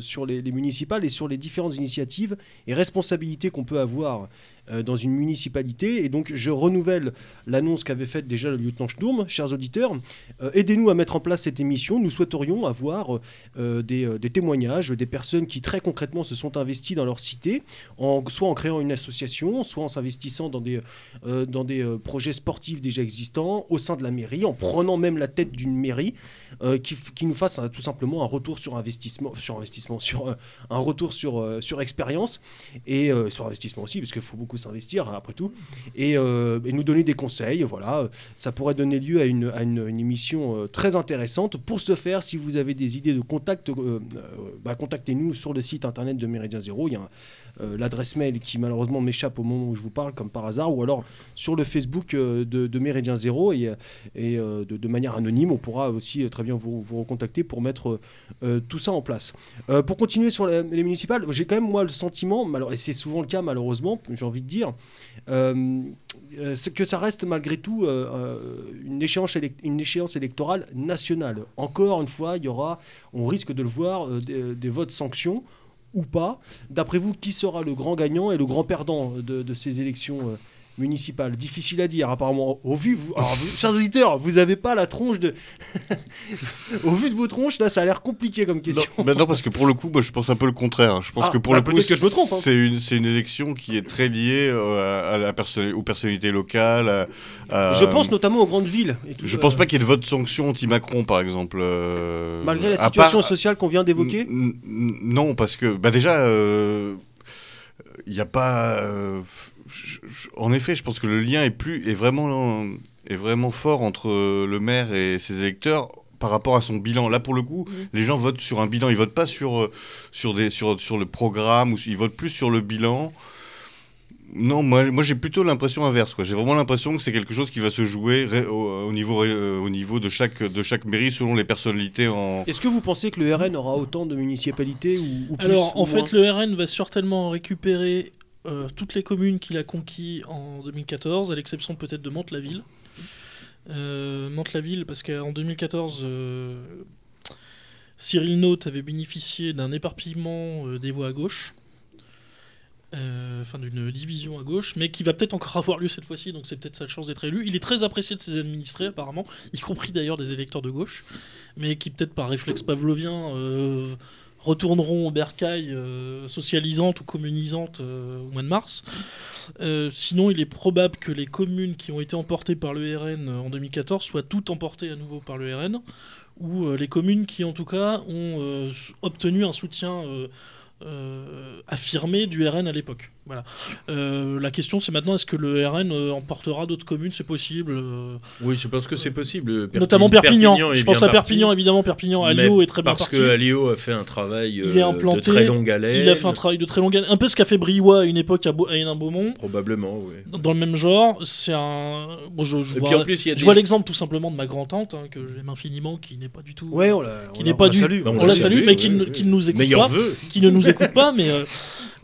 sur les, les municipales et sur les différentes initiatives et responsabilités qu'on peut avoir euh, dans une municipalité. Et donc, je renouvelle l'annonce qu'avait faite déjà le lieutenant Sturm, chers auditeurs. Euh, Aidez-nous à mettre en place cette émission. Nous souhaiterions avoir euh, des, témoignages, des personnes qui très concrètement se sont investies dans leur cité, soit en créant une association, soit en s'investissant dans des, dans des projets sportifs déjà existants au sein de la mairie, en prenant même la tête d'une mairie, qui, qui nous fasse tout simplement un retour sur investissement, sur investissement, sur un retour sur, sur expérience et sur investissement aussi, parce qu'il faut beaucoup s'investir après tout, et, euh, et nous donner des conseils. Voilà, ça pourrait donner lieu à une, à une, émission euh, très intéressante. Pour ce faire, si vous avez des idées de contact, euh, bah, contactez-nous sur le site internet de Méridien Zéro. Il y a un- l'adresse mail qui malheureusement m'échappe au moment où je vous parle, comme par hasard, ou alors sur le Facebook euh, de, Méridien Zéro et, euh, et euh, de, manière anonyme, on pourra aussi euh, très bien vous, vous recontacter pour mettre euh, tout ça en place. Euh, pour continuer sur les, les municipales, j'ai quand même moi le sentiment, et c'est souvent le cas malheureusement, j'ai envie de dire, euh, euh, que ça reste malgré tout euh, euh, une, échéance une échéance électorale nationale. Encore une fois, il y aura, on risque de le voir, euh, des votes sanctions ou pas. D'après vous, qui sera le grand gagnant et le grand perdant de, ces élections euh, municipal Difficile à dire, apparemment. Au vu, vous, alors, vous- chers auditeurs, vous n'avez pas la tronche de. Au vu de vos tronches, là, ça a l'air compliqué comme Non, question. mais non, parce que pour le coup, moi, je pense un peu le contraire. Je pense Ah, que pour bah, le coup, peut-être que je me trompe, hein. c'est une, c'est une élection qui est très liée euh, à la perso- aux personnalités locales. à- à- Je pense notamment aux grandes villes. et tout, Je euh, pense pas qu'il y ait de vote sanction anti-Macron, par exemple. euh, Malgré la situation part- sociale qu'on vient d'évoquer. Non, parce que bah déjà, il n'y a pas. euh, je- je- en effet, je pense que le lien est plus est vraiment est vraiment fort entre le maire et ses électeurs par rapport à son bilan. Là, pour le coup, les gens votent sur un bilan. Ils votent pas sur euh, sur des sur sur le programme ou ils votent plus sur le bilan. Non, moi, moi j'ai plutôt l'impression inverse. J'ai vraiment l'impression que c'est quelque chose qui va se jouer au, au niveau, euh, au niveau de, chaque, de chaque mairie selon les personnalités en, Est-ce que vous pensez que le RN aura autant de municipalités ou, ou plus Alors, ou en moins fait, le RN va certainement récupérer euh, toutes les communes qu'il a conquis en 2014, à l'exception peut-être de Mantes-la-Ville. Euh, Mantes-la-Ville, parce qu'en 2014, euh, Cyril Note avait bénéficié d'un éparpillement des voix à gauche. Enfin, d'une division à gauche, mais qui va peut-être encore avoir lieu cette fois-ci, donc c'est peut-être sa chance d'être élu. Il est très apprécié de ses administrés, apparemment, y compris d'ailleurs des électeurs de gauche, mais qui, peut-être par réflexe pavlovien, retourneront au bercail euh, socialisante ou communisante euh, au mois de mars. Euh, sinon, il est probable que les communes qui ont été emportées par le RN en 2014 soient toutes emportées à nouveau par le RN, ou euh, les communes qui, en tout cas, ont euh, obtenu un soutien euh, euh, affirmé du RN à l'époque. Voilà. Euh, la question, c'est maintenant est-ce que le RN euh, emportera d'autres communes? C'est possible. euh, Oui, je pense que c'est possible. Perpi- notamment Perpignan. je pense à parti, Perpignan, évidemment. Perpignan, Alio est très bien Parce parti. que Alio a fait un travail Il est de très longue haleine. Il a fait un travail de très longue haleine. Un peu ce qu'a fait Briouat à une époque à, Beau- à Hénin-Beaumont. Probablement, oui. Dans le même genre, c'est un. Bon, je, je Et vois, puis en plus, il y a je des- vois l'exemple tout simplement de ma grand-tante, hein, que j'aime infiniment, qui n'est pas du tout. Ouais, on la, qui n'est pas du. salue. Bah, on, on la salue, salue, mais qui, ne- oui. qui ne nous écoute pas. Qui ne nous écoute pas, mais. euh,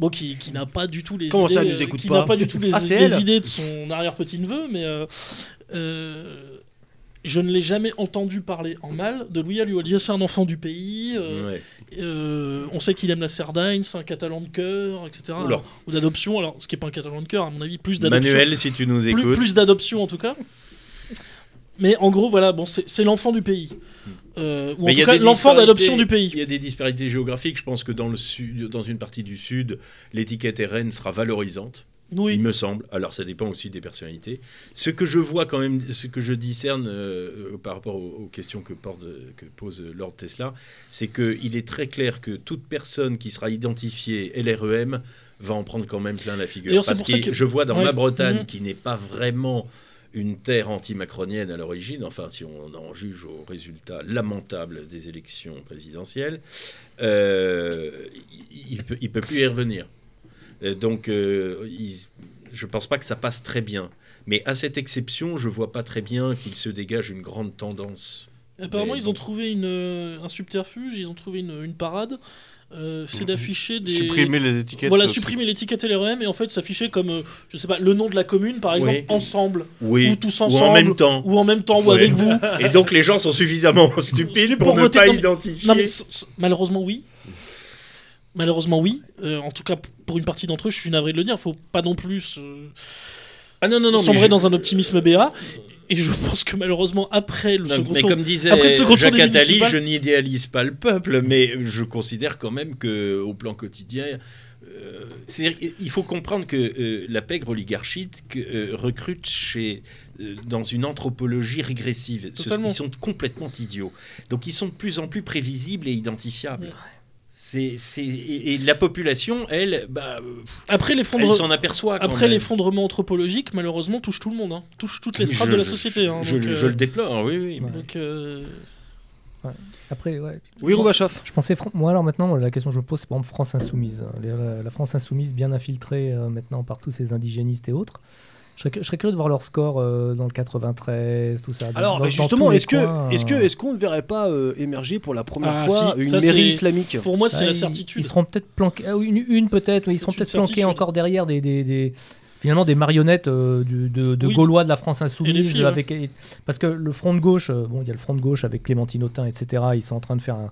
Bon, qui, qui n'a pas du tout les Comment idées, ça, elle nous euh, écoute qui pas n'a pas du tout les, Ah, c'est les elle idées de son arrière-petit neveu, mais euh, euh, je ne l'ai jamais entendu parler en mal de Louis dit, c'est un enfant du pays, euh, Ouais. euh, on sait qu'il aime la Cerdagne, c'est un catalan de cœur, etc. Oula. Ou d'adoption, alors ce qui n'est pas un catalan de cœur, à mon avis, plus d'adoption. Manuel, si tu nous Plus, écoutes. plus d'adoption en tout cas. Mais en gros, voilà, bon, c'est c'est l'enfant du pays. Euh, ou en il tout cas, l'enfant d'adoption du Il pays. y a des disparités géographiques. Je pense que dans, le sud, dans une partie du sud, l'étiquette RN sera valorisante. Oui. Il me semble. Alors ça dépend aussi des personnalités. Ce que je vois quand même, ce que je discerne euh, par rapport aux, aux questions que, porte, que pose Lord Tesla, c'est qu'il est très clair que toute personne qui sera identifiée LREM va en prendre quand même plein la figure. Parce que que- je vois dans Ouais. ma Bretagne, Mhm. qui n'est pas vraiment une terre anti-macronienne à l'origine, enfin si on en juge aux résultats lamentables des élections présidentielles, euh, il ne peut, plus y revenir. Euh, donc euh, il- je ne pense pas que ça passe très bien. Mais à cette exception, je vois pas très bien qu'il se dégage une grande tendance. Apparemment, Mais ils ont trouvé une, un subterfuge, ils ont trouvé une, une parade. Euh, c'est d'afficher des. supprimer les étiquettes. Voilà, aussi. supprimer l'étiquette LREM et en fait s'afficher comme, euh, je sais pas, le nom de la commune par exemple, Oui. ensemble, Oui, ou tous ou ensemble, en même temps. ou en même temps, ou avec vous. Et donc les gens sont suffisamment stupides Pour pour, ne voter pas comme- identifier. Non, mais malheureusement, oui. Malheureusement, oui. Euh, en tout cas, pour une partie d'entre eux, je suis navré de le dire. Faut pas non plus euh, Ah non, non, non, mais sombrer dans un optimisme BA. Et je pense que malheureusement, après le Non, second mais tour. comme disait après le Jacques Attali, je n'idéalise pas le peuple, mais je considère quand même que au plan quotidien, euh, il faut comprendre que euh, la pègre oligarchie euh, recrute chez euh, dans une anthropologie régressive. Ce- ils sont complètement idiots. Donc ils sont de plus en plus prévisibles et identifiables. Ouais. C'est, c'est- et, et la population, elle, bah, Après elle l'effondrement. s'en aperçoit. quand Après même. l'effondrement anthropologique, malheureusement, touche tout le monde, hein. touche toutes les strates Je- de la je- société. hein. Je, donc, je euh, le déplore, oui, oui. Ouais. donc, euh, Après, ouais. Oui, Roubachoff. Je pensais, fran- moi alors maintenant, la question que je me pose, c'est par exemple France Insoumise. La, la France Insoumise bien infiltrée euh, maintenant par tous ces indigénistes et autres. Je serais, cu- je serais curieux de voir leur score euh, dans le 93, tout ça. Alors dans- justement, est-ce que, coins, est-ce que, euh, est-ce qu'on ne verrait pas euh, émerger pour la première Ah, fois si, une ça, mairie islamique? pour moi, c'est bah, la ils- certitude. Ils seront peut-être planqués, ah oui, une, une peut-être, oui, ils seront peut-être planqués certitude. encore derrière des, des- des- finalement des marionnettes euh, du- de, de Oui. Gaulois de la France Insoumise. filles, ouais. avec, parce que le front de gauche, euh, bon, il y a le front de gauche avec Clémentine Autain, etc. Ils sont en train de faire un,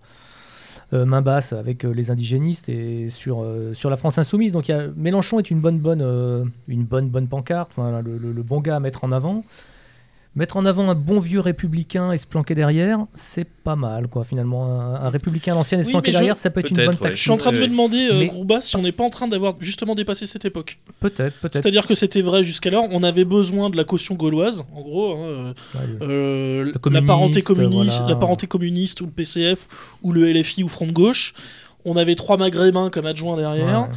main basse avec euh, les indigénistes et sur, euh, sur la France insoumise. Donc y a- Mélenchon est une bonne bonne, euh, bonne pancarte, le bon gars à mettre en avant. Mettre en avant un bon vieux républicain et se planquer derrière, c'est pas mal, quoi. Finalement, un, un républicain à l'ancienne et se Oui, planquer je- derrière, ça peut être une bonne ouais. tactique. Je suis en train de me demander, euh, Mais- Grouba, si on n'est pas en train d'avoir justement dépassé cette époque. Peut-être, peut-être. C'est-à-dire que c'était vrai jusqu'alors, on avait besoin de la caution gauloise, en gros. hein, euh, Ouais, le- euh, la parenté communiste, voilà. la parenté communiste ou le PCF ou le LFI ou Front de gauche. On avait trois maghrébins comme adjoints derrière. ouais.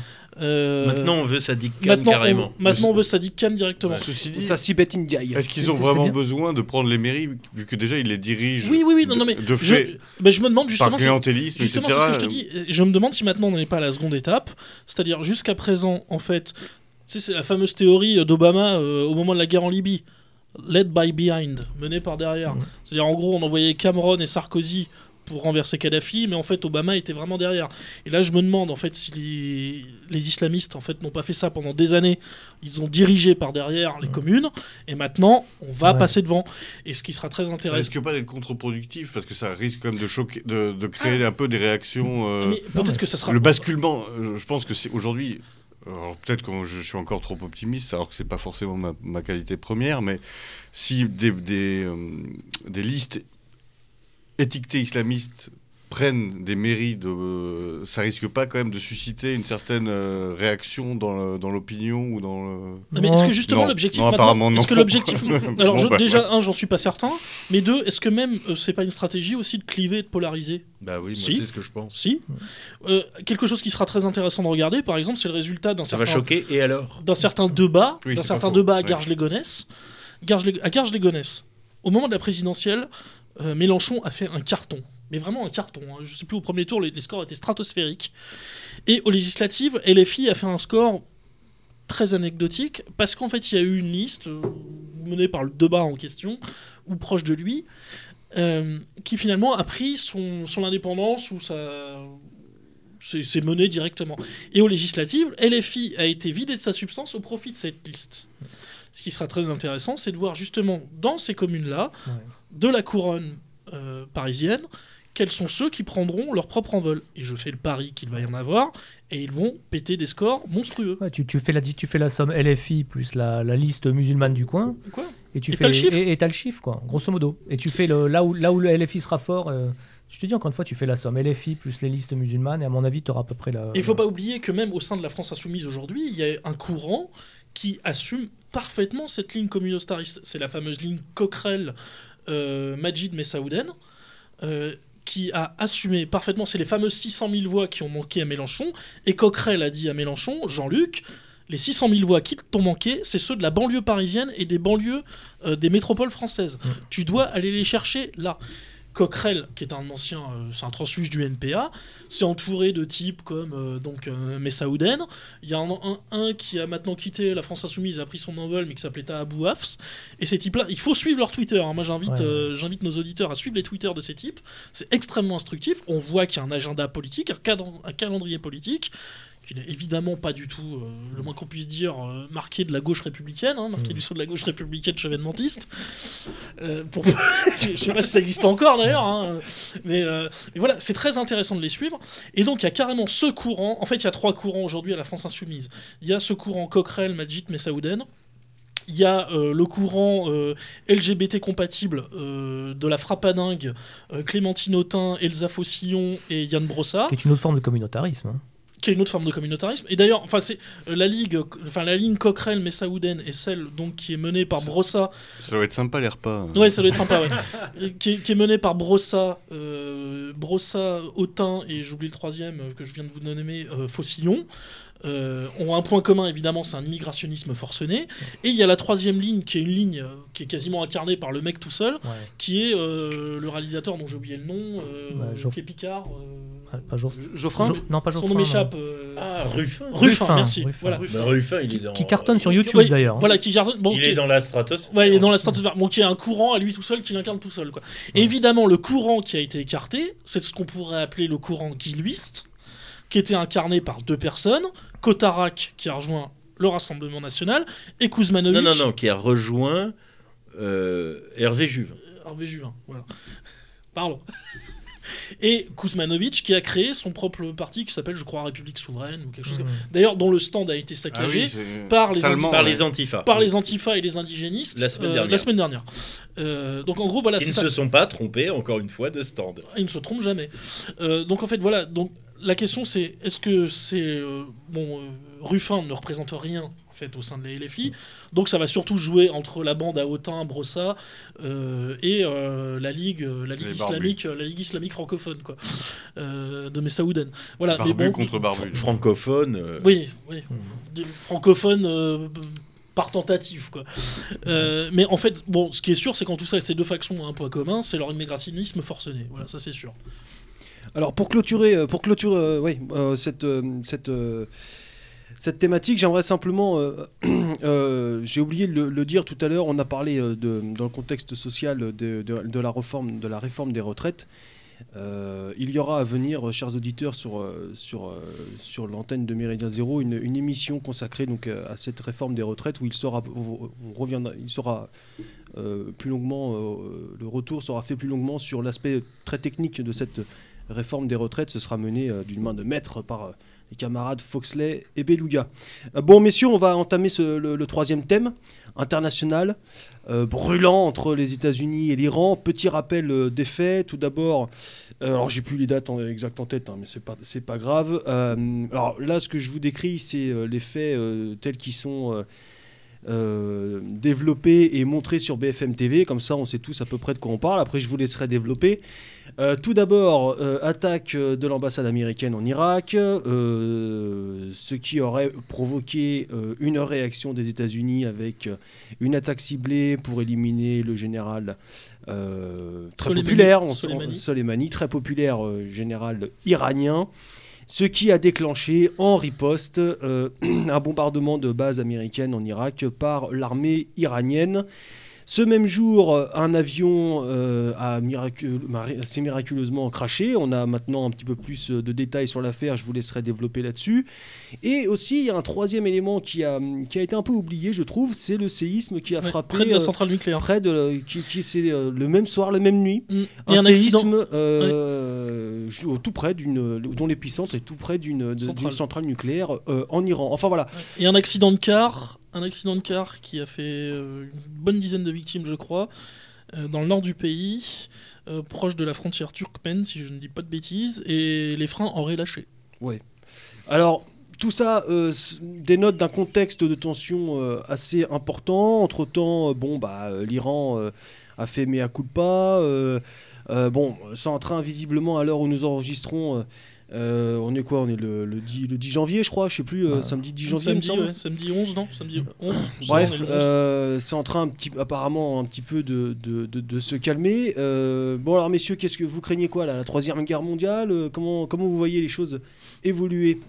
Euh, Maintenant, on veut Sadiq Khan maintenant, carrément. on, maintenant on veut Sadiq Khan directement. Ceci dit, Ça, Sibeth Ndiaye. est-ce qu'ils ont vraiment besoin de prendre les mairies, vu que déjà ils les dirigent Oui, oui, oui, non, de, non, mais de je, fait ben, je me demande par justement. si- clientélisme, Justement, etc. c'est ce que je te dis. Je me demande si maintenant on n'est pas à la seconde étape. C'est-à-dire, jusqu'à présent, en fait, tu sais, c'est la fameuse théorie d'Obama euh, au moment de la guerre en Libye. Led by behind, mené par derrière. C'est-à-dire, en gros, on envoyait Cameron et Sarkozy pour renverser Kadhafi, mais en fait, Obama était vraiment derrière. Et là, je me demande, en fait, si les, les islamistes, en fait, n'ont pas fait ça pendant des années. Ils ont dirigé par derrière les communes, et maintenant, on va Ouais. passer devant. Et ce qui sera très Ça intéressant. risque pas d'être contre-productif parce que ça risque quand même de choquer, de, de créer un peu des réactions. euh, Ah. Peut-être mais que ça sera. le basculement, euh, je pense que c'est aujourd'hui. Alors peut-être que je suis encore trop optimiste, alors que c'est pas forcément ma, ma qualité première, mais si des, des, euh, des listes étiquetées islamistes prennent des mairies, de, euh, ça risque pas quand même de susciter une certaine euh, réaction dans le- dans l'opinion ou dans le... Non, mais est-ce que justement Non. l'objectif Non, maintenant- apparemment, non. Est-ce que l'objectif Alors Bon, je- bah, déjà un, j'en suis pas certain, mais deux, est-ce que même euh, c'est pas une stratégie aussi de cliver et de polariser? Bah oui, moi Si. c'est ce que je pense. Si. Euh, quelque chose qui sera très intéressant de regarder, par exemple, c'est le résultat d'un Ça va certain choquer, et alors? d'un certain débat, Oui, d'un certain débat à. Garges-les-Gonesse. Garges-les- à Garges-les-Gonesse, au moment de la présidentielle, euh, Mélenchon a fait un carton. Mais vraiment un carton. hein. Je sais plus, au premier tour, les, scores étaient stratosphériques. Et aux législatives, LFI a fait un score très anecdotique parce qu'en fait, il y a eu une liste euh, menée par le débat en question, ou proche de lui, euh, qui finalement a pris son, son indépendance ou sa. C'est mené directement. Et aux législatives, LFI a été vidé de sa substance au profit de cette liste. Ce qui sera très intéressant, c'est de voir justement dans ces communes-là. De la couronne euh, parisienne, quels sont ceux qui prendront leur propre envol. Et je fais le pari qu'il va y en avoir, et ils vont péter des scores monstrueux. Ouais, tu, tu fais la, tu fais la somme LFI plus la, la liste musulmane du coin, Quoi? et tu Et fais t'as le chiffre? et, le chiffre, quoi, grosso modo. Et tu fais le, là, où, là où le LFI sera fort, euh, je te dis encore une fois, tu fais la somme LFI plus les listes musulmanes, et à mon avis, tu auras à peu près la. Il faut pas oublier que même au sein de la France insoumise aujourd'hui, il y a un courant qui assume parfaitement cette ligne communautariste. C'est la fameuse ligne Coquerel Majid Messaouden. euh, qui a assumé parfaitement, c'est les fameuses 600 000 voix qui ont manqué à Mélenchon, et Coquerel a dit à Mélenchon, Jean-Luc, les 600 000 voix qui t'ont manqué, c'est ceux de la banlieue parisienne et des banlieues euh, des métropoles françaises. Mm. Tu dois aller les chercher là. Coquerel, qui est un ancien, euh, c'est un transfuge du NPA, s'est entouré de types comme euh, donc euh, Messaouden. Il y a un, un- un qui a maintenant quitté la France Insoumise, a pris son envol, mais qui s'appelait Abou Hafs. Et ces types-là, il faut suivre leur Twitter. hein. Moi, j'invite, Ouais, ouais. j'invite nos auditeurs à suivre les Twitter de ces types. C'est extrêmement instructif. On voit qu'il y a un agenda politique, un, cadre- un calendrier politique qui n'est évidemment pas du tout, euh, le moins qu'on puisse dire, euh, marqué de la gauche républicaine, hein, marqué Mm. du saut de la gauche républicaine chevènementiste. Euh, pour... je, je sais pas si ça existe encore d'ailleurs, hein, mais, mais voilà, c'est très intéressant de les suivre. Et donc il y a carrément ce courant, en fait il y a trois courants aujourd'hui à la France Insoumise. Il y a ce courant Coquerel, Majid, Messaouden. Il y a euh, le courant euh, LGBT compatible euh, de la frappadingue, Clémentine Autain, Elsa Fossillon et Yann Brossard Qui est une autre forme de communautarisme. hein. Qui est une autre forme de communautarisme. Et d'ailleurs, enfin, c'est euh, la ligue, enfin la ligne Coquerel Messaouden est celle donc qui est menée par Brossa. Ça doit être sympa les repas. Ouais, ça doit être sympa. Ouais. Euh, qui, est, qui est menée par Brossa, euh, Brossa, Autain et j'oublie le troisième euh, que je viens de vous nommer, Faucillon. Euh, ont un point commun évidemment, c'est un immigrationnisme forcené. Et il y a la troisième ligne qui est une ligne euh, qui est quasiment incarnée par le mec tout seul, Ouais. qui est euh, le réalisateur dont j'ai oublié le nom, euh, Bah, Geoff- qui est Picard. euh, Ah, Pas Geoff- Geoffrin Jo- Non, pas son nom m'échappe. euh, Ah, Ruffin. Ruffin, Ruffin, merci. Ruffin. Voilà. Bah, Ruffin, il est dans. Qui cartonne sur YouTube d'ailleurs. hein. Voilà, qui cartonne. Bon, Il qui- est dans la stratosphère. Ouais, il est dans la stratosphère. Bon, qui est un courant à lui tout seul qui l'incarne tout seul. Quoi. Évidemment, le courant qui a été écarté, c'est ce qu'on pourrait appeler le courant guiluiste, qui était incarné par deux personnes Kotarak, qui a rejoint le Rassemblement National, et Kuzmanovic. Non, non, non, qui a rejoint euh, Hervé Juvin. Hervé Juvin, voilà. Pardon. et Kuzmanovic qui a créé son propre parti qui s'appelle, je crois, République souveraine ou quelque chose. comme- Mhm. D'ailleurs, dont le stand a été Ah saccagé oui, par les salement, Par les antifas. par les antifas et les indigénistes La semaine euh, dernière. la semaine dernière. Euh, donc en gros, voilà, c'est ne ça. se sont pas trompés, encore une fois, de stand. Ils ne se trompent jamais. Euh, donc en fait, voilà. Donc la question c'est est-ce que c'est euh, bon euh, Ruffin ne représente rien en fait au sein de la LFI, donc ça va surtout jouer entre la bande à Autun, Brossa euh, et euh, la ligue, la ligue Les islamique, la ligue islamique francophone quoi, euh, de Messaouden. Voilà. mais Barbu bon, contre barbu. Francophone. euh, oui, oui. Des francophones euh, par tentative, quoi. Euh, mais en fait, bon, ce qui est sûr, c'est qu'en tout ça, ces deux factions ont un point commun, c'est leur immigrationnisme forcené. Voilà, ça c'est sûr. Alors pour clôturer, euh, pour clôturer euh, oui, euh, cette, cette, cette thématique, j'aimerais simplement, j'ai oublié de le, dire tout à l'heure, on a parlé de, dans le contexte social de, de- la, réforme, de la réforme des retraites. Il y aura à venir, chers auditeurs, sur, sur, sur l'antenne de Méridien Zéro, une, une émission consacrée donc, à cette réforme des retraites où il sera, on reviendra, il sera plus longuement, le retour sera fait plus longuement sur l'aspect très technique de cette réforme des retraites. Ce sera mené euh, d'une main de maître par euh, les camarades Foxley et Beluga. Euh, bon, messieurs, on va entamer le, troisième thème international, brûlant entre les États-Unis et l'Iran. Petit rappel des faits. Tout d'abord, euh, alors j'ai plus les dates exactes en tête, hein, mais c'est pas pas grave. Alors là, ce que je vous décris, c'est les faits tels qu'ils sont. Euh, développés et montrés sur BFM TV, comme ça on sait tous à peu près de quoi on parle. Après, je vous laisserai développer. Euh, tout d'abord, euh, attaque de l'ambassade américaine en Irak, euh, ce qui aurait provoqué une réaction des États-Unis avec une attaque ciblée pour éliminer le général très Soleimani. populaire, on- Soleimani. Soleimani, très populaire général iranien. Ce qui a déclenché en riposte euh, un bombardement de bases américaines en Irak par l'armée iranienne. Ce même jour, un avion euh, a s'est miraculeusement craché. On a maintenant un petit peu plus de détails sur l'affaire, je vous laisserai développer là-dessus. Et aussi, il y a un troisième élément qui a, qui a été un peu oublié, je trouve, c'est le séisme qui a Ouais, frappé près de la euh, centrale nucléaire. près de qui, qui c'est euh, le même soir, la même nuit. Mm. Un, séisme euh, jou- tout près d'une, dont l'épicentre est tout près d'une, Centrale. centrale nucléaire euh, en Iran. Enfin voilà. Et un accident de car, un accident de car qui a fait euh, une bonne dizaine de victimes, je crois, euh, dans le nord du pays, euh, proche de la frontière turkmène, si je ne dis pas de bêtises, et les freins auraient lâché. Alors, tout ça dénote d'un contexte de tension assez important. Entre-temps, euh, bon, bah, l'Iran a fait mea culpa. Bon, c'est en train, visiblement, à l'heure où nous enregistrons, euh, on est quoi On est le, le 10, le 10 janvier, je crois, je sais plus, euh, samedi 10 janvier, samedi, semble. ouais, samedi 11, non? Samedi 11 Bref, on est le 11. euh, c'est en train un petit, apparemment un petit peu de, de- de- de se calmer. Bon alors messieurs, qu'est-ce que vous craignez quoi là, La troisième guerre mondiale? Comment, comment vous voyez les choses évoluer?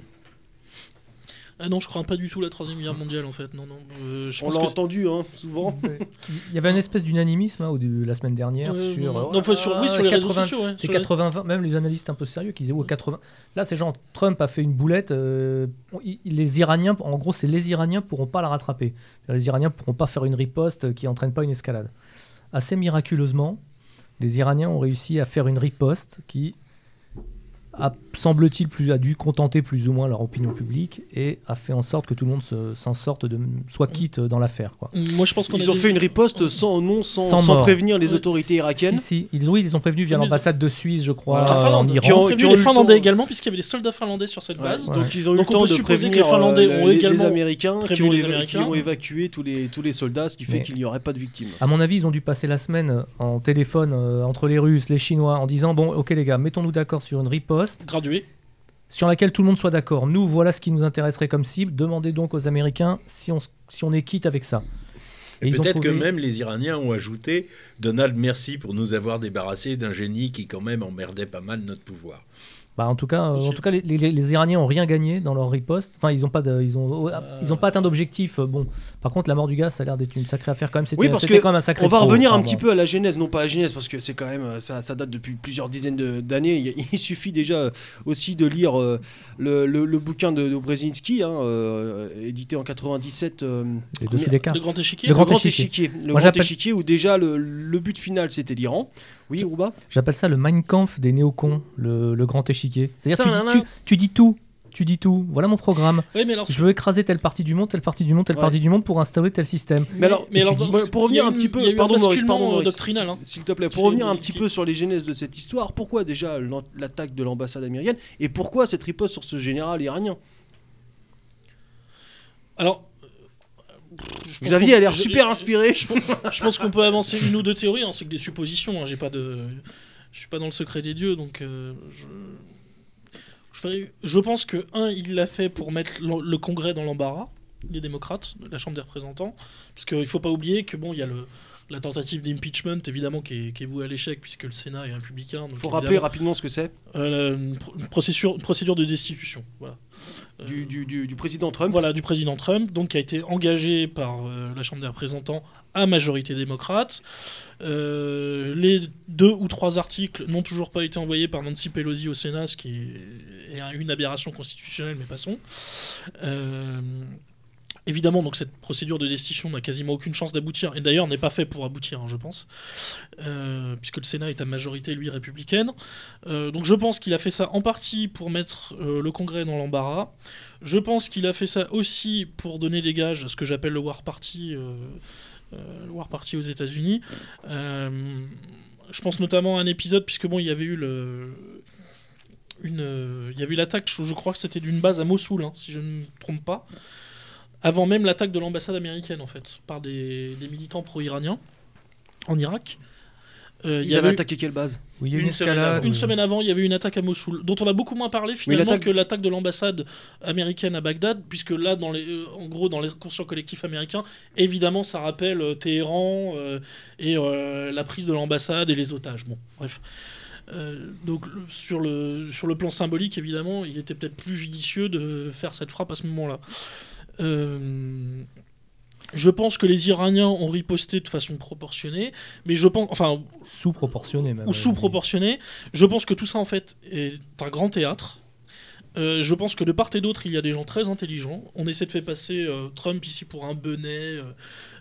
Ah non, je crois pas du tout la troisième guerre mondiale en fait. Non, non. euh, je On pense l'a que entendu hein, souvent. Il y avait une espèce d'unanimisme hein, au début- la semaine dernière Ouais, sur. non, euh, non. Non, enfin, sur, oui, sur les réseaux 80 sociaux. ouais, C'est sur les- 80, même les analystes un peu sérieux qui disaient oh, 80. Là, c'est genre Trump a fait une boulette. euh, les Iraniens, en gros, c'est les Iraniens pourront pas la rattraper. Les Iraniens pourront pas faire une riposte qui entraîne pas une escalade. Assez miraculeusement, les Iraniens ont réussi à faire une riposte qui a, semble-t-il, plus, a dû contenter plus ou moins leur opinion publique et a fait en sorte que tout le monde se- s'en sorte, de, soit quitte dans l'affaire. Quoi. Moi, je pense qu'on Ils ont des- fait une riposte sans non sans, Sans prévenir les autorités irakiennes. Si, si, ils, oui, ils ont prévenu via l'ambassade de Suisse, je crois, La en Finlande. Iran. Qui ont- Ils ont prévenu les le Finlandais temps- également, puisqu'il y avait des soldats finlandais sur cette base. Ouais. Donc, Donc ils ont eu Donc, le on temps peut de supposer que les Finlandais euh, ont les- les également Américains qui prévenu ont, les qui évacué tous les, tous les soldats, ce qui fait Mais- qu'il n'y aurait pas de victimes. À mon avis, ils ont dû passer la semaine en téléphone euh, entre les Russes, les Chinois, en disant bon, ok les gars, mettons-nous d'accord sur une riposte gradués. sur laquelle tout le monde soit d'accord. Nous, voilà ce qui nous intéresserait comme cible. Demandez donc aux Américains si on, si on est quitte avec ça. Et peut-être que même les Iraniens ont ajouté Donald, merci pour nous avoir débarrassés d'un génie qui, quand même, emmerdait pas mal notre pouvoir. Bah, en tout cas, euh, en tout cas, les, les- les Iraniens ont rien gagné dans leur riposte. Enfin, ils n'ont pas, de- ils ont, ils ont pas atteint d'objectif. euh, Bon, par contre, la mort du gars, ça a l'air d'être une sacrée affaire quand même. Oui, parce que quand même un sacré. On va pro, revenir un petit peu à la genèse, non pas à la genèse, parce que c'est quand même euh, ça, ça date depuis plusieurs dizaines d'années. Il, suffit déjà euh, aussi de lire euh, le, le- le bouquin de, de Brzezinski, hein, euh, édité en 97. euh, Les premier- dessus des cartes. Le grand échiquier. Le le grand échiquier. Le Moi, grand j'appelle- échiquier où déjà le, le but final c'était l'Iran. Oui, Rouba J'appelle ça le Mein Kampf des néocons, le, le grand échiquier. C'est-à-dire tu, dis- tu, tu dis tout, tu dis tout. Voilà mon programme. Oui, mais alors, Je veux écraser telle partie du monde, telle partie du monde, telle Ouais. partie du monde pour instaurer tel système. Mais alors, mais alors, tu dis- dans- pour revenir il y a un eu- petit il y a peu, eu un pardon Maurice, basculement pardon Maurice, doctrinal, hein. s'il- s'il te plaît, pour revenir un petit peu sur les genèses de cette histoire, pourquoi déjà l'attaque de l'ambassade américaine et pourquoi cette riposte sur ce général iranien? Alors Xavier a l'air super inspiré. Je, je pense qu'on peut avancer une ou deux théories, hein, c'est que des suppositions. hein, J'ai pas de, je suis pas dans le secret des dieux, donc euh, je, je, pense que un, il l'a fait pour mettre le, Congrès dans l'embarras, les démocrates, la Chambre des représentants, parce qu'il faut pas oublier que bon, il y a le la tentative d'impeachment, évidemment, qui est, qui est vouée à l'échec, puisque le Sénat est républicain. Il faut rappeler rapidement ce que c'est euh, la- une pro- une procédure, procédure de destitution. Voilà. Du, président Trump. voilà, du président Trump, donc qui a été engagé par euh, la Chambre des représentants à majorité démocrate. Euh, les deux ou trois articles n'ont toujours pas été envoyés par Nancy Pelosi au Sénat, ce qui est, est une aberration constitutionnelle, mais passons. Euh, Évidemment, cette procédure de destitution n'a quasiment aucune chance d'aboutir, et d'ailleurs n'est pas fait pour aboutir, hein, je pense, Euh, puisque le Sénat est à majorité, lui, républicaine. Euh, donc je pense qu'il a fait ça en partie pour mettre euh, le Congrès dans l'embarras. Je pense qu'il a fait ça aussi pour donner des gages à ce que j'appelle le War Party, le War Party aux États-Unis. Je pense notamment à un épisode, puisque bon, il y avait eu le. Il y avait l'attaque, je, je crois que c'était d'une base à Mossoul, hein, si je ne me trompe pas, avant même l'attaque de l'ambassade américaine, en fait, par des, des militants pro-iraniens en Irak. Euh, il y Ils avaient attaqué quelle base? Oui, Une semaine avant. une semaine avant, il y avait une attaque à Mossoul, dont on a beaucoup moins parlé finalement l'attaque- que l'attaque de l'ambassade américaine à Bagdad, puisque là, dans les, euh, en gros, dans les conscients collectifs américains, évidemment, ça rappelle euh, Téhéran euh, et euh, la prise de l'ambassade et les otages. Bon, bref. Euh, donc le- sur le, sur le plan symbolique, évidemment, il était peut-être plus judicieux de faire cette frappe à ce moment-là. Euh, je pense que les Iraniens ont riposté de façon proportionnée, mais je pense, enfin, Sous-proportionné même. ou sous-proportionné. Je pense que tout ça, en fait, est un grand théâtre. Euh, je pense que de part et d'autre, il y a des gens très intelligents. On essaie de faire passer euh, Trump ici pour un benet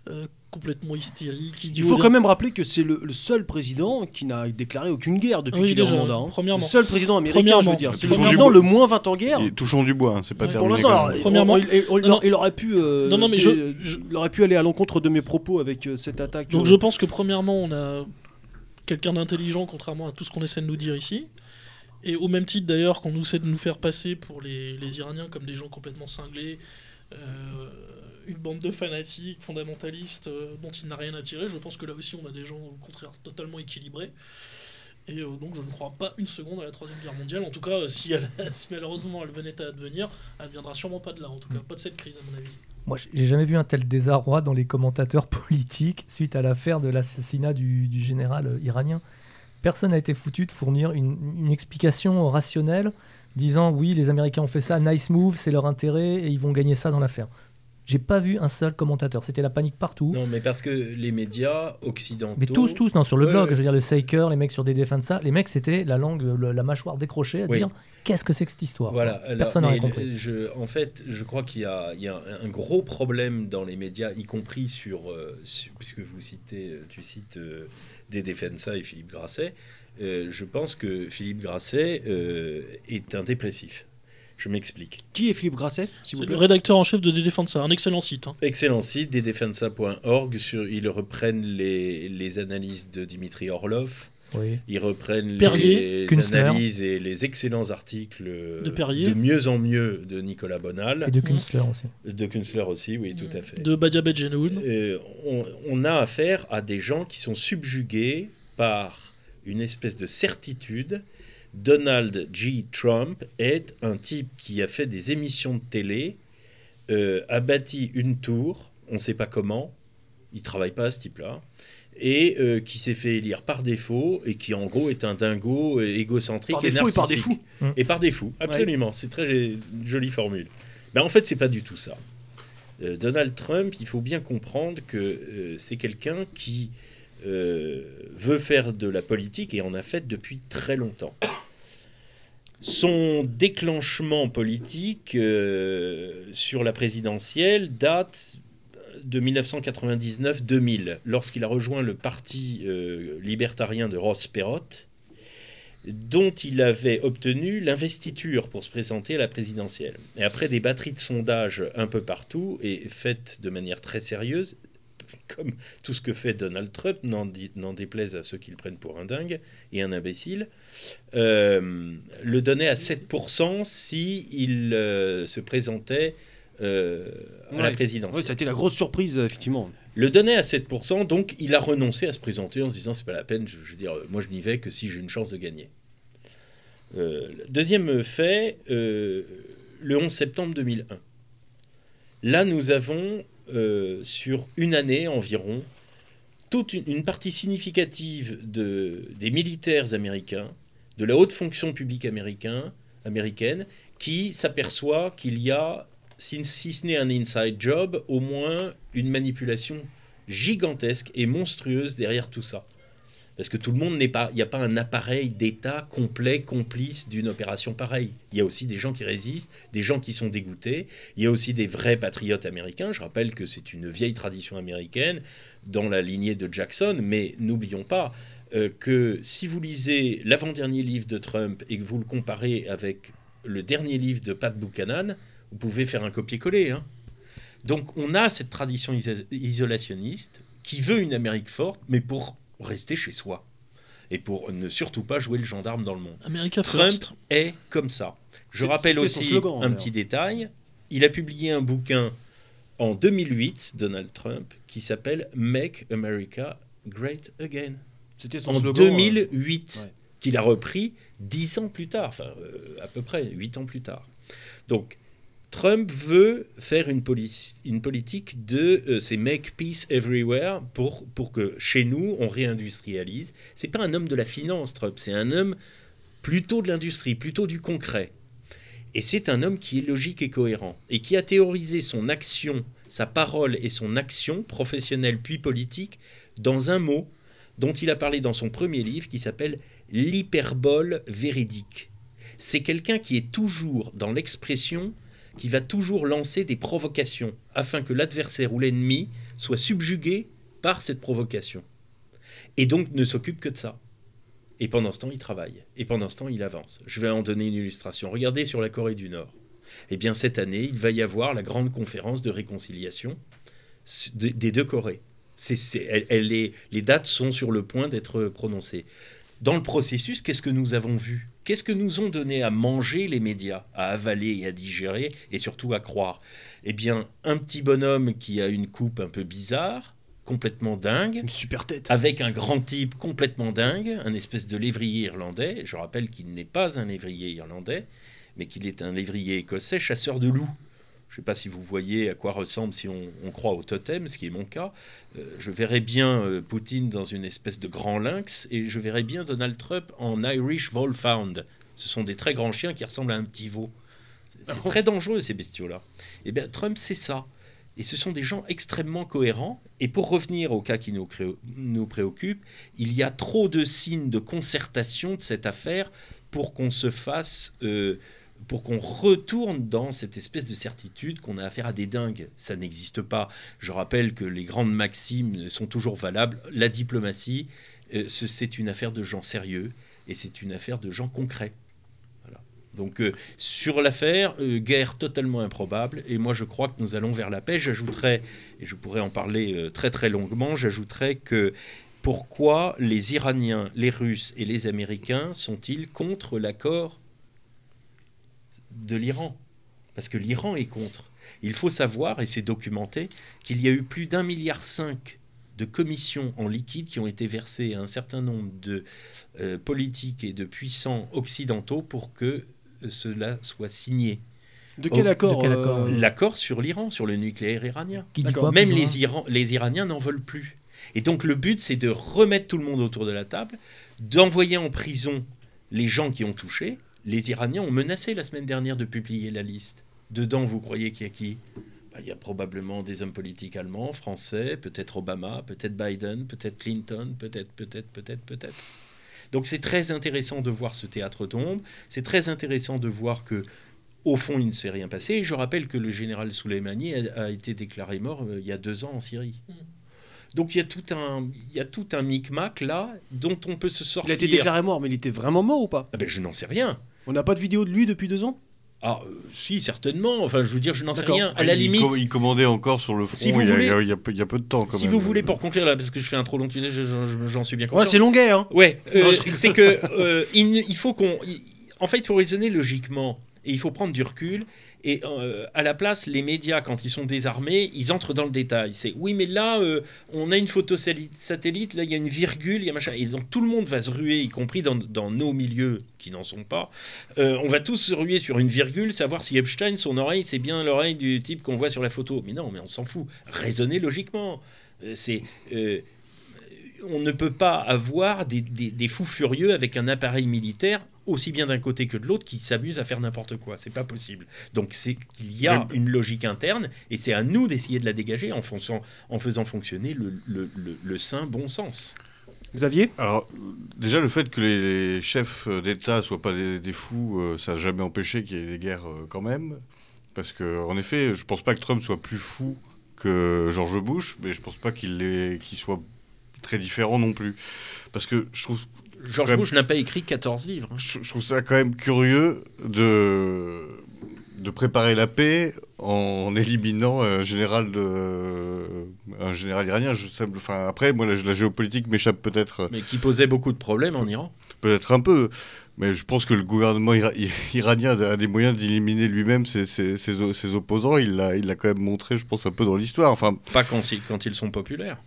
euh, complètement hystérique. Il faut quand même rappeler que c'est le, le seul président qui n'a déclaré aucune guerre depuis Oui, qu'il est déjà, mandat. hein. premièrement. Le seul président américain, je veux dire. C'est le président le moins 20 ans en guerre. Touchons du bois, hein, c'est pas Ouais, Pour terminé. l'instant, il- Premièrement- il, aurait pu, euh, Non, non, mais je- je- il aurait pu aller à l'encontre de mes propos avec euh, cette attaque. Donc euh, je pense que premièrement, on a quelqu'un d'intelligent, contrairement à tout ce qu'on essaie de nous dire ici. Et au même titre d'ailleurs qu'on essaie de nous faire passer pour les, les Iraniens comme des gens complètement cinglés, euh, une bande de fanatiques, fondamentalistes euh, dont il n'a rien à tirer, je pense que là aussi on a des gens au contraire totalement équilibrés. Et euh, donc je ne crois pas une seconde à la Troisième Guerre mondiale. En tout cas, euh, si, elle- si malheureusement elle venait à advenir, elle ne viendra sûrement pas de là. En tout cas, pas de cette crise à mon avis. Moi, j'ai jamais vu un tel désarroi dans les commentateurs politiques suite à l'affaire de l'assassinat du, du général iranien. Personne n'a été foutu de fournir une, une explication rationnelle disant oui, les Américains ont fait ça, nice move, c'est leur intérêt et ils vont gagner ça dans l'affaire. J'ai pas vu un seul commentateur. C'était la panique partout. Non, mais parce que les médias occidentaux. Mais tous, tous, non, sur le blog, je veux dire, le Saker, les mecs sur des ça, les mecs, c'était la langue, le- la mâchoire décrochée à Oui. dire qu'est-ce que c'est que cette histoire Voilà, Personne mais compris. je- en fait, je crois qu'il y a, il y a un, un gros problème dans les médias, y compris sur, euh, sur- puisque vous citez, euh, tu cites euh, et Philippe Grasset. euh, je pense que Philippe Grasset est un dépressif. Je m'explique. Qui est Philippe Grasset, s'il vous C'est le plaît rédacteur en chef de Défensa, un excellent site. hein. Excellent site, desdefensa.org. Sur, ils reprennent les, les analyses de Dimitri Orlov. Oui. Ils reprennent Perrier, les Künstler. analyses et les excellents articles De Perrier. de mieux en mieux de Nicolas Bonal. Et de Künstler aussi. De Künstler aussi, oui, tout à fait. De Badia Bedjenoun. Euh, on, on a affaire à des gens qui sont subjugués par une espèce de certitude. Donald G. Trump est un type qui a fait des émissions de télé, euh, a bâti une tour, on ne sait pas comment, il travaille pas à ce type-là, et euh, qui s'est fait élire par défaut et qui en gros est un dingo égocentrique Par et défaut et par narcissique. défaut. Et par défaut, absolument. C'est très jolie formule. Mais en fait, c'est pas du tout ça. Euh, Donald Trump, il faut bien comprendre que euh, c'est quelqu'un qui euh, veut faire de la politique et en a fait depuis très longtemps. Son déclenchement politique euh, sur la présidentielle date de 1999-2000, lorsqu'il a rejoint le parti euh, libertarien de Ross Perot, dont il avait obtenu l'investiture pour se présenter à la présidentielle. Et après des batteries de sondages un peu partout, et faites de manière très sérieuse, comme tout ce que fait Donald Trump, n'en déplaise à ceux qui le prennent pour un dingue et un imbécile, euh, le donnait à 7% si il euh, se présentait euh, à la présidentielle. Oui, ça a été la grosse surprise, effectivement. Le donnait à 7%, donc il a renoncé à se présenter en se disant c'est pas la peine, je, je veux dire, moi je n'y vais que si j'ai une chance de gagner. Deuxième fait, le 11 septembre 2001. Là, nous avons, euh, sur une année environ, toute une, partie significative de, des militaires américains, de la haute fonction publique américain, américaine, qui s'aperçoit qu'il y a, si ce n'est un inside job, au moins une manipulation gigantesque et monstrueuse derrière tout ça. Parce que tout le monde n'est pas, il n'y a pas un appareil d'État complet, complice d'une opération pareille. Il y a aussi des gens qui résistent, des gens qui sont dégoûtés. Il y a aussi des vrais patriotes américains. Je rappelle que c'est une vieille tradition américaine dans la lignée de Jackson, mais n'oublions pas euh, que si vous lisez l'avant-dernier livre de Trump et que vous le comparez avec le dernier livre de Pat Buchanan, vous pouvez faire un copier-coller. hein. Donc on a cette tradition iso- isolationniste qui veut une Amérique forte, mais pour rester chez soi et pour ne surtout pas jouer le gendarme dans le monde. America Trump First. est comme ça. Je C'est- rappelle aussi slogan, un petit détail. Il a publié un bouquin en 2008, Donald Trump, qui s'appelle Make America Great Again. C'était son En slogan. euh, 2008, ouais. qu'il a repris dix ans plus tard, enfin euh, à peu près huit ans plus tard. Donc Trump veut faire une, poli- une politique de euh, c'est make peace everywhere pour, pour que chez nous on réindustrialise. C'est pas un homme de la finance Trump, c'est un homme plutôt de l'industrie, plutôt du concret. Et c'est un homme qui est logique et cohérent et qui a théorisé son action, sa parole et son action professionnelle puis politique dans un mot dont il a parlé dans son premier livre qui s'appelle l'hyperbole véridique. C'est quelqu'un qui est toujours dans l'expression, qui va toujours lancer des provocations afin que l'adversaire ou l'ennemi soit subjugué par cette provocation. Et donc ne s'occupe que de ça. Et pendant ce temps, il travaille. Et pendant ce temps, il avance. Je vais en donner une illustration. Regardez sur la Corée du Nord. Eh bien, cette année, il va y avoir la grande conférence de réconciliation de- des deux Corées. Les dates sont sur le point d'être prononcées. Dans le processus, qu'est-ce que nous avons vu? Qu'est-ce que nous ont donné à manger les médias, à avaler et à digérer, et surtout à croire? Eh bien, un petit bonhomme qui a une coupe un peu bizarre, complètement dingue, Une super tête. avec un grand type complètement dingue, un espèce de lévrier irlandais. Je rappelle qu'il n'est pas un lévrier irlandais, mais qu'il est un lévrier écossais chasseur de loups. Je ne sais pas si vous voyez à quoi ressemble si on, on croit au totem, ce qui est mon cas. Euh, je verrais bien euh, Poutine dans une espèce de grand lynx et je verrais bien Donald Trump en Irish Wolfhound. Ce sont des très grands chiens qui ressemblent à un petit veau. C'est c'est très dangereux ces bestiaux-là. Et bien Trump, c'est ça. Et ce sont des gens extrêmement cohérents. Et pour revenir au cas qui nous préoccupe, il y a trop de signes de concertation de cette affaire pour qu'on se fasse, euh, pour qu'on retourne dans cette espèce de certitude qu'on a affaire à des dingues. Ça n'existe pas. Je rappelle que les grandes maximes sont toujours valables. La diplomatie, euh, ce- c'est une affaire de gens sérieux et c'est une affaire de gens concrets. Donc euh, sur l'affaire, euh, guerre totalement improbable, et moi je crois que nous allons vers la paix. J'ajouterais, et je pourrais en parler très très longuement, j'ajouterais que pourquoi les Iraniens, les Russes et les Américains sont-ils contre l'accord de l'Iran Parce que l'Iran est contre. Il faut savoir, et c'est documenté, qu'il y a eu plus d'un milliard cinq de commissions en liquide qui ont été versées à un certain nombre de euh, politiques et de puissants occidentaux pour que cela soit signé. De quel Oh, accord euh, accord L'accord sur l'Iran, sur le nucléaire iranien. Qui dit D'accord. quoi Même les, Iran- les Iraniens n'en veulent plus. Et donc le but, c'est de remettre tout le monde autour de la table, d'envoyer en prison les gens qui ont touché. Les Iraniens ont menacé la semaine dernière de publier la liste. Dedans, vous croyez qu'il y a qui? Bah, Il y a probablement des hommes politiques allemands, français, peut-être Obama, peut-être Biden, peut-être Clinton, peut-être, peut-être, peut-être, peut-être. Donc c'est très intéressant de voir ce théâtre d'ombre. C'est très intéressant de voir que Au fond, il ne s'est rien passé. Et je rappelle que le général Soleimani a, a été déclaré mort euh, il y a deux ans en Syrie. Mm. Donc il y a tout un, il y a tout un micmac là dont on peut se Il sortir. a été déclaré mort, mais il était vraiment mort ou pas? Ah ben, je n'en sais rien. On n'a pas de vidéo de lui depuis deux ans? Ah euh, si certainement. Enfin je veux dire, je n'en sais rien. À la il limite, com- il commandait encore sur le front Si vous il, y a, voulez- il y a- il y a peu, il y a peu de temps. Quand si même. vous voulez pour conclure là, parce que je fais un trop long tunnel, je- je- j'en suis bien conscient. Ouais, c'est longuet, hein Ouais, euh, c'est que euh, il, faut qu'on. En fait, il faut raisonner logiquement et il faut prendre du recul. Et euh, à la place, les médias, quand ils sont désarmés, ils entrent dans le détail. C'est oui, mais là, euh, on a une photo satellite, là, il y a une virgule, il y a machin. Et donc tout le monde va se ruer, y compris dans, nos milieux qui n'en sont pas. Euh, on va tous se ruer sur une virgule, savoir si Epstein, son oreille, c'est bien l'oreille du type qu'on voit sur la photo. Mais non, mais on s'en fout. Raisonnez logiquement. C'est. on ne peut pas avoir des- des fous furieux avec un appareil militaire aussi bien d'un côté que de l'autre qui s'amusent à faire n'importe quoi. C'est pas possible. Donc c'est qu'il y a une logique interne et c'est à nous d'essayer de la dégager en, faisant fonctionner le, le- le- le sain bon sens. Xavier? Alors, déjà, le fait que les chefs d'État soient pas des, des fous, euh, ça n'a jamais empêché qu'il y ait des guerres euh, quand même. Parce que, en effet, je pense pas que Trump soit plus fou que George Bush, mais je pense pas qu'il soit très différent non plus. Parce que je trouve, George. Bush n'a pas écrit 14 livres. je, je trouve ça quand même curieux de, de préparer la paix en éliminant un général, de, un général iranien. Je, sais- enfin, après, moi, la, la géopolitique m'échappe peut-être Mais qui posait beaucoup de problèmes en Iran. Peut-être un peu, mais je pense que le gouvernement ira- iranien a des moyens d'éliminer lui-même ses, ses- ses o- ses opposants. Il l'a il l'a quand même montré, je pense, un peu dans l'histoire. Enfin, Pas quand, quand ils sont populaires.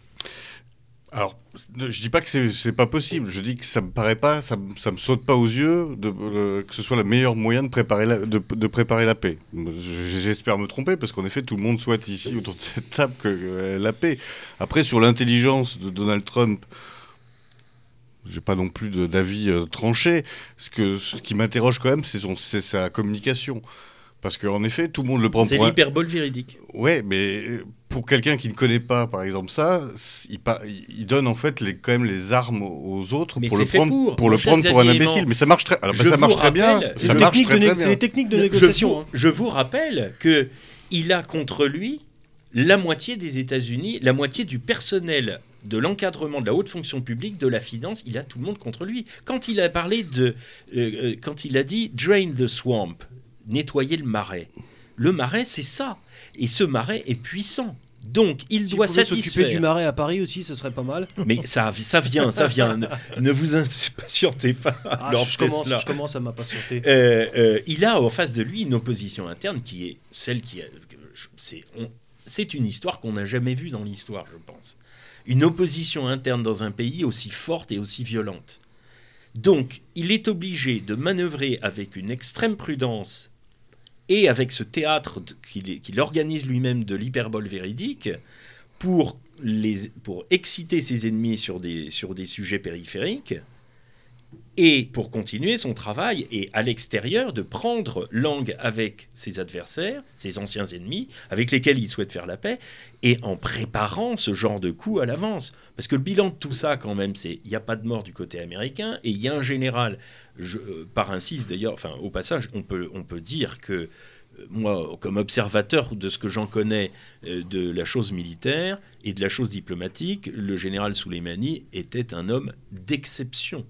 Alors, je dis pas que c'est pas possible. Je dis que ça me paraît pas, ça, ça me saute pas aux yeux que ce soit le meilleur moyen de préparer la, de, préparer la paix. Je- J'espère me tromper parce qu'en effet, tout le monde souhaite ici autour de cette table que euh, la paix. Après, sur l'intelligence de Donald Trump. J'ai pas non plus d'avis euh, tranché. Ce, que, ce qui m'interroge quand même, c'est sa communication. Parce qu'en effet, tout le monde le prend C'est pour un... l'hyperbole véridique. Ouais, mais euh, pour quelqu'un qui ne connaît pas, par exemple, ça, il, pa- il donne en fait les, quand même les armes aux autres Mais pour c'est le prendre, pour, le prendre pour un imbécile. Mais ça marche très, alors, bah, ça marche très bien. C'est Ça marche techniques très très c'est bien. des techniques de Je négociation. vous, hein. je vous rappelle que il a contre lui la moitié des États-Unis, la moitié du personnel de l'encadrement de la haute fonction publique, de la finance, il a tout le monde contre lui. Quand il a parlé de, euh, euh, quand il a dit drain the swamp, nettoyer le marais. Le marais, c'est ça, et ce marais est puissant. Donc, il S'il doit s'occuper satisfaire. du marais à Paris aussi, ce serait pas mal. Mais ça, ça vient, ça vient. ne, ne vous impatientez pas, Ah, je, commence, Tesla. je commence à m'impatienter. Euh, euh, il a en face de lui une opposition interne qui est celle qui. c'est une histoire qu'on n'a jamais vue dans l'histoire, je pense. Une opposition interne dans un pays aussi forte et aussi violente. Donc, il est obligé de manœuvrer avec une extrême prudence et avec ce théâtre qu'il organise lui-même de l'hyperbole véridique pour, les, pour exciter ses ennemis sur des, sur des sujets périphériques et pour continuer son travail et à l'extérieur de prendre langue avec ses adversaires, ses anciens ennemis, avec lesquels il souhaite faire la paix, et en préparant ce genre de coup à l'avance. Parce que le bilan de tout ça, quand même, c'est il n'y a pas de mort du côté américain, et il y a un général, par insiste d'ailleurs, enfin au passage, on peut, on peut dire que euh, moi, comme observateur de ce que j'en connais euh, de la chose militaire et de la chose diplomatique, le général Soleimani était un homme d'exception.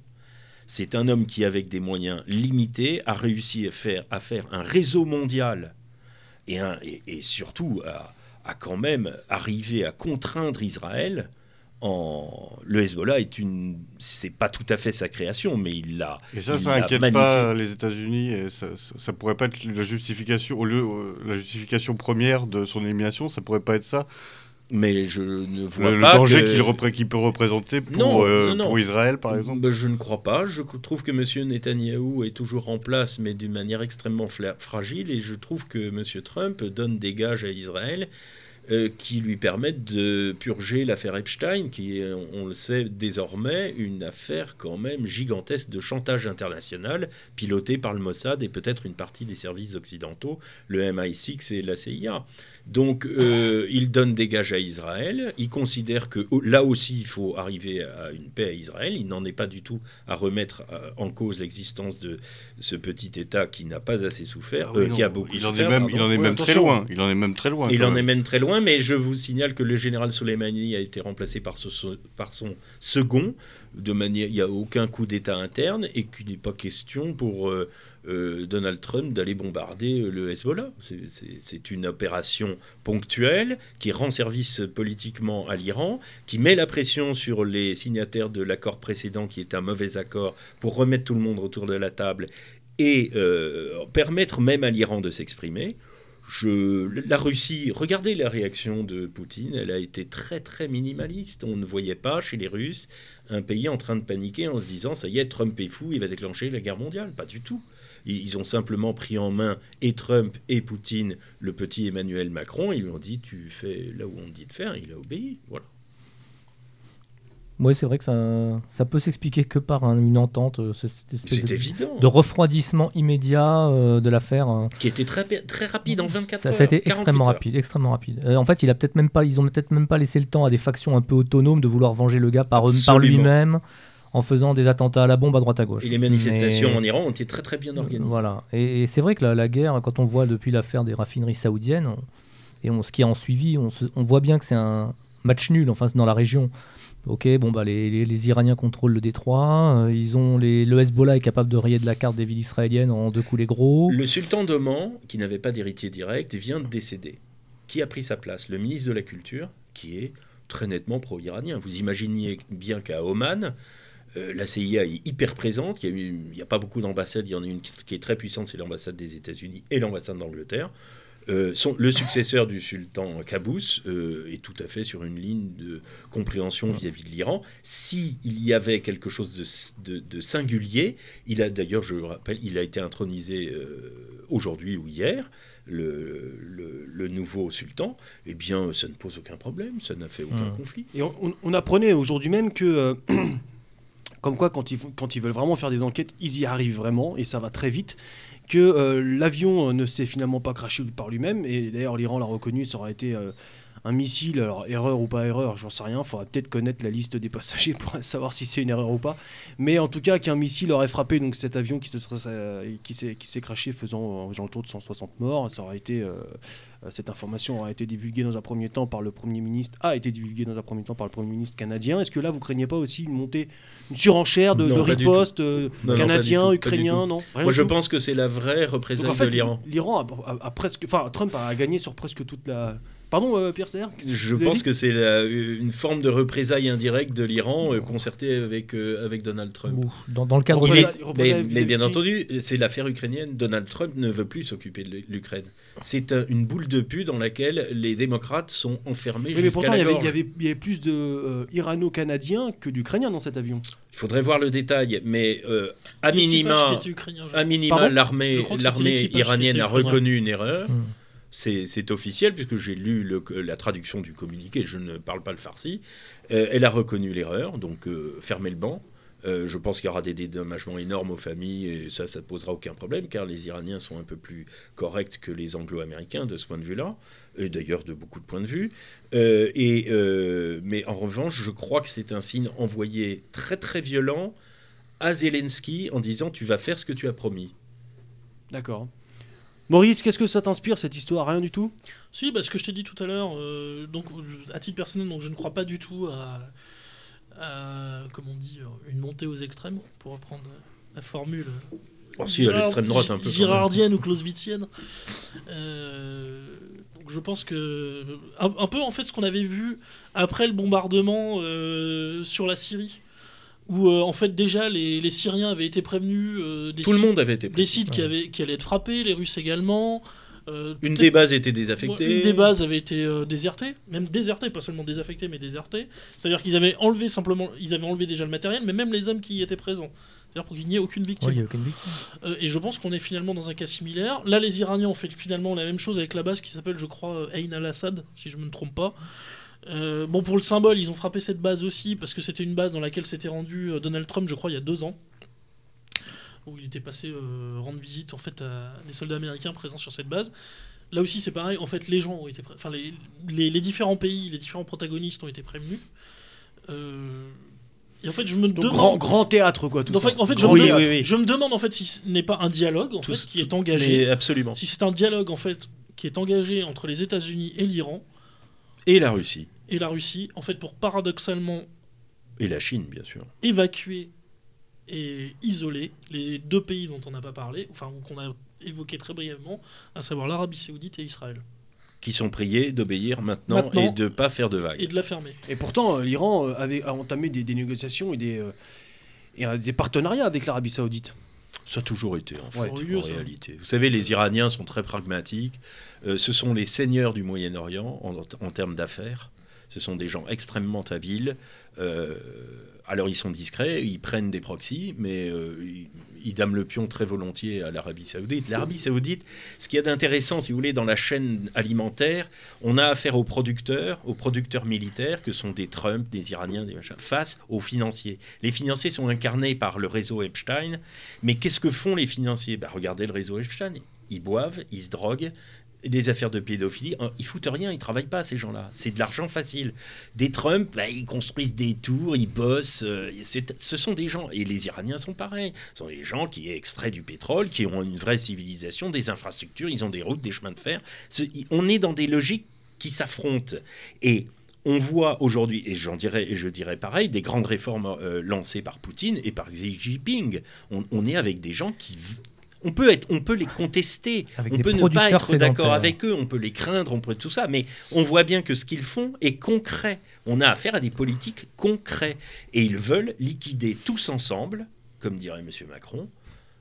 C'est un homme qui, avec des moyens limités, a réussi à faire, à faire un réseau mondial et- et surtout à, à quand même arriver à contraindre Israël. En... Le Hezbollah est une, c'est pas tout à fait sa création, mais il l'a. Et ça, ça inquiète magnifié. pas les États-Unis. et Ça, ça, ça pourrait pas être la justification au lieu euh, la justification première de son élimination. Ça pourrait pas être ça. Mais je ne vois Le, le pas danger qu'il peut représenter pour, Non, euh, non, non. pour Israël, par exemple. Ben, je ne crois pas. Je trouve que M. Netanyahou est toujours en place, mais d'une manière extrêmement fragile. Et je trouve que M. Trump donne des gages à Israël euh, qui lui permettent de purger l'affaire Epstein, qui est, on, le sait désormais, une affaire quand même gigantesque de chantage international, pilotée par le Mossad et peut-être une partie des services occidentaux, le MI6 et la CIA. Donc, euh, il donne des gages à Israël. Il considère que oh, là aussi, il faut arriver à une paix à Israël. Il n'en est pas du tout à remettre euh, en cause l'existence de ce petit État qui n'a pas assez souffert, Ah oui, euh, qui a beaucoup Il en est souffert. même, il en est même très loin. Il en est même très loin. Il en est même. même très loin, mais je vous signale que le général Soleimani a été remplacé par, ce- par son second. De manière, il n'y a aucun coup d'État interne et qu'il n'est pas question pour euh, euh, Donald Trump d'aller bombarder euh, le Hezbollah. C'est- une opération ponctuelle qui rend service politiquement à l'Iran, qui met la pression sur les signataires de l'accord précédent, qui est un mauvais accord, pour remettre tout le monde autour de la table et euh, permettre même à l'Iran de s'exprimer. Je, la Russie, regardez la réaction de Poutine, elle a été très très minimaliste. On ne voyait pas chez les Russes un pays en train de paniquer en se disant ça y est, Trump est fou, il va déclencher la guerre mondiale. Pas du tout. Ils ont simplement pris en main et Trump et Poutine le petit Emmanuel Macron. Ils lui ont dit tu fais là où on te dit de faire. Il a obéi. Voilà. Oui, c'est vrai que ça, ça peut s'expliquer que par un- une entente, euh, ce- cette espèce C'est de, évident. de refroidissement immédiat euh, de l'affaire. euh. Qui était très très rapide en 24 Ça, heures. ça a été 48 extrêmement heures. rapide, extrêmement rapide. Euh, en fait, il a peut-être même pas, ils ont peut-être même pas laissé le temps à des factions un peu autonomes de vouloir venger le gars par, eux- par lui-même, en faisant des attentats à la bombe à droite à gauche. Et les manifestations Mais- en Iran ont été très très bien organisées. Voilà. Et, et c'est vrai que la, la guerre, quand on voit depuis l'affaire des raffineries saoudiennes, on- et on, ce qui a en suivi, on, se- on voit bien que c'est un match nul enfin, dans la région. Ok, bon, bah, les, les- les Iraniens contrôlent le détroit, euh, ils ont les, le Hezbollah est capable de rayer de la carte des villes israéliennes en deux coulées gros. Le sultan d'Oman, qui n'avait pas d'héritier direct, vient de décéder. Qui a pris sa place? Le ministre de la Culture, qui est très nettement pro-iranien. Vous imaginiez bien qu'à Oman, euh, la CIA est hyper présente. Il n'y a, a pas beaucoup d'ambassades. Il y en a une qui est très puissante, c'est l'ambassade des États-Unis et l'ambassade d'Angleterre. Euh, son- le successeur du sultan Qaboos euh, est tout à fait sur une ligne de compréhension vis-à-vis de l'Iran. S'il y avait quelque chose de, s- de- de singulier, il a d'ailleurs, je le rappelle, il a été intronisé euh, aujourd'hui ou hier, le, le- le nouveau sultan. Eh bien, ça ne pose aucun problème, ça n'a fait aucun conflit. Et on, on- on apprenait aujourd'hui même que, comme quoi, quand ils, veulent vraiment faire des enquêtes, ils y arrivent vraiment et ça va très vite. Que euh, l'avion euh, ne s'est finalement pas craché par lui-même. Et d'ailleurs, l'Iran l'a reconnu, ça aurait été euh, un missile. Alors, erreur ou pas erreur, j'en sais rien. Il faudra peut-être connaître la liste des passagers pour savoir si c'est une erreur ou pas. Mais en tout cas, qu'un missile aurait frappé donc, cet avion qui se serait, qui s'est, qui s'est craché, faisant euh, autour de 160 morts, ça aurait été. euh, euh, cette information aura été divulguée dans un premier temps par le Premier ministre, a été divulguée dans un premier temps par le Premier ministre canadien. Est-ce que là, vous craignez pas aussi une montée, une surenchère de, Non, de riposte euh, Non, canadien, ukrainien, non? Moi, je pense que c'est la vraie en fait, de l'Iran. l'Iran a, a- a presque, enfin, Trump a gagné sur presque toute la. Pardon, euh, Pierre Serre Je pense que c'est la- une forme de représailles indirecte de l'Iran euh, concertée avec, euh, avec Donald Trump. Dans, dans le cadre Il de- est- mais, mais bien entendu, c'est l'affaire ukrainienne. Donald Trump ne veut plus s'occuper de l'Ukraine. C'est un- une boule de pu dans laquelle les démocrates sont enfermés Oui, mais jusqu'à pourtant, la il y, avait, gorge. il, y avait, il y avait plus de euh, irano-canadiens que d'ukrainiens dans cet avion. Il faudrait voir le détail, mais euh, à minima, à minima Pardon l'armée iranienne a reconnu une erreur. Hmm. C'est officiel puisque j'ai lu la traduction du communiqué, je ne parle pas le farsi. Euh, elle a reconnu l'erreur, donc euh, fermez le banc. Euh, je pense qu'il y aura des dédommagements énormes aux familles et ça, ça ne posera aucun problème car les Iraniens sont un peu plus corrects que les Anglo-Américains de ce point de vue-là, et d'ailleurs de beaucoup de points de vue. Mais en revanche, je crois que c'est un signe envoyé très très violent à Zelensky en disant tu vas faire ce que tu as promis. D'accord. Maurice, qu'est-ce que ça t'inspire cette histoire? Rien du tout? Si, bah, ce que je t'ai dit tout à l'heure, euh, donc à titre personnel, donc je ne crois pas du tout à, à, comment on dit, euh, une montée aux extrêmes, pour reprendre la formule. Oh, si, à l'extrême droite un peu. Girardienne ou clausewitzienne. Euh, donc je pense que un, un peu en fait ce qu'on avait vu après le bombardement euh, sur la Syrie, où euh, en fait déjà les, les Syriens avaient été prévenus euh, des Tout le sites, monde avait été des qui, avaient, qui allaient être frappés, les Russes également. Euh, Une des bases était désaffectée. une des bases avait été euh, désertée, même désertée, pas seulement désaffectée, mais désertée. C'est-à-dire qu'ils avaient enlevé simplement, ils avaient enlevé déjà le matériel, mais même les hommes qui y étaient présents. C'est-à-dire pour qu'il n'y ait aucune victime. Ouais, il y a aucune victime. Euh, et je pense qu'on est finalement dans un cas similaire. Là, les Iraniens ont fait finalement la même chose avec la base qui s'appelle, je crois, Ain al-Assad, si je me ne trompe pas. Euh, bon, pour le symbole, ils ont frappé cette base aussi, parce que c'était une base dans laquelle s'était rendu euh, Donald Trump, je crois, il y a deux ans. Où il était passé euh, rendre visite en fait à des soldats américains présents sur cette base. Là aussi, c'est pareil. En fait, les gens ont été, enfin les, les, les différents pays, les différents protagonistes ont été prévenus. Euh, Et en fait, je me demande. grand, grand théâtre, quoi, tout Donc, ça. en fait, je me, demande- oui, oui. je me demande en fait si ce n'est pas un dialogue en Tout- fait qui tout- est engagé. Absolument. Si c'est un dialogue en fait qui est engagé entre les États-Unis et l'Iran Et la Russie. et la Russie, en fait, pour paradoxalement Et la Chine, bien sûr. évacuer et isoler les deux pays dont on n'a pas parlé, enfin ou qu'on a évoqué très brièvement, à savoir l'Arabie Saoudite et Israël, Qui sont priés d'obéir maintenant, Maintenant. et de ne pas faire de vagues. et de la fermer. Et pourtant, euh, l'Iran euh, avait a entamé des, des négociations et des, euh, et, euh, des partenariats avec l'Arabie Saoudite. Ça a toujours été, en fait, Ouais, en ça. réalité. Vous savez, les Iraniens sont très pragmatiques. Euh, ce sont les seigneurs du Moyen-Orient en, en termes d'affaires. Ce sont des gens extrêmement habiles. Euh, alors, ils sont discrets, ils prennent des proxys, mais euh, ils, ils dament le pion très volontiers à l'Arabie Saoudite. L'Arabie Saoudite, ce qu'il y a d'intéressant, si vous voulez, dans la chaîne alimentaire, on a affaire aux producteurs, aux producteurs militaires, que sont des Trump, des Iraniens, des machins, face aux financiers. Les financiers sont incarnés par le réseau Epstein, mais qu'est-ce que font les financiers? Bah, Regardez le réseau Epstein. Ils boivent, ils se droguent. Des affaires de pédophilie, hein, ils foutent rien, ils travaillent pas ces gens-là. C'est de l'argent facile. Des Trump, bah, ils construisent des tours, ils bossent. euh, ce sont des gens, et les Iraniens sont pareils. Ce sont des gens qui extraient du pétrole, qui ont une vraie civilisation, des infrastructures, ils ont des routes, des chemins de fer. On est dans des logiques qui s'affrontent. Et on voit aujourd'hui, et j'en dirais, et je dirais pareil, des grandes réformes euh, lancées par Poutine et par Xi Jinping. On est avec des gens qui. On peut, être, on peut les contester, Avec on peut ne pas être d'accord avec eux, on peut les craindre, on peut tout ça, mais on voit bien que ce qu'ils font est concret. On a affaire à des politiques concrets. Et ils veulent liquider tous ensemble, comme dirait M. Macron,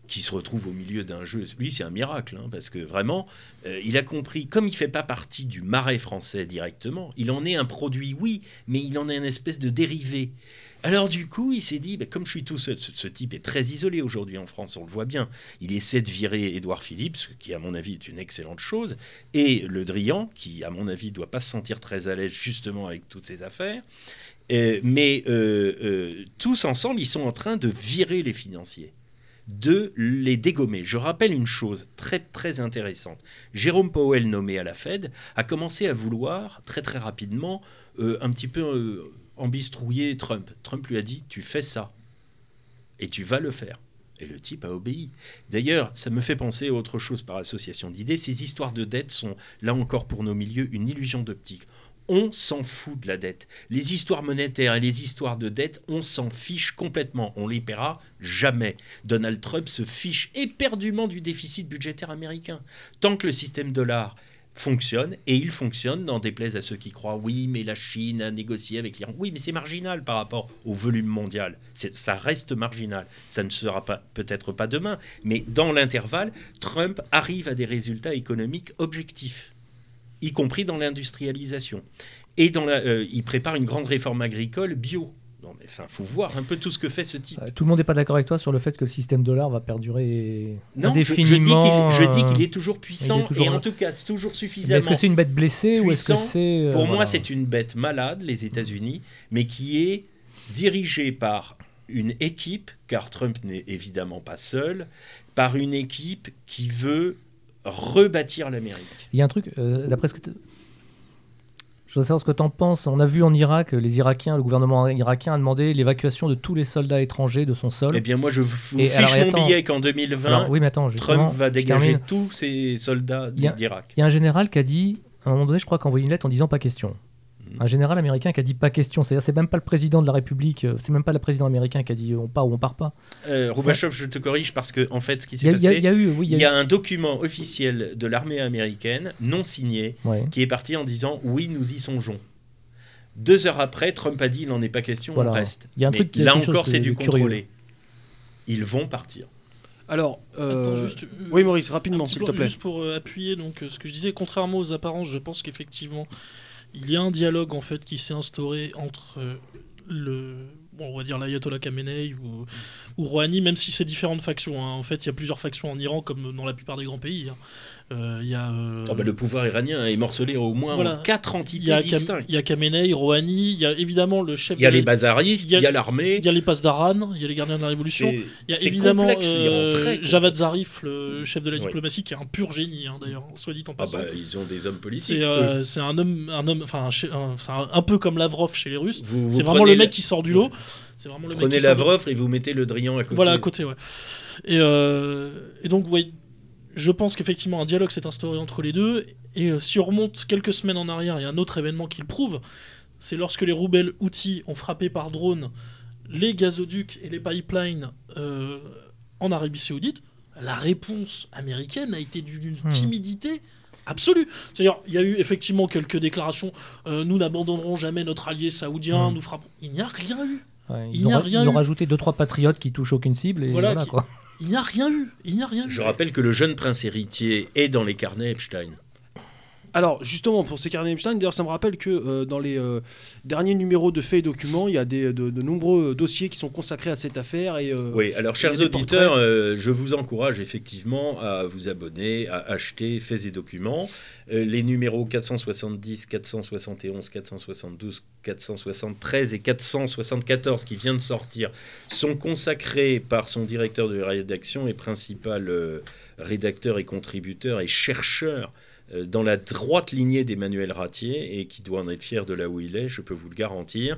qui se retrouve au milieu d'un jeu. Lui, c'est un miracle, hein, parce que vraiment, euh, il a compris, comme il fait pas partie du marais français directement, il en est un produit, oui, mais il en est une espèce de dérivé. Alors du coup, il s'est dit, bah, comme je suis tout seul, ce, type est très isolé aujourd'hui en France, on le voit bien. Il essaie de virer Édouard Philippe, ce qui à mon avis est une excellente chose, et Le Drian, qui à mon avis doit pas se sentir très à l'aise justement avec toutes ces affaires. Euh, mais euh, tous ensemble, ils sont en train de virer les financiers de les dégommer. Je rappelle une chose très très intéressante. Jérôme Powell, nommé à la Fed, a commencé à vouloir très très rapidement euh, un petit peu euh, embistrouiller Trump. Trump lui a dit tu fais ça et tu vas le faire. Et le type a obéi. D'ailleurs, ça me fait penser à autre chose par association d'idées. Ces histoires de dette sont, là encore pour nos milieux, une illusion d'optique. On s'en fout de la dette. Les histoires monétaires et les histoires de dette, on s'en fiche complètement. On les paiera jamais. Donald Trump se fiche éperdument du déficit budgétaire américain. Tant que le système dollar fonctionne, et il fonctionne, n'en déplaise à ceux qui croient, oui, mais la Chine a négocié avec l'Iran. Oui, mais c'est marginal par rapport au volume mondial. Ça reste marginal. Ça ne sera peut-être pas demain, mais dans l'intervalle, Trump arrive à des résultats économiques objectifs y compris dans l'industrialisation. Et dans la, euh, il prépare une grande réforme agricole bio. Non, mais enfin, faut voir un peu tout ce que fait ce type. Euh, Tout le monde n'est pas d'accord avec toi sur le fait que le système dollar va perdurer Non, je, je dis indéfiniment. qu'il je dis euh, qu'il est toujours puissant est toujours et en tout cas toujours suffisamment. Est-ce que c'est une bête blessée ou est-ce que c'est. euh, Pour moi, c'est une bête malade, les États-Unis, mais qui est dirigée par une équipe, car Trump n'est évidemment pas seul, par une équipe qui veut rebâtir l'Amérique. Il y a un truc, euh, d'après ce que. Je voudrais savoir ce que tu en penses. On a vu en Irak, les Irakiens, le gouvernement irakien a demandé l'évacuation de tous les soldats étrangers de son sol. Eh bien, moi, je vous Et fiche alors, mon attends. billet qu'en 2020, Alors, oui, mais attends, justement, Trump va dégager tous ses soldats d'Irak. Il y a un général qui a dit, à un moment donné, je crois, qu'envoyé une lettre en disant pas question. Un général américain qui a dit pas question. C'est-à-dire, c'est même pas le président de la République, euh, c'est même pas le président américain qui a dit on part ou on part pas. Euh, Roubachoff, je te corrige parce que, en fait, ce qui s'est a, il y a- passé, il y a eu, oui, il y a un document officiel de l'armée américaine, non signé, ouais. qui est parti en disant oui, nous y songeons. Deux heures après, Trump a dit il n'en est pas question, Voilà. on reste. Il y a un Mais truc qui- là encore, c'est du contrôlé. Ils vont partir. Alors, euh, Attends, juste, euh, oui, Maurice, rapidement, s'il te plaît. Juste pour euh, appuyer donc euh, ce que je disais, contrairement aux apparences, je pense qu'effectivement, il y a un dialogue en fait qui s'est instauré entre euh, le, on va dire l'ayatollah Khamenei ou, ou Rouhani, même si c'est différentes factions. hein. En fait, il y a plusieurs factions en Iran, comme dans la plupart des grands pays. hein. Euh, Il y a. euh, Ah bah, le pouvoir iranien est morcelé au moins Voilà. en quatre il entités y a, Kam- distinctes. il y a Khamenei, Rouhani, il y a évidemment le chef Il y a de les la- bazaristes, il y a- il y a l'armée. il y a les Pasdaran, il y a les gardiens de la révolution. Il y a évidemment complexe, euh. Javad Zarif, le chef de la Oui. diplomatie, qui est un pur génie, hein, d'ailleurs, soit dit en Ah passant. bah, ils ont des hommes politiques. c'est un homme, un homme, enfin, un peu comme Lavrov chez les Russes. C'est vraiment le mec la- qui sort du lot. C'est vraiment le mec Prenez Lavrov et vous mettez le Drian à côté. Voilà, à côté, ouais. Et, euh, et donc, ouais, je pense qu'effectivement, un dialogue s'est instauré entre les deux. Et euh, si on remonte quelques semaines en arrière, il y a un autre événement qui le prouve. C'est lorsque les rebelles outils ont frappé par drone les gazoducs et les pipelines euh, en Arabie Saoudite. La réponse américaine a été d'une Hmm. timidité absolue. C'est-à-dire, il y a eu effectivement quelques déclarations euh, nous n'abandonnerons jamais notre allié saoudien, Hmm. nous frappons. Il n'y a rien eu. Ouais, Il ils n'y a ont, rien ils ont rajouté 2-3 patriotes qui touchent aucune cible et Voilà, voilà, qui- quoi. Il n'y a rien eu. Il n'y a rien eu. Je rappelle que le jeune prince héritier est dans les carnets Epstein. Alors, justement, pour ces carnets Epstein, d'ailleurs, ça me rappelle que euh, dans les euh, derniers numéros de Faits et Documents, il y a des, de, de nombreux dossiers qui sont consacrés à cette affaire. Et, euh, Oui, alors chers auditeurs, je vous encourage effectivement à vous abonner, à acheter Faits et Documents. Les numéros 470, 471, 472, 473 et 474 qui viennent de sortir sont consacrés par son directeur de rédaction et principal rédacteur et contributeur et chercheur dans la droite lignée d'Emmanuel Ratier et qui doit en être fier de là où il est, je peux vous le garantir,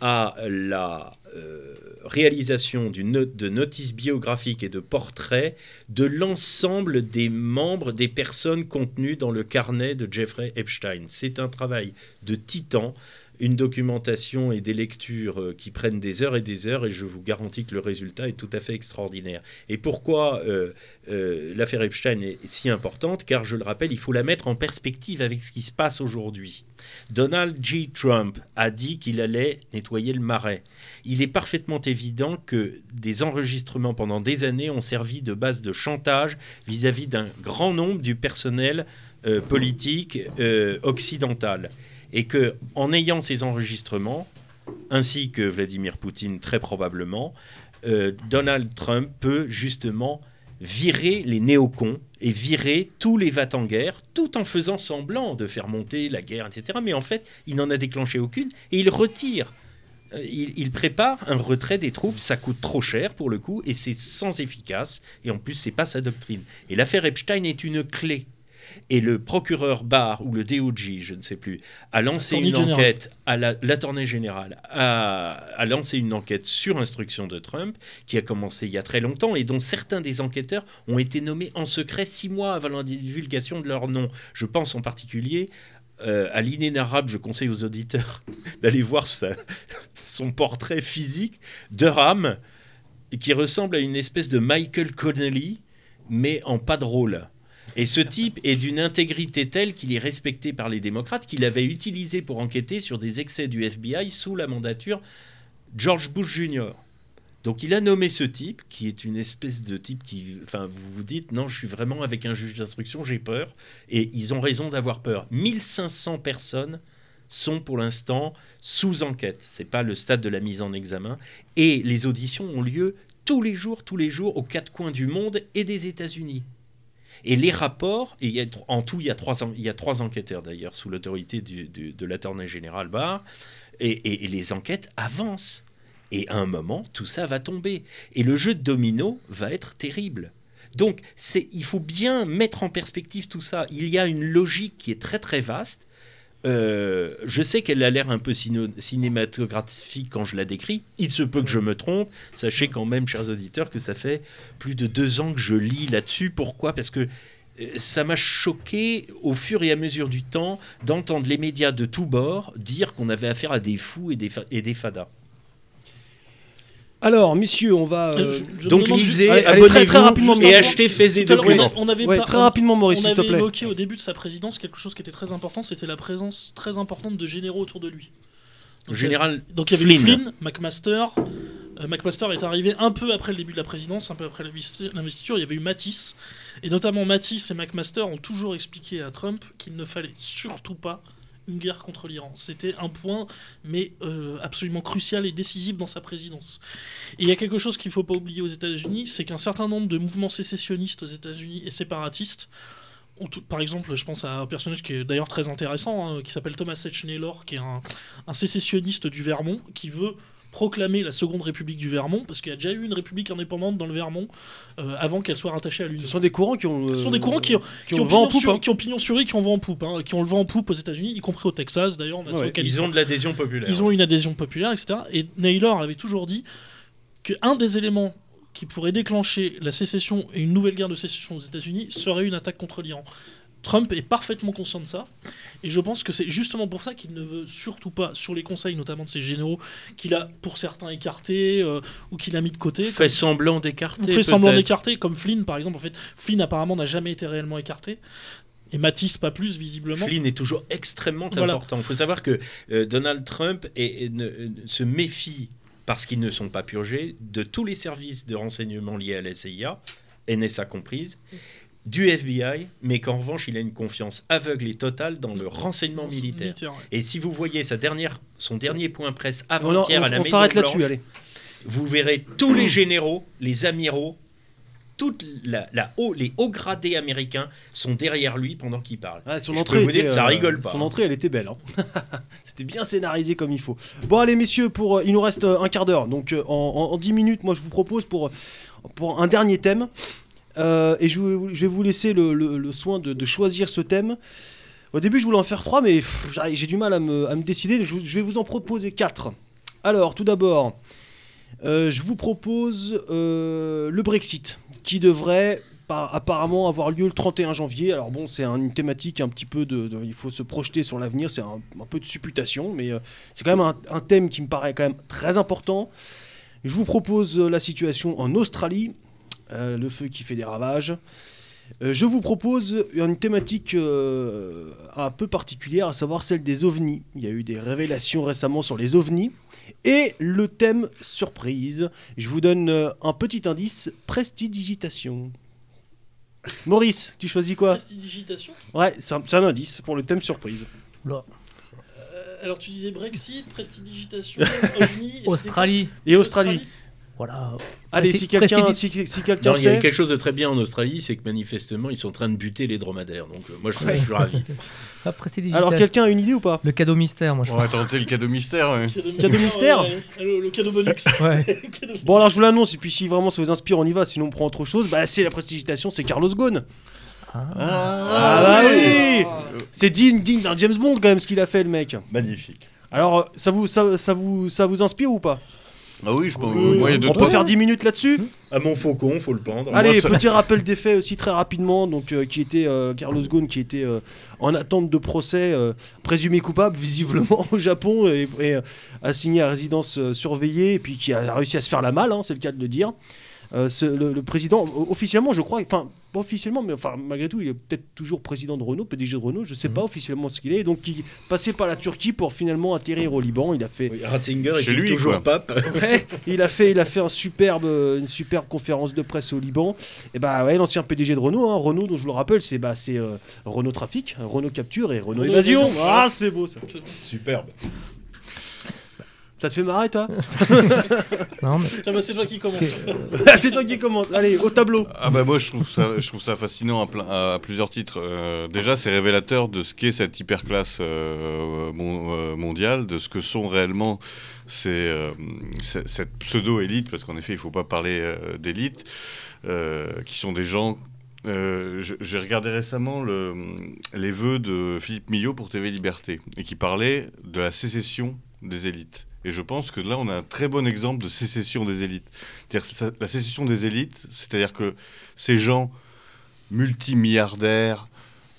à la euh, réalisation note de notices biographiques et de portraits de l'ensemble des membres des personnes contenues dans le carnet de Jeffrey Epstein. C'est un travail de titan, une documentation et des lectures euh, qui prennent des heures et des heures et je vous garantis que le résultat est tout à fait extraordinaire. Et pourquoi euh, euh, l'affaire Epstein est si importante? Car je le rappelle, il faut la mettre en perspective avec ce qui se passe aujourd'hui. Donald J. Trump a dit qu'il allait nettoyer le marais. Il est parfaitement évident que des enregistrements pendant des années ont servi de base de chantage vis-à-vis d'un grand nombre du personnel politique occidental. Et que, en ayant ces enregistrements, ainsi que Vladimir Poutine très probablement, euh, Donald Trump peut justement virer les néocons et virer tous les va en guerre tout en faisant semblant de faire monter la guerre, etc. Mais en fait, il n'en a déclenché aucune et il retire. Euh, Il, il prépare un retrait des troupes, ça coûte trop cher pour le coup et c'est sans efficace et en plus c'est pas sa doctrine. Et l'affaire Epstein est une clé. Et le procureur Barr ou le DOJ, je ne sais plus, a lancé une enquête à la- général a, a lancé une enquête sur instruction de Trump qui a commencé il y a très longtemps et dont certains des enquêteurs ont été nommés en secret six mois avant la divulgation de leur nom. Je pense en particulier euh, à l'inénarrable, je conseille aux auditeurs d'aller voir sa- son portrait physique de Ram qui ressemble à une espèce de Michael Connelly, mais en pas drôle. Et ce type est d'une intégrité telle qu'il est respecté par les démocrates, qu'il avait utilisé pour enquêter sur des excès du FBI sous la mandature George Bush Jr. Donc il a nommé ce type, qui est une espèce de type qui... Enfin, vous vous dites, non, je suis vraiment avec un juge d'instruction, j'ai peur. Et ils ont raison d'avoir peur. 1500 personnes sont pour l'instant sous enquête. C'est pas le stade de la mise en examen. Et les auditions ont lieu tous les jours, tous les jours, aux quatre coins du monde et des États-Unis. Et les rapports, en tout, il y a trois, enquêteurs d'ailleurs, sous l'autorité de l'attorney général Barr, et, les enquêtes avancent. Et à un moment, tout ça va tomber. Et le jeu de domino va être terrible. Donc, il faut bien mettre en perspective tout ça. Il y a une logique qui est très très vaste. Euh, je sais qu'elle a l'air un peu cinématographique quand je la décris. Il se peut que je me trompe. Sachez quand même, chers auditeurs, que ça fait plus de deux ans que je lis là-dessus. Pourquoi? Parce que euh, ça m'a choqué au fur et à mesure du temps d'entendre les médias de tous bords dire qu'on avait affaire à des fous et des fadas. Alors, messieurs, on va. euh, Euh, je- je me Donc lisez, Allez, allez, très, très rapidement, abonnez-vous et achetez l'heure, on on avait ouais, pas- très on- rapidement, Maurice, s'il te avait plaît. évoqué au début de sa présidence quelque chose qui était très important, c'était la présence très importante de généraux autour de lui. Donc, Général Donc il y avait Flynn. Flynn, McMaster. Euh, McMaster est arrivé un peu après le début de la présidence, un peu après l'investi- l'investiture. Il y avait eu Matisse. Et notamment Matisse et McMaster ont toujours expliqué à Trump qu'il ne fallait surtout pas une guerre contre l'Iran. C'était un point, mais euh, absolument crucial et décisif dans sa présidence. Et il y a quelque chose qu'il ne faut pas oublier aux États-Unis, c'est qu'un certain nombre de mouvements sécessionnistes aux États-Unis et séparatistes par exemple, je pense à un personnage qui est d'ailleurs très intéressant, hein, qui s'appelle Thomas H. Naylor, qui est un sécessionniste du Vermont, qui veut proclamer la Seconde République du Vermont, parce qu'il y a déjà eu une république indépendante dans le Vermont euh, avant qu'elle soit rattachée à l'Union. Ce sont des courants qui ont. Ce sont des euh, courants qui ont, qui qui ont ont le vent en pignon poupe. sur- hein. qui ont pignon sur rue, qui ont vent en poupe, hein, qui ont le vent en poupe aux États-Unis, y compris au Texas d'ailleurs, Ouais. Ils ont de l'adhésion populaire. Ils ont une adhésion populaire, etc. Et Naylor avait toujours dit qu'un des éléments qui pourrait déclencher la sécession et une nouvelle guerre de sécession aux États-Unis serait une attaque contre l'Iran. Trump est parfaitement conscient de ça, et je pense que c'est justement pour ça qu'il ne veut surtout pas, sur les conseils notamment de ses généraux, qu'il a pour certains écartés euh, ou qu'il a mis de côté, fait semblant d'écarter. fait semblant d'écarter, comme Flynn par exemple. En fait, Flynn apparemment n'a jamais été réellement écarté, et Matisse pas plus visiblement. Flynn est toujours extrêmement Voilà. important. Il faut savoir que euh, Donald Trump est- est- ne- euh, se méfie, parce qu'ils ne sont pas purgés, de tous les services de renseignement liés à la CIA, NSA comprise, du FBI, mais qu'en revanche, il a une confiance aveugle et totale dans le renseignement militaire. ouais. Et si vous voyez sa dernière, son dernier point presse avant-hier à la on Maison Blanche, là-dessus, allez. vous verrez tous les généraux, les amiraux, toute la, la haut, les hauts gradés américains sont derrière lui pendant qu'il parle. Ah, son je entrée peux vous était, dire que ça euh, rigole pas. Son entrée, elle était belle. hein. C'était bien scénarisé comme il faut. Bon, allez, messieurs, pour, euh, il nous reste euh, un quart d'heure. Donc, en, en- en 10 minutes, moi, je vous propose pour, pour un dernier thème. Euh, et je, vais- vous laisser le, soin de, choisir ce thème. Au début, je voulais en faire trois, mais j'ai du mal à me, décider. Je, vais vous en proposer quatre. Alors, tout d'abord, euh, je vous propose euh, le Brexit, qui devrait par- apparemment avoir lieu le 31 janvier. Alors bon, c'est un- une thématique un petit peu de, il faut se projeter sur l'avenir, c'est un, peu de supputation, mais c'est quand même un, thème qui me paraît quand même très important. Je vous propose la situation en Australie, euh, le feu qui fait des ravages. Euh, je vous propose une thématique euh, un peu particulière, à savoir celle des ovnis. Il y a eu des révélations récemment sur les ovnis. Et le thème surprise, je vous donne euh, un petit indice, prestidigitation. Maurice, tu choisis quoi? Prestidigitation? Ouais, c'est un, indice pour le thème surprise. Euh, alors tu disais Brexit, prestidigitation, OVNI, et Australie. Et Australie. Voilà. Allez, si quelqu'un si, si quelqu'un il y a quelque chose de très bien en Australie, c'est que manifestement, ils sont en train de buter les dromadaires. Donc, euh, moi, je, Ouais. je suis ravi. Ah, prestidigitation. Alors, quelqu'un a une idée ou pas? Le cadeau mystère, moi je On va tenter le cadeau mystère. ouais. Cadeau Cadeau mystère ouais, le, le cadeau bonus. Bon, alors je vous l'annonce, et puis si vraiment ça vous inspire, on y va, sinon on prend autre chose. Bah, c'est la prestidigitation, c'est Carlos Ghosn. Ah. Ah, bah oui Ah. C'est digne, digne d'un James Bond quand même ce qu'il a fait, le mec. Magnifique. Alors, ça vous, ça, ça vous, ça vous inspire ou pas? Ah oui, je pense. Moi, il y a deux On peut trois- faire 10 minutes là-dessus À mon faucon, faut le pendre. Allez, petit rappel des faits aussi très rapidement. Donc, euh, qui était euh, Carlos Ghosn, qui était euh, en attente de procès, euh, présumé coupable visiblement au Japon et, et, assigné à résidence euh, surveillée, et puis qui a réussi à se faire la malle, hein, c'est le cas de le dire. Euh, ce- le, le président, officiellement, je crois, enfin, pas officiellement, mais enfin, malgré tout, il est peut-être toujours président de Renault, PDG de Renault, je sais pas officiellement ce qu'il est, donc il passait par la Turquie pour finalement atterrir au Liban. Il a fait, Oui, Ratzinger Chez est lui, toujours quoi. pape. Ouais, il a fait, il a fait un superbe, une superbe conférence de presse au Liban. Et bah ouais, l'ancien PDG de Renault, hein, Renault dont je le rappelle, c'est bah c'est euh, Renault Trafic, Renault Capture et Renault Renault Évasion. Évasion. Ah c'est beau ça. Superbe. Ça te fait marrer toi Non, mais Tiens, bah, c'est toi qui commence. C'est toi qui commence. Allez, au tableau. Ah bah moi je trouve ça, je trouve ça fascinant à, plein- à plusieurs titres. Euh, déjà c'est révélateur de ce qu'est cette hyperclasse euh, mon- euh, mondiale, de ce que sont réellement ces, euh, c- cette pseudo-élite, parce qu'en effet il ne faut pas parler euh, d'élite, euh, qui sont des gens... euh, J'ai regardé récemment le- les vœux de Philippe Millot pour TV Liberté, et qui parlait de la sécession des élites. Et je pense que là, on a un très bon exemple de sécession des élites. La sécession des élites, c'est-à-dire que ces gens multimilliardaires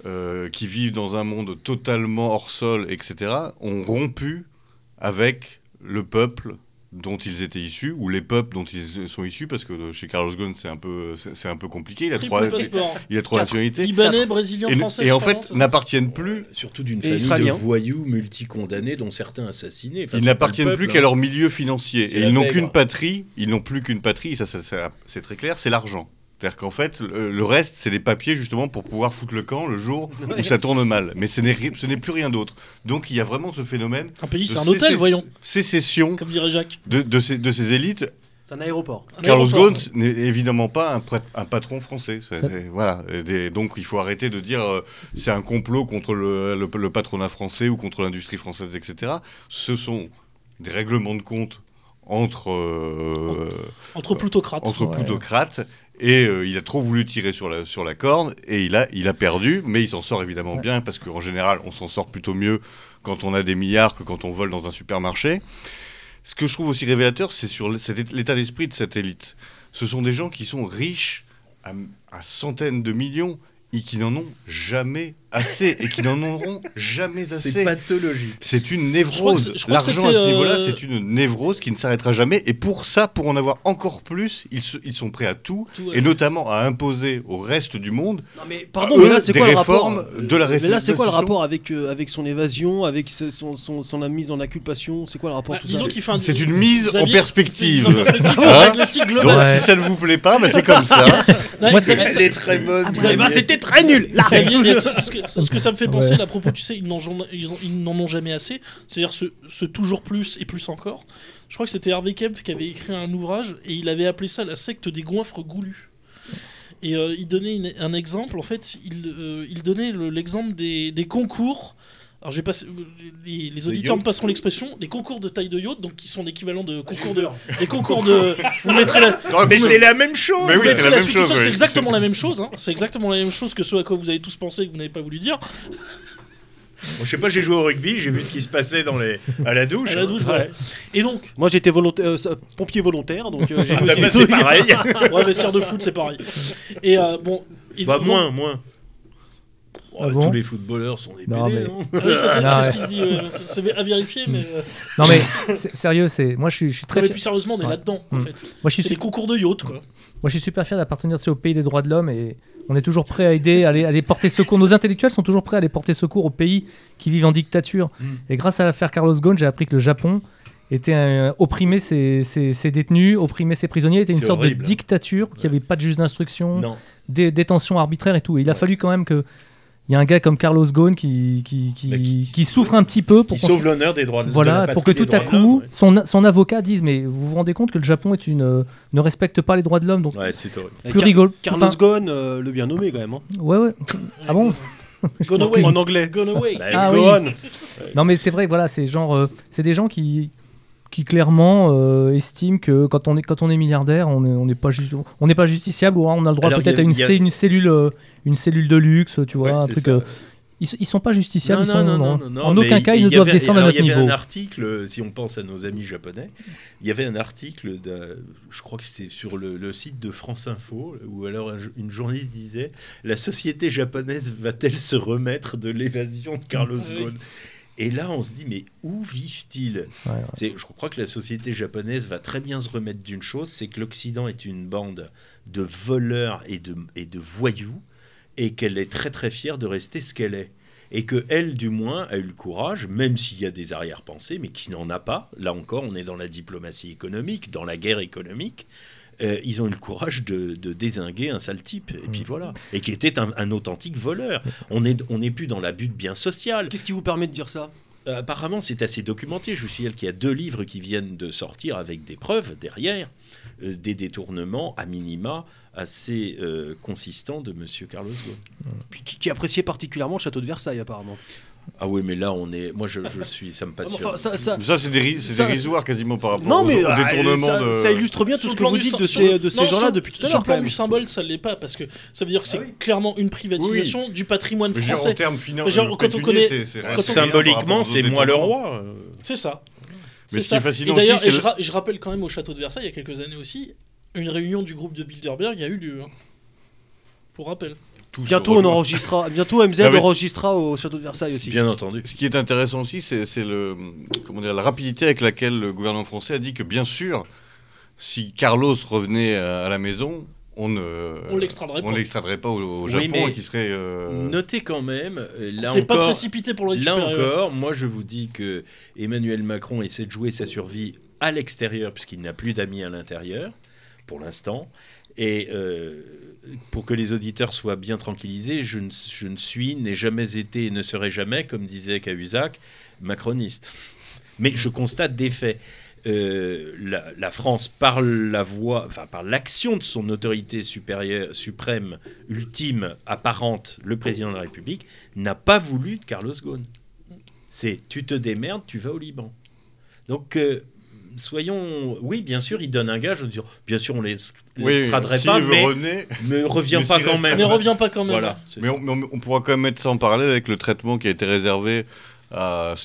euh, qui vivent dans un monde totalement hors sol, etc., ont rompu avec le peuple dont ils étaient issus, ou les peuples dont ils sont issus, parce que chez Carlos Ghosn, c'est un peu, c'est un peu compliqué. Il a trois, Triple passeport. il a trois Quatre. nationalités. Libanais, brésilien, Et, français. et en fait, n'appartiennent plus Surtout d'une famille israélien. de voyous multicondamnés, dont certains assassinés. Enfin, ils n'appartiennent plus qu'à hein. leur milieu financier. Et ils n'ont qu'une patrie, ils n'ont plus qu'une patrie, et ça, ça, ça, c'est très clair, c'est l'argent. C'est-à-dire qu'en fait, le, reste, c'est des papiers justement pour pouvoir foutre le camp le jour où ça tourne mal. Mais ce n'est ri- ce n'est plus rien d'autre. Donc il y a vraiment ce phénomène Un pays, c'est un hôtel, sécession- voyons, sécession comme dirait Jacques. de, de ces, de ces élites. C'est un aéroport. Un Carlos. Ghosn n'est évidemment pas un, patron français. C'est- Ça- c'est- voilà. Des- donc il faut arrêter de dire euh, c'est un complot contre le, le- le patronat français ou contre l'industrie française, etc. Ce sont des règlements de compte entre, euh, Entre plutocrates. entre Ouais. plutocrates. Et euh, il a trop voulu tirer sur la, sur la corde et il a, il a perdu, mais il s'en sort évidemment Ouais. bien parce qu'en général, on s'en sort plutôt mieux quand on a des milliards que quand on vole dans un supermarché. Ce que je trouve aussi révélateur, c'est sur l'état d'esprit de cette élite. Ce sont des gens qui sont riches à, à centaines de millions et qui n'en ont jamais assez et qui n'en auront jamais assez. C'est pathologique. C'est une névrose. L'argent à ce niveau-là, euh, c'est une névrose qui ne s'arrêtera jamais. Et pour ça, pour en avoir encore plus, ils, se- ils sont prêts à tout, Tout, ouais. et notamment à imposer au reste du monde Non mais pardon, Eux, mais là c'est des quoi le rapport réformes de la Mais là c'est quoi le rapport avec euh, avec son évasion, avec son, son, son mise en inculpation? C'est quoi le rapport Bah, tout disons ça qu'il fait un- C'est une mise en perspective. Mise en perspective, Hein si ça ne vous plaît pas, bah, c'est comme ça. Moi, très bonne. Ben, c'était très nul. Là. Ce, que, ça me fait penser, Ouais. à propos, tu sais, ils n'en ont, ils ont- ils n'en ont jamais assez. C'est-à-dire ce, ce toujours plus et plus encore. Je crois que c'était Hervé Kempf qui avait écrit un ouvrage et il avait appelé ça la secte des goinfres goulus. Et euh, il donnait une- un exemple, en fait, il, euh, il donnait le- l'exemple des, des concours. Alors, j'ai passé, les, les auditeurs me passeront l'expression, des concours de taille de yacht, donc qui sont l'équivalent de concours de, des concours de. Vous mettrez la, Mais c'est la même chose. Mais oui, c'est la même chose. C'est exactement la même chose. hein. C'est exactement la même chose que ce à quoi vous avez tous pensé et que vous n'avez pas voulu dire. Bon, je sais pas, j'ai joué au rugby, j'ai vu ce qui se passait dans les... à la douche. À la douche, voilà. Et donc, Moi j'étais volontaire, euh, pompier volontaire, donc euh, j'ai Ah, vu bah, bah, les c'est pareil. ouais, vestiaire de foot, c'est pareil. Et euh, bon. et bah, donc- moins, moins. Ah bon Tous les footballeurs sont des Non, mais- non Ah oui, ça, c'est Non, c'est ce qui se dit. euh, c'est- C'est à vérifier, mais. euh, Non mais c'est- sérieux, c'est moi je suis, je suis non, très mais plus sérieusement, on est Ouais. là-dedans, en Mm. fait. moi je suis C'est su- les concours de yacht, quoi. moi je suis super fier d'appartenir tu sais, au pays des droits de l'homme et on est toujours prêt à aider, à aller, à aller porter secours. Nos intellectuels sont toujours prêts à aller porter secours aux pays qui vivent en dictature. Mm. Et grâce à l'affaire Carlos Ghosn, j'ai appris que le Japon était euh, opprimé ses, ses- ses détenus, opprimé ses prisonniers, était une sorte horrible, de hein. dictature, qui Ouais. avait pas de juge d'instruction, détentions arbitraires et tout. Et il a Ouais. fallu quand même que il y a un gars comme CarlosGhosn qui, qui, qui, qui- qui souffre un petit peu pour Qui sauve l'honneur des droits de de voilà, la pour que tout à coup, son, son avocat dise Mais vous vous rendez compte que le Japon est une, euh, ne respecte pas les droits de l'homme donc Ouais, c'est horrible. plus Car- rigolo. Carlos Enfin, Ghosn, euh, le bien nommé quand même. hein. ouais, ouais. Ah bon Gone away. En anglais. Gone away. Bah, Ah oui. Ghosn. Non, mais c'est vrai, voilà, c'est genre, euh, c'est des gens qui, qui clairement euh, estiment que quand on est, quand on est milliardaire, on n'est on pas, ju- on n'est pas justiciable ou on a le droit peut-être à une, a- cellule, euh, une cellule de luxe, tu vois, Ouais, un c'est truc. ça. euh, ils, ils sont pas justiciables, Non, ils sont, non, non, non. non, non, en aucun cas il- ils ne doivent avait- descendre à notre Il y avait niveau. un article, si on pense à nos amis japonais, il y avait un article, je crois que c'était sur le, le site de France Info, où alors un- une journaliste disait La société japonaise va-t-elle se remettre de l'évasion de Carlos Oui. Et là, on se dit, mais où vivent-ils? Ouais, ouais. C'est- Je crois que la société japonaise va très bien se remettre d'une chose, c'est que l'Occident est une bande de voleurs et de, et de voyous, et qu'elle est très très fière de rester ce qu'elle est. Et que elle, du moins, a eu le courage, même s'il y a des arrière-pensées, mais qui n'en a pas. Là encore, on est dans la diplomatie économique, dans la guerre économique. Euh, ils ont eu le courage de, de désinguer un sale type, et puis voilà. Et qui était un, un authentique voleur. On n'est on n'est plus dans l'abus de bien social. Qu'est-ce qui vous permet de dire ça? Euh, apparemment, c'est assez documenté. Je vous signale qu'il y a deux livres qui viennent de sortir avec des preuves derrière, euh, des détournements à minima assez euh, consistants de Monsieur Carlos Ghosn. Puis qui, qui appréciait particulièrement le château de Versailles apparemment. Ah oui, mais là, on est. Moi, je, je suis. Ça me passionne. Enfin, ça, ça- Ça, c'est dérisoire quasiment par rapport Non au, mais au ah, détournement ça, de. ça illustre bien tout Sur ce que vous dites de sur ces, de gens-là sur- depuis tout à Sur l'heure le plan du symbole, ça l'est pas, parce que ça veut dire que c'est Ah oui. clairement une privatisation du patrimoine Mais français. en termes financiers, Genre, quand on connaît- quand on- Symboliquement, c'est moi le roi. euh. C'est ça. Mais C'est ce qui ça. est fascinant et d'ailleurs, je rappelle quand même au château de Versailles, il y a quelques années aussi, une réunion du groupe de Bilderberg a eu lieu. hein. Pour rappel. Tout Bientôt on enregistrera, bientôt MZ Ah, enregistrera au château de Versailles aussi. Bien entendu. Ce qui est intéressant aussi, c'est le comment dire la rapidité avec laquelle le gouvernement français a dit que bien sûr, si Carlos revenait à, à la maison, on ne On l'extraderait on pas. pas au, au Oui, Japon mais et qui serait euh, Notez quand même, euh, là C'est pas encore, précipité pour le Là récupérer. encore, moi je vous dis que Emmanuel Macron essaie de jouer sa survie à l'extérieur puisqu'il n'a plus d'amis à l'intérieur pour l'instant Et euh, pour que les auditeurs soient bien tranquillisés, je ne, suis, n'ai jamais été et ne serai jamais, comme disait Cahuzac, macroniste. Mais je constate des faits. Euh, la, la France, par la voix, enfin par l'action de son autorité supérieure, suprême, ultime, apparente, le président de la République, n'a pas voulu de Carlos Ghosn. C'est tu te démerdes, tu vas au Liban. Donc euh, soyons, oui, bien sûr, il donne un gage en disant, bien sûr, on ne Oui, l'extraderait s'il pas, mais René, ne reviens mais pas quand même. Mais reviens pas quand même. Voilà. Mais on, mais on- on pourra quand même mettre ça en parallèle avec le traitement qui a été réservé à,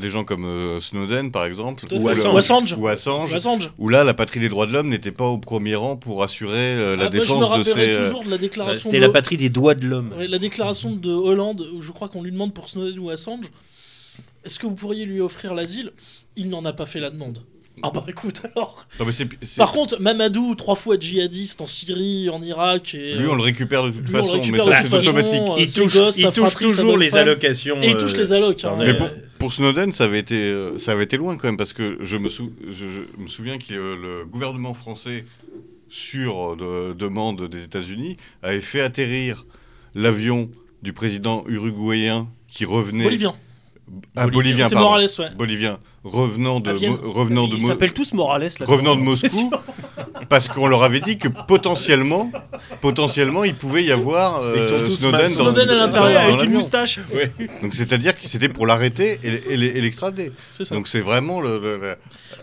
des gens comme euh, Snowden, par exemple, à Ou. Assange. Ou Assange. ou Assange, Assange. où là, la patrie des droits de l'homme n'était pas au premier rang pour assurer euh, la Ah, moi, je me défense de rappellerai ces... euh, toujours de la déclaration C'était de... la patrie des doigts de l'homme. Ouais, la déclaration de Hollande, où je crois qu'on lui demande pour Snowden ou Assange, est-ce que vous pourriez lui offrir l'asile? Il n'en a pas fait la demande. Ah bah écoute alors. non, mais c'est- c'est- Par contre, Mamadou, trois fois djihadiste en Syrie, en Irak et lui, on le récupère de toute lui, on le façon, mais récupère ça, c'est façon, automatique. euh, Il ses touche, gosses, il sa touche fratrie, sa toujours les femme. allocations. Et il touche euh, les allocs. hein, Mais ai- euh, pour, pour Snowden, ça avait, été, euh, ça avait été loin quand même, parce que je me, sou- je, je me souviens que euh, le gouvernement français, sur euh, de- demande des États-Unis, avait fait atterrir l'avion du président uruguayen qui revenait. Bolivien. Ah, bolivien, C'était pardon. Morales, ouais. Bolivien, revenant de. Mo- revenant de, Ils Mo- s'appellent tous Morales. là revenant de Moscou, parce qu'on leur avait dit que potentiellement, potentiellement, il pouvait y avoir euh, Snowden, dans, Snowden à l'intérieur, dans avec une moustache. Donc c'est-à-dire que c'était pour l'arrêter et, et- et l'extrader. C'est ça. Donc c'est vraiment le. le- le-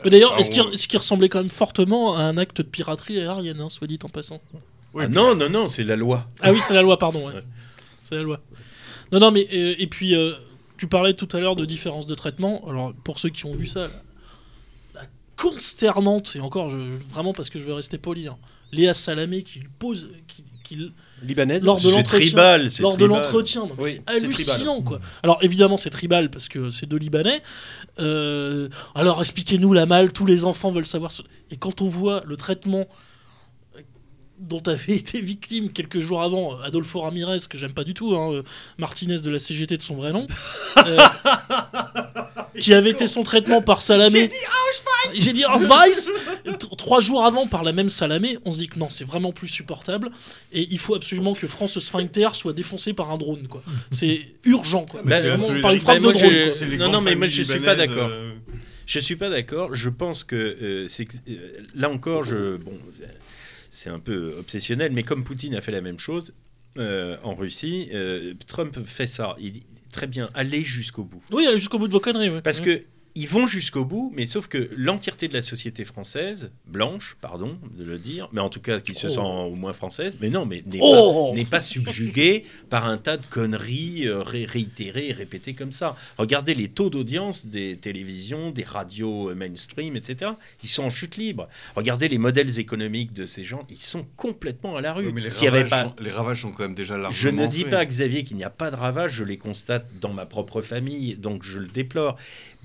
Mais d'ailleurs, est-ce qu'il on- ce qui ressemblait quand même fortement à un acte de piraterie aérienne, hein, soit dit en passant Oui, Ah non, non, non, c'est la loi. Ah oui, c'est la loi, pardon. ouais. Ouais. C'est la loi. Non, non, mais euh, et puis euh, tu parlais tout à l'heure de différence de traitement. Alors pour ceux qui ont vu ça, la, la consternante et encore, je, je- vraiment parce que je vais rester poli, hein, Léa Salamé qui pose, qui, qui- Libanaise. lors de C'est l'entretien, lors de l'entretien, Oui, c'est hallucinant quoi. Alors évidemment c'est tribal parce que c'est deux Libanais. Euh, alors expliquez-nous la malle, tous les enfants veulent savoir. ce- Et quand on voit le traitement dont avait été victime quelques jours avant euh, Adolfo Ramirez, que j'aime pas du tout, hein, euh, Martinez de la CGT de son vrai nom, euh, qui avait été son traitement par Salamé. J'ai dit Auschwitz T- Trois jours avant, par la même Salamé, on se dit que non, c'est vraiment plus supportable et il faut absolument que France Sphincter soit défoncé par un drone. quoi. C'est urgent. Quoi. Vraiment par une frappe de moi, drone. quoi. Non, non, mais moi, je suis pas d'accord. euh, Je suis pas d'accord. Je pense que euh, c'est là encore, je bon, euh, c'est un peu obsessionnel, mais comme Poutine a fait la même chose euh, en Russie, euh, Trump fait ça. Il dit très bien, allez jusqu'au bout. Oui, allez jusqu'au bout de vos conneries. Parce que ils vont jusqu'au bout, mais sauf que l'entièreté de la société française, blanche, pardon de le dire, mais en tout cas qui se Oh. sent au moins française, mais non, mais n'est Oh pas, subjuguée par un tas de conneries euh, ré- réitérées et répétées comme ça. Regardez les taux d'audience des télévisions, des radios euh, mainstream, etc. Ils sont en chute libre. Regardez les modèles économiques de ces gens, ils sont complètement à la rue. oui, mais les S'il y avait ravages, pas, sont, les ravages sont quand même déjà largement je ne dis faits. pas, Xavier, qu'il n'y a pas de ravages, je les constate dans ma propre famille, donc je le déplore.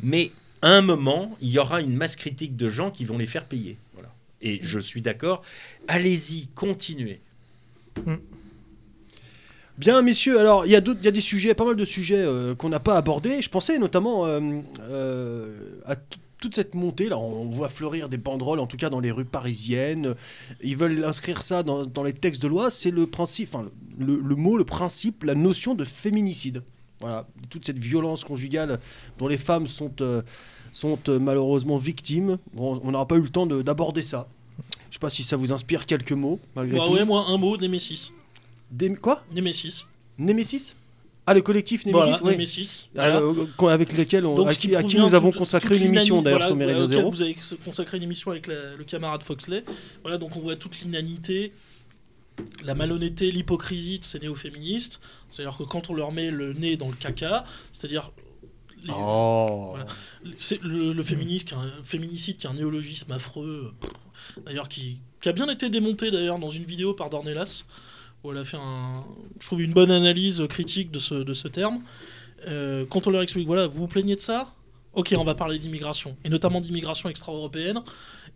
Mais un moment, il y aura une masse critique de gens qui vont les faire payer. Voilà. Et je suis d'accord, allez-y, continuez. Bien, messieurs, alors il y, a d'autres- il y a des sujets, pas mal de sujets euh, qu'on n'a pas abordés. Je pensais notamment euh, euh, à toute cette montée. Là, on voit fleurir des banderoles, en tout cas dans les rues parisiennes. Ils veulent inscrire ça dans, dans les textes de loi. C'est le principe, enfin, le, le mot, le principe, la notion de féminicide. Voilà, toute cette violence conjugale dont les femmes sont, euh, sont euh, malheureusement victimes. Bon, on n'aura pas eu le temps de- d'aborder ça. Je sais pas si ça vous inspire quelques mots. malgré Bah tout. ouais, moi, un mot, Nemesis. Des- quoi? Nemesis. Némésis? Ah, le collectif Némésis Voilà, oui. Nemesis. Ah, Voilà. qu'on- avec lesquels on, Donc, à ce qui à qui nous avons toute- consacré toute une émission d'ailleurs voilà, sur Mérida auquel Zéro. Vous avez consacré une émission avec la- le camarade Foxley. Voilà, donc on voit toute l'inanité, la malhonnêteté, l'hypocrisie de ces néo-féministes. C'est-à-dire que quand on leur met le nez dans le caca, c'est-à-dire. les- Oh Voilà. Le, le féminisme, qui est un- féminicide qui est un néologisme affreux, d'ailleurs qui, qui a bien été démonté d'ailleurs dans une vidéo par Dornelas, où elle a fait un, je trouve une bonne analyse critique de ce, de ce terme. Euh, quand on leur explique, voilà, vous vous plaignez de ça? Ok, on va parler d'immigration, et notamment d'immigration extra-européenne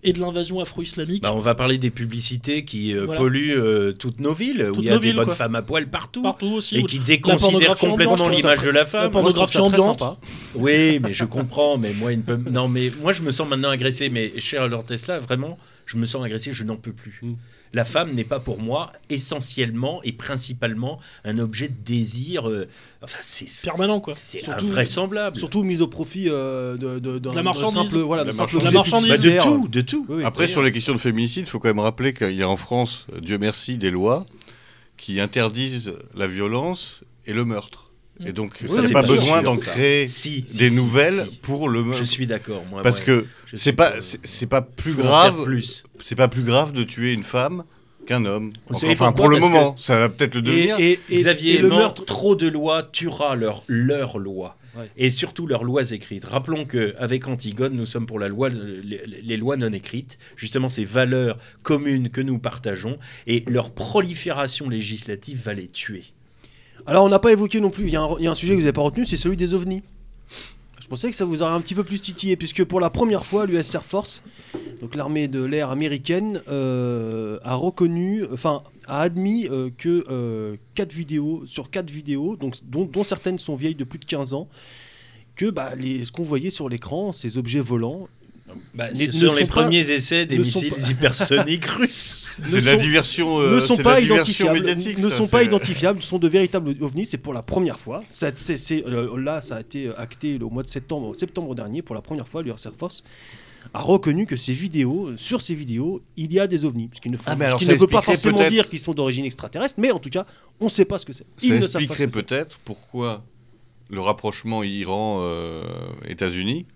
et de l'invasion afro-islamique. Bah, on va parler des publicités qui euh, Voilà. polluent euh, toutes nos villes, où il y a des villes, bonnes quoi. femmes à poil partout. partout aussi. Et qui déconsidèrent complètement l'image de la la femme. Ça pornographie ambiante. sympa. Oui, mais je comprends, mais moi, peut... non, mais moi, je me sens maintenant agressé. Mais cher Lord Tesla, vraiment, je me sens agressé, je n'en peux plus. Mm. La femme n'est pas pour moi essentiellement et principalement un objet de désir. euh, enfin, c'est Permanent, quoi. C'est Surtout- invraisemblable. Surtout mise au profit euh, de, de, d'un- De la marchandise. simple, voilà, La marchandise. La marchandise. Bah, de tout, de tout. Oui, oui. Après, sur les questions de féminicide, il faut quand même rappeler qu'il y a en France, Dieu merci, des lois qui interdisent la violence et le meurtre. Et donc, Oui, ça n'est pas besoin d'en créer Si, si, des si, nouvelles si. pour le Je suis d'accord. moi, Parce que c'est pas, c'est pas plus grave, plus. c'est pas plus grave de tuer une femme qu'un homme. Enfin, pour le moment, ça va peut-être le devenir. Et, et, et- Xavier et le meurtre. trop de lois tuera leur, leur loi. Ouais. Et surtout leurs lois écrites. Rappelons qu'avec Antigone, nous sommes pour la loi, les, les lois non écrites, justement ces valeurs communes que nous partageons, et leur prolifération législative va les tuer. Alors, on n'a pas évoqué non plus, il y, a un- sujet que vous n'avez pas retenu, c'est celui des ovnis. Je pensais que ça vous aurait un petit peu plus titillé, puisque pour la première fois, l'US Air Force, donc l'armée de l'air américaine, euh, a reconnu, enfin, a admis euh, que euh, vidéos, sur quatre vidéos, dont, certaines sont vieilles de plus de 15 ans, que bah, ce qu'on voyait sur l'écran, ces objets volants, Bah, ce sont les pas- premiers essais des missiles pas- hypersoniques russes. ne C'est la sont- diversion, euh, ne sont pas la diversion identifiables, médiatique. ne ça, sont pas identifiables, sont de véritables ovnis. C'est pour la première fois. Ça, euh, là, ça a été acté au mois de septembre, septembre dernier. Pour la première fois, l'US Air Force a reconnu que ces vidéos, sur ces vidéos, il y a des ovnis. Puisqu'il ne, faut- Ah, alors ne veut pas forcément dire qu'ils sont d'origine extraterrestre, mais en tout cas, on ne sait pas ce que c'est. Ils Ça ne savent pas ce expliquerait peut-être pourquoi le rapprochement Iran-États-Unis,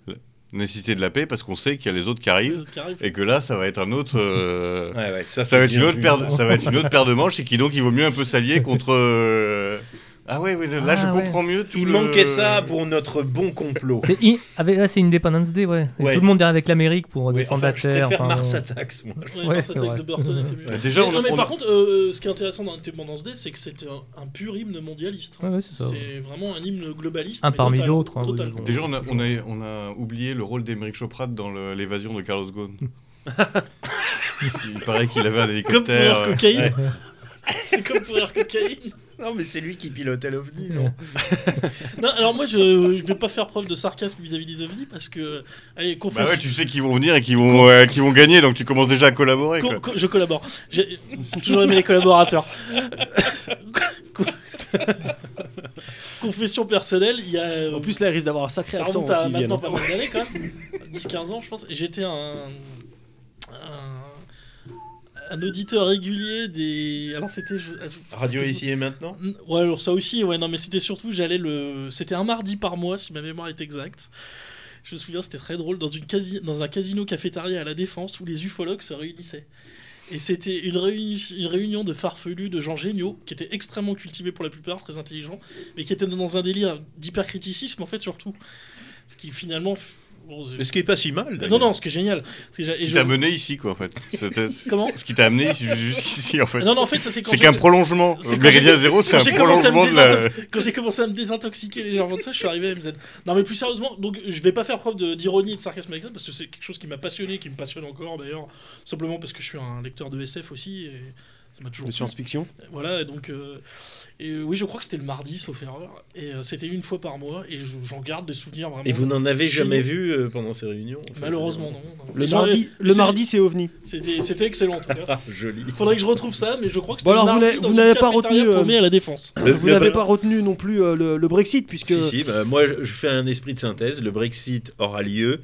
nécessité de la paix, parce qu'on sait qu'il y a les autres qui arrivent, autres qui arrivent. et que là, ça va être un autre. euh, Ouais, ouais, ça, va être une autre paire, de- ça va être une autre paire de manches, et qui donc il vaut mieux un peu s'allier contre. euh, Ah ouais, ouais, là Ah, je ouais. comprends mieux tout Il le- manquait ça pour notre bon complot. C'est i- avec- là, c'est Independence Day, ouais. Tout le monde est avec l'Amérique pour Oui, défendre enfin, la je Terre. préfère enfin, Mars. Attacks, moi. Ouais, Ouais, Mars Attacks de Burton était mieux. Déjà, Mais- on non, mais on par contre, euh, ce qui est intéressant dans Independence Day, c'est que c'est un, un pur hymne mondialiste. hein. Ouais, ouais, c'est ça. c'est vraiment un hymne globaliste. Un parmi d'autres, hein, oui, bon. Déjà, on a, on, a, on a oublié le rôle d'Emeric Choprat dans le- l'évasion de Carlos Ghosn. il paraît qu'il avait un Comme pour hélicoptère. Air euh, Cocaine. c'est comme pour Air Cocaine. Non, mais c'est lui qui pilotait l'OVNI, non Non, alors moi, je, je vais pas faire preuve de sarcasme vis-à-vis des ovnis parce que, allez, Bah confesse. ouais, tu sais qu'ils vont venir et qu'ils vont, euh, qu'ils vont gagner, donc tu commences déjà à collaborer. Co- quoi. co- je collabore. J'ai toujours aimé les collaborateurs. Co- Confession personnelle, il y a. euh, En plus, là, il risque d'avoir un sacré ça accent remonte à s'ils viennent, maintenant pas mal d'années quand même. 10-15 ans, je pense. J'étais un, un. Un auditeur régulier des. Alors c'était. je- je- Radio ici et maintenant? Ouais, alors ça aussi, ouais, non, mais c'était surtout, j'allais le. C'était un mardi par mois, si ma mémoire est exacte. Je me souviens, c'était très drôle, dans, une casi... dans un casino cafétéria à la Défense où les ufologues se réunissaient. Et c'était une, réuni- une réunion de farfelus, de gens géniaux, qui étaient extrêmement cultivés pour la plupart, très intelligents, mais qui étaient dans un délire d'hypercriticisme, en fait, surtout. Ce qui finalement. Bon, ce qui est pas si mal, non, d'ailleurs. non, ce qui est génial. que Ce qui je- t'a mené ici, quoi, en fait. Comment Ce qui t'a amené ici- jusqu'ici, en fait. Non, non, en fait, ça c'est c'est qu'un prolongement. Méridien Zéro, c'est un prolongement de la. quand j'ai commencé à me désintoxiquer légèrement de ça, je suis arrivé à MZ. Non, mais plus sérieusement, donc je vais pas faire preuve d'ironie et de sarcasme avec ça parce que c'est quelque chose qui m'a passionné, qui me passionne encore d'ailleurs, simplement parce que je suis un lecteur de SF aussi et ça m'a toujours De science-fiction. Voilà, donc euh, et, oui, je crois que c'était le mardi, sauf erreur, et euh, c'était une fois par mois et je- j'en garde des souvenirs vraiment. Et vous n'en avez jamais vu euh, pendant ces réunions enfin, Malheureusement non. non. Le mardi, le c'est- mardi, c'est ovni. C'était c'était excellent en tout cas. Joli. Il faudrait que je retrouve ça, mais je crois que Bon, c'était alors, le vous mardi dans vous n'avez pas retenu, euh, à la défense. Le- Vous n'avez pas retenu non plus euh, le, le Brexit, puisque Si, si, bah, moi je, je fais un esprit de synthèse. Le Brexit aura lieu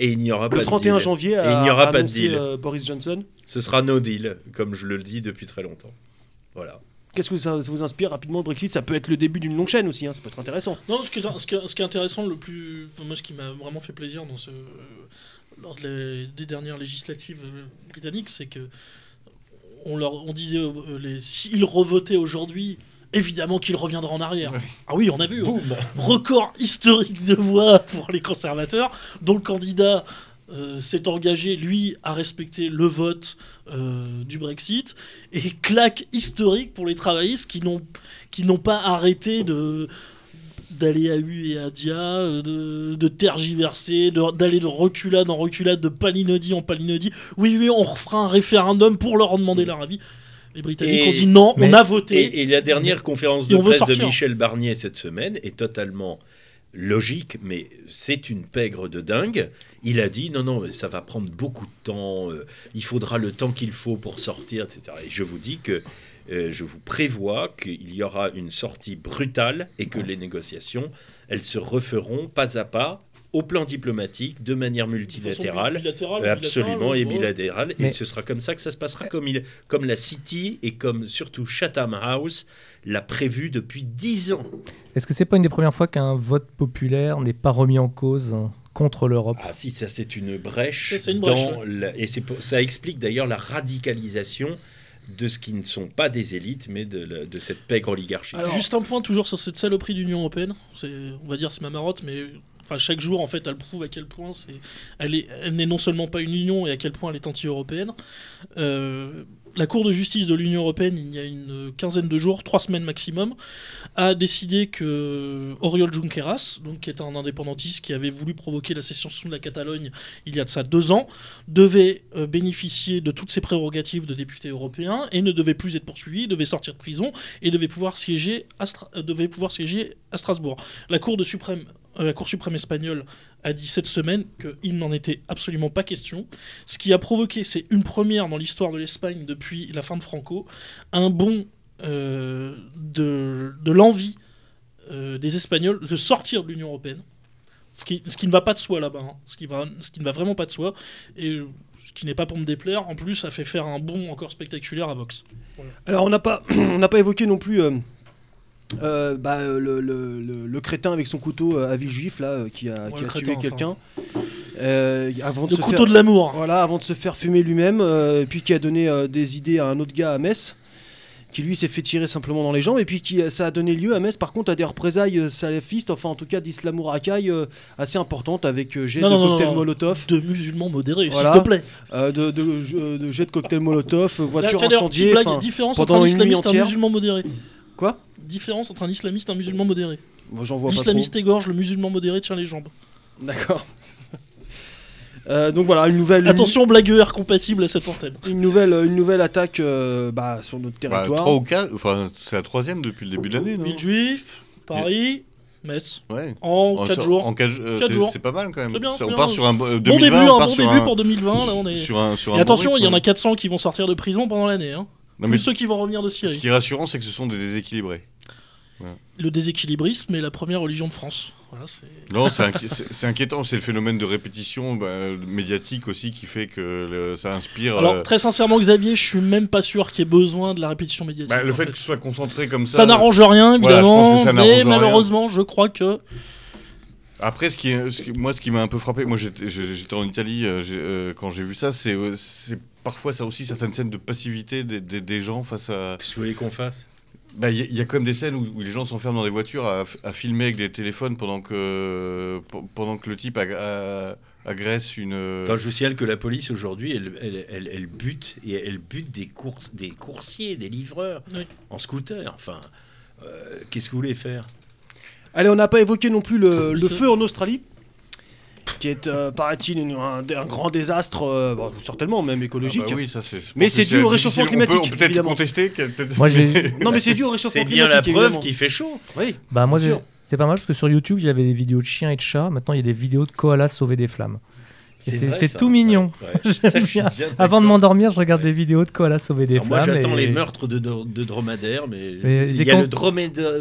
et il n'y aura pas le de 31 deal. janvier, Et il n'y aura pas de deal. euh, Boris Johnson. Ce sera no deal, comme je le dis depuis très longtemps. Voilà. Qu'est-ce que ça, ça vous inspire rapidement le Brexit? Ça peut être le début d'une longue chaîne aussi, hein, ça peut être intéressant. Non, ce qui, est, ce, qui est, ce qui est intéressant, le plus, enfin, moi, ce qui m'a vraiment fait plaisir dans ce, lors de les- des dernières législatives euh, britanniques, c'est que on leur, on disait, euh, les, s'ils revotaient aujourd'hui, évidemment qu'ils reviendraient en arrière. Ah oui, on a vu. hein. Record historique de voix pour les conservateurs, dont le candidat euh, s'est engagé, lui, à respecter le vote euh, du Brexit, et claque historique pour les travaillistes qui n'ont qui n'ont pas arrêté de d'aller à U et à Dia, euh, de, de tergiverser, de- d'aller de, reculade en reculade, de palinodie en palinodie. Oui, oui, on refera un référendum pour leur en demander leur avis. Les Britanniques Et- ont dit non, on a voté. Et, et la dernière conférence de presse de. Michel Barnier cette semaine est totalement logique, mais c'est une pègre de dingue. Il a dit non, non, ça va prendre beaucoup de temps, euh, il faudra le temps qu'il faut pour sortir, etc. Et je vous dis que euh, je vous prévois qu'il y aura une sortie brutale et que les négociations, elles se referont pas à pas au plan diplomatique, de manière De façon multilatérale. bilatérale, Euh, Absolument, bilatérale, et ouais. bilatéral. Mais- Et ce sera comme ça que ça se passera, comme, il, comme la City et comme surtout Chatham House l'a prévu depuis 10 ans. Est-ce que c'est pas une des premières fois qu'un vote populaire n'est pas remis en cause euh, contre l'Europe? Ah si, ça c'est une brèche. Ça, c'est une dans brèche, la- et ça explique d'ailleurs la radicalisation de ce qui ne sont pas des élites, mais de, la- de cette pègre oligarchie. Alors- Juste un point toujours sur cette saloperie d'Union européenne. C'est, on va dire, c'est ma marotte, mais enfin chaque jour en fait, elle prouve à quel point elle est, elle n'est non seulement pas une union et à quel point elle est anti-européenne. Euh, la Cour de justice de l'Union européenne, il y a une quinzaine de jours, trois semaines maximum, a décidé que Oriol Junqueras, donc qui est un indépendantiste qui avait voulu provoquer la sécession de la Catalogne il y a de ça deux ans, devait euh, bénéficier de toutes ses prérogatives de député européen et ne devait plus être poursuivi, devait sortir de prison et devait pouvoir siéger à, devait pouvoir siéger à Strasbourg. La Cour, de suprême, la Cour suprême espagnole a dit cette semaine qu'il n'en était absolument pas question. Ce qui a provoqué, c'est une première dans l'histoire de l'Espagne depuis la fin de Franco, un bond euh, de, l'envie euh, des Espagnols de sortir de l'Union européenne. Ce qui, ne va pas de soi là-bas. hein. Ce, qui ne va vraiment pas de soi. Et euh, ce qui n'est pas pour me déplaire, en plus, ça fait faire un bond encore spectaculaire à Vox. Alors on n'a pas, évoqué non plus euh, euh, bah, le, le- le- le crétin avec son couteau euh, à Villejuif là, euh, qui a, Ouais, qui le a crétin, tué enfin. quelqu'un. Euh, avant de Le se couteau faire, de l'amour. voilà, avant de se faire fumer lui-même, euh, et puis qui a donné euh, des idées à un autre gars à Metz, qui lui s'est fait tirer simplement dans les jambes, et puis qui ça a donné lieu à Metz par contre à des représailles euh, salafistes, enfin en tout cas d'islamo-racaille euh, assez importantes avec euh, jet Non, de non, non, cocktails non. Molotov, De musulmans modérés, Voilà. s'il te plaît. euh, de, de, euh, de jet de cocktails Molotov, euh, d'ailleurs, incendiées. petite blague, enfin, différence entre un islamiste et un musulman modéré. Quoi Différence entre un islamiste et un musulman modéré. moi, J'en vois pas trop. L'islamiste égorge, le musulman modéré tient les jambes. D'accord. Euh, donc voilà, une nouvelle, Attention, blague ER compatible à cette antenne. une nouvelle, une nouvelle attaque euh, bah, sur notre Bah, territoire. trois ou quatre, enfin, c'est la troisième depuis le début de l'année, non Villejuif, Paris, Metz. Ouais. En 4 sur- jours. En quatre, euh, Quatre c'est- jours. C'est pas mal quand même. C'est bien, Ça, c'est on bien. part sur un euh, 2020, Bon début, on un part bon sur début un, pour 2020. Là, on est... sur un, sur un Et bon attention, il y en a rythme. 400 qui vont sortir de prison pendant l'année. Hein. Non, mais ceux qui vont revenir de ce Syrie. qui est rassurant, c'est que ce sont des déséquilibrés. Le déséquilibrisme est la première religion de France. Voilà, Non, c'est inqui- c'est c'est inquiétant. C'est le phénomène de répétition bah, médiatique aussi qui fait que le- ça inspire. Alors, euh, très sincèrement, Xavier, je suis même pas sûr qu'il y ait besoin de la répétition médiatique. bah, le fait fait. que ce soit concentré comme ça. Ça n'arrange rien, évidemment, mais rien. malheureusement, je crois que. Après, ce qui est, ce qui- moi, ce qui m'a un peu frappé, moi j'étais en Italie euh, euh, quand j'ai vu ça, euh, c'est parfois ça aussi certaines scènes de passivité des, des- des gens face à. Qu'est-ce que vous voulez qu'on fasse? Bah, Il y, a- il y a quand même des scènes où, où les gens s'enferment dans des voitures à, à filmer avec des téléphones pendant que, pe- pendant que le type a- agresse une. Enfin, je vous signale que la police aujourd'hui, elle, elle, elle, elle bute et elle bute des courses, des coursiers, des livreurs Oui. en scooter. Enfin, euh, qu'est-ce que vous voulez faire? Allez, on n'a pas évoqué non plus le, feu en Australie, qui est, euh, paraît-il, un, un grand désastre, euh, bon, certainement même Ah écologique. bah oui, ça, c'est- je Mais c'est dû au réchauffement climatique, On peut peut-être contester. Moi, Non, mais c'est dû au réchauffement C'est bien la climatique, preuve qu'il fait chaud. Oui. Bah moi c'est pas mal parce que sur YouTube il y avait des vidéos de chiens et de chats. Maintenant il y a des vidéos de koalas sauver des flammes. C'est tout mignon. Ouais, ouais, ça, je suis bien. bien Avant de m'endormir, je regarde des vidéos de koalas sauver des Alors moi, flammes. j'attends et- les meurtres de, de, de dromadaires, mais, Mais il y a con- le dromadaire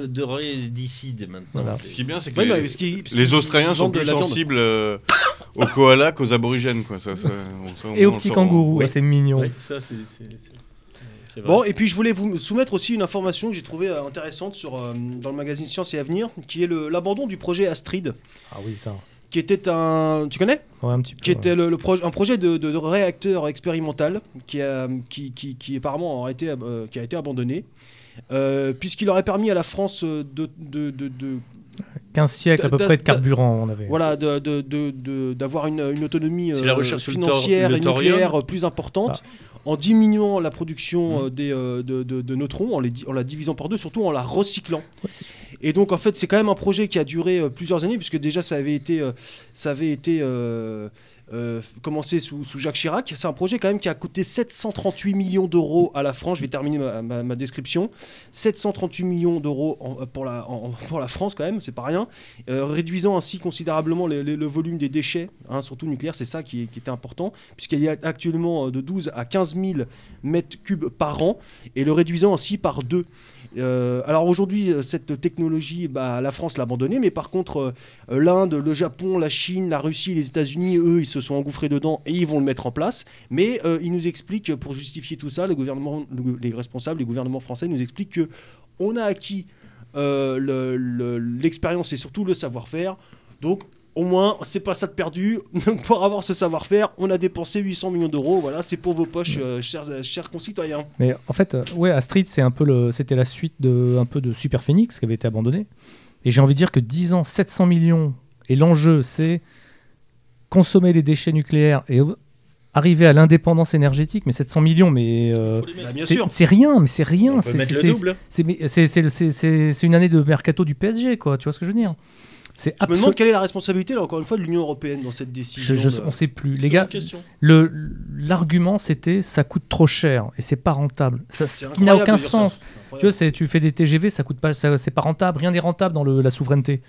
maintenant. Voilà. Ce qui est bien, c'est que les, bah, Australiens sont plus sensibles euh, aux koalas qu'aux aborigènes. Quoi. Ça, ça- on- ça, au Et aux petits kangourous, ah, c'est mignon. Ça, c'est. Bon, et puis je voulais vous soumettre aussi une information que j'ai trouvée euh, intéressante sur, euh, dans le magazine Science et Avenir, qui est le- l'abandon du projet Astrid, Ah oui ça. Qui était un... Tu connais Ouais, un petit peu. qui était le, le proj- un projet de, de- de réacteur expérimental qui a, qui, qui, qui apparemment a été, euh, qui a été abandonné, euh, puisqu'il aurait permis à la France euh, de, de, de- de- 15 siècles à peu près de carburant on avait. voilà, de- de- de- de- d'avoir une, une autonomie euh, financière et nucléaire plus importante. En diminuant la production Mhm. euh, des, euh, de, de- de neutrons, en, les di- en la divisant par deux, surtout en la recyclant. Ouais, Et donc en fait c'est quand même un projet qui a duré euh, plusieurs années puisque déjà ça avait été, ça avait été euh, euh, commencé sous, sous Jacques Chirac. C'est un projet quand même qui a coûté 738 millions d'euros à la France. Je vais terminer ma, ma- description. 738 millions d'euros en- pour, la, pour la France quand même, c'est pas rien. Euh, réduisant ainsi considérablement le volume des déchets, hein, surtout nucléaires, c'est ça qui, qui était important, puisqu'il y a actuellement euh, de 12 à 15 000 mètres cubes par an, et le réduisant ainsi par deux. Euh, alors aujourd'hui, euh, cette technologie, bah, la France l'a abandonnée, mais par contre, euh, l'Inde, le Japon, la Chine, la Russie, les États-Unis, eux, ils se sont engouffrés dedans et ils vont le mettre en place. Mais ils nous expliquent, pour justifier tout ça, les responsables, les gouvernements français nous expliquent que on a acquis le- le- l'expérience et surtout le savoir-faire. Donc au moins, c'est pas ça de perdu. Donc, pour avoir ce savoir-faire, on a dépensé 800 millions d'euros. Voilà, c'est pour vos poches, euh, chers, chers concitoyens. Mais en fait, euh, ouais, Astrid, c'est un peu le, c'était la suite de un peu de Super Phoenix qui avait été abandonné. Et j'ai envie de dire que 10 ans, 700 millions, et l'enjeu, c'est consommer les déchets nucléaires et euh, arriver à l'indépendance énergétique. Mais 700 millions, mais euh. Bah, c'est- rien, mais c'est rien. C'est une année de mercato du PSG, quoi. Tu vois ce que je veux dire? C'est Je me absolument. demande quelle est la responsabilité, là, encore une fois, de l'Union Européenne dans cette décision. Je, je- de- on sait plus. Les gars, l'argument c'était ça coûte trop cher et c'est pas rentable. Ça, C'est ce qui n'a aucun sens. Tu vois, tu fais des TGV, ça coûte pas, ça- c'est pas rentable, rien n'est rentable dans le- la souveraineté.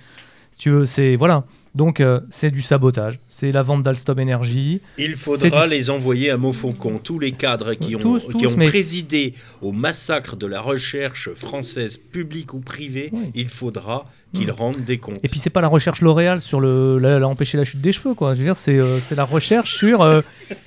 Si tu veux, c'est voilà. Donc euh, c'est du sabotage, c'est la vente d'Alstom Energy. Il faudra du- les envoyer à Montfaucon, tous les cadres qui ont, Tous, qui tous, ont mais- présidé au massacre de la recherche française, publique ou privée. Oui. Il faudra qu'ils Mm. rendent des comptes. Et puis c'est pas la recherche L'Oréal sur le la, la- empêcher la chute des cheveux quoi. Je veux dire c'est euh, c'est la recherche sur euh,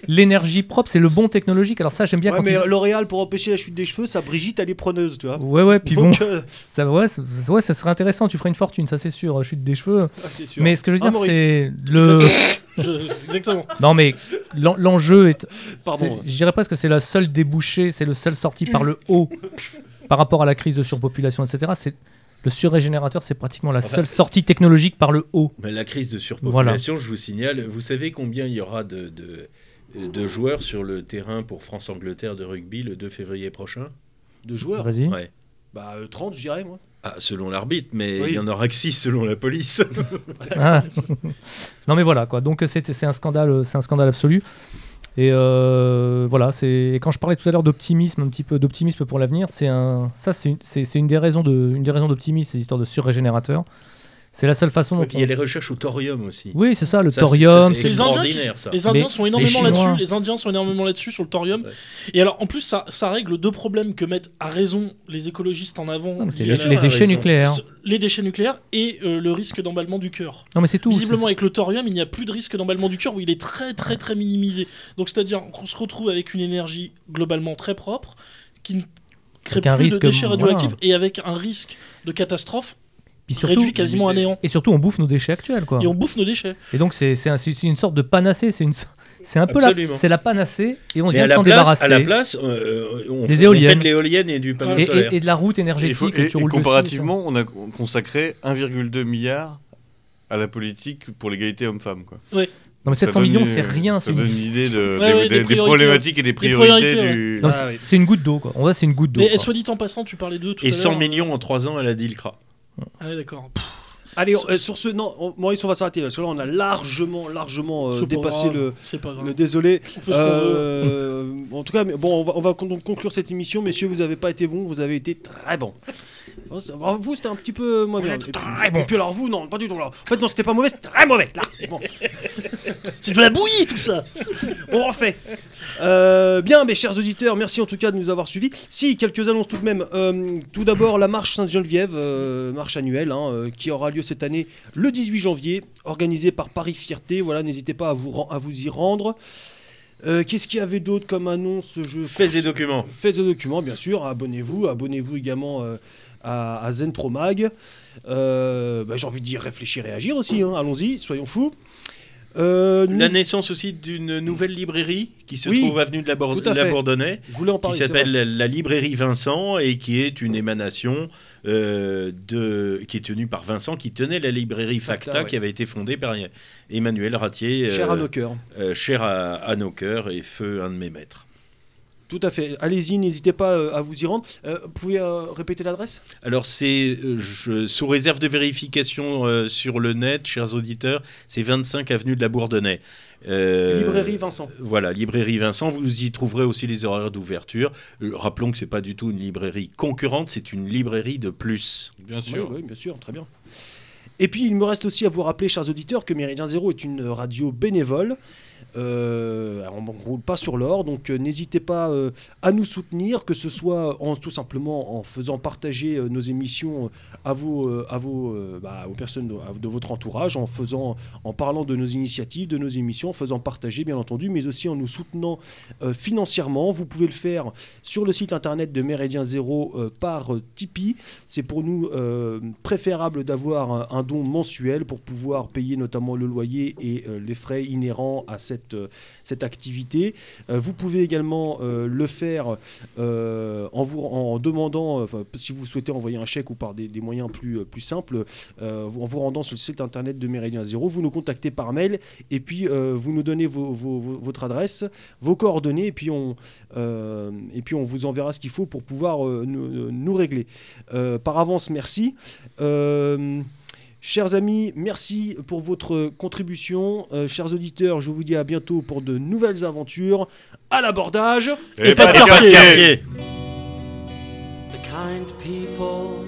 l'énergie propre, c'est le bon technologique. Alors ça j'aime bien Ouais, quand mais ils- euh, L'Oréal, pour empêcher la chute des cheveux, ça Brigitte, elle est preneuse, tu vois. Ouais ouais puis bon Donc, euh, ça ouais, ouais ça serait intéressant. Tu ferais une fortune ça c'est sûr chute des cheveux. ah, c'est sûr. Mais ce que je veux Ah, dire Maurice. c'est le Exactement. non mais l'en- l'enjeu est Pardon. C'est- Je dirais presque que c'est la seule débouchée, c'est le seul sorti par le haut par rapport à la crise de surpopulation, etc. C'est le surrégénérateur, c'est pratiquement la Enfin, seule sortie technologique par le haut. Mais la crise de surpopulation, je vous signale, vous savez combien il y aura de, de, de joueurs sur le terrain pour France-Angleterre de rugby le 2 février prochain? De joueurs Vas-y. Ouais. Bah, euh, 30, je dirais, moi. Ah, selon l'arbitre, mais il y en aura que 6 selon la police. Ah. non mais voilà quoi. Donc c'est un scandale, c'est un scandale absolu. Et euh, voilà, c'est et quand je parlais tout à l'heure d'optimisme, un petit peu d'optimisme pour l'avenir, c'est un ça c'est une, c'est- c'est une des raisons de une des raisons d'optimisme, ces histoires de surrégénérateur. C'est la seule façon Et puis il y a les recherches au thorium aussi. Oui, c'est ça, le Ça, thorium, C'est les Indiens, qui- extraordinaire, ça. les Indiens sont énormément là-dessus. Les Indiens sont énormément là-dessus sur le thorium. Ouais. Et alors, en plus, ça, ça règle deux problèmes que mettent à raison les écologistes en avant. Non, les, déchets nucléaires. Les déchets nucléaires et euh, le risque d'emballement du cœur. Non mais c'est tout. Visiblement, avec le thorium, il n'y a plus de risque d'emballement du cœur où il est très, très, très minimisé. Donc, c'est-à-dire qu'on se retrouve avec une énergie globalement très propre qui ne crée plus de déchets voilà. radioactifs et avec un risque de catastrophe Puis surtout, réduit quasiment à néant. et surtout on bouffe nos déchets actuels quoi. Et on bouffe nos déchets. Et donc c'est c'est un- c'est une sorte de panacée, c'est une c'est un peu la c'est la panacée et on Mais vient à de la, s'en débarrasser. à la place, euh, on, Des fait- on éoliennes. fait de l'éolienne et du panneau et, solaire. et- et de la route énergétique. faut- et, tu et roules dessus, comparativement, on a consacré 1,2 milliard à la politique pour l'égalité homme-femme. quoi. Non mais Ça 700 donne millions c'est rien, Ça c'est donne une, idée de, Ouais, des, ouais, des- des des priorités, problématiques et des priorités, priorités, du. non, Ah c'est- une goutte d'eau quoi. En vrai c'est une goutte d'eau. Mais quoi. soit dit en passant, tu parlais d'eux tout Et à 100 l'heure. millions en 3 ans, elle a dit le CRA. Ah ouais, d'accord. Allez, Sur- euh, sur ce, non, on- Maurice, on va s'arrêter là. Parce que là, on a largement, largement euh, c'est pas dépassé grave, le, C'est pas grave. le désolé. On fait ce qu'on veut. Euh, en tout cas, mais bon, on va, on va con- donc conclure cette émission. Messieurs, vous n'avez pas été bons, vous avez été très bons. Alors, Vous, c'était un petit peu moins bien. Et puis- Et puis alors, vous, non, pas du tout. alors. En fait, non, c'était pas mauvais, c'était très mauvais. Là. Bon. C'est de la bouillie tout ça. On refait. Euh, bien, mes chers auditeurs, merci en tout cas de nous avoir suivis. Si, quelques annonces tout de même. Euh, tout d'abord, la marche Sainte-Geneviève, euh, marche annuelle, hein, euh, qui aura lieu cette année le 18 janvier, organisée par Paris Fierté. Voilà, n'hésitez pas à vous, à vous y rendre. Euh, Qu'est-ce qu'il y avait d'autre comme annonce Je Fais des documents. Faites des documents, bien sûr. Abonnez-vous. Abonnez-vous également euh, à, à Zentromag. Euh, bah, J'ai envie de dire réfléchir et agir aussi. hein. Allons-y, soyons fous. Euh, La naissance aussi d'une nouvelle librairie qui se Oui, trouve avenue de la, fait. Bourdonnais, je voulais en qui parler. c'est s'appelle la, la librairie Vincent et qui est une émanation euh, de, qui est tenue par Vincent, qui tenait la librairie Facta, Facta, ouais. qui avait été fondée par Emmanuel Ratier, Cher euh, à nos cœurs. euh, cher à, à nos cœurs et feu un de mes maîtres. Tout à fait. Allez-y, n'hésitez pas euh, à vous y rendre. Euh, vous pouvez euh, répéter l'adresse? Alors, c'est euh, sous réserve de vérification euh, sur le net, chers auditeurs, c'est 25 avenue de la Bourdonnais. Euh, Librairie Vincent. Voilà, librairie Vincent. Vous y trouverez aussi les horaires d'ouverture. Euh, rappelons que c'est pas du tout une librairie concurrente, c'est une librairie de plus. Bien Oui, oui, bien sûr, très bien. Et puis, il me reste aussi à vous rappeler, chers auditeurs, que Méridien Zéro est une radio bénévole. Euh, on ne roule pas sur l'or, donc euh, n'hésitez pas euh, à nous soutenir, que ce soit en, tout simplement en faisant partager nos émissions à vos, à vos, bah, aux personnes de, votre entourage, en faisant, en parlant de nos initiatives, de nos émissions, en faisant partager, bien entendu, mais aussi en nous soutenant financièrement. Vous pouvez le faire sur le site internet de Méridien Zéro par Tipeee. C'est pour nous préférable d'avoir un, don mensuel pour pouvoir payer notamment le loyer et les frais inhérents à cette, euh, cette activité. Euh, vous pouvez également euh, le faire en vous en demandant, si vous souhaitez envoyer un chèque ou par des, moyens plus, plus simples, en vous rendant sur le site internet de Méridien Zéro. Vous nous contactez par mail et puis vous nous donnez vos- vos- votre adresse, vos coordonnées et puis on, et puis on vous enverra ce qu'il faut pour pouvoir nous, régler. Par avance, merci. Chers amis, merci pour votre contribution. Euh, chers auditeurs, je vous dis à bientôt pour de nouvelles aventures. À l'abordage Et pas de quartier. The kind people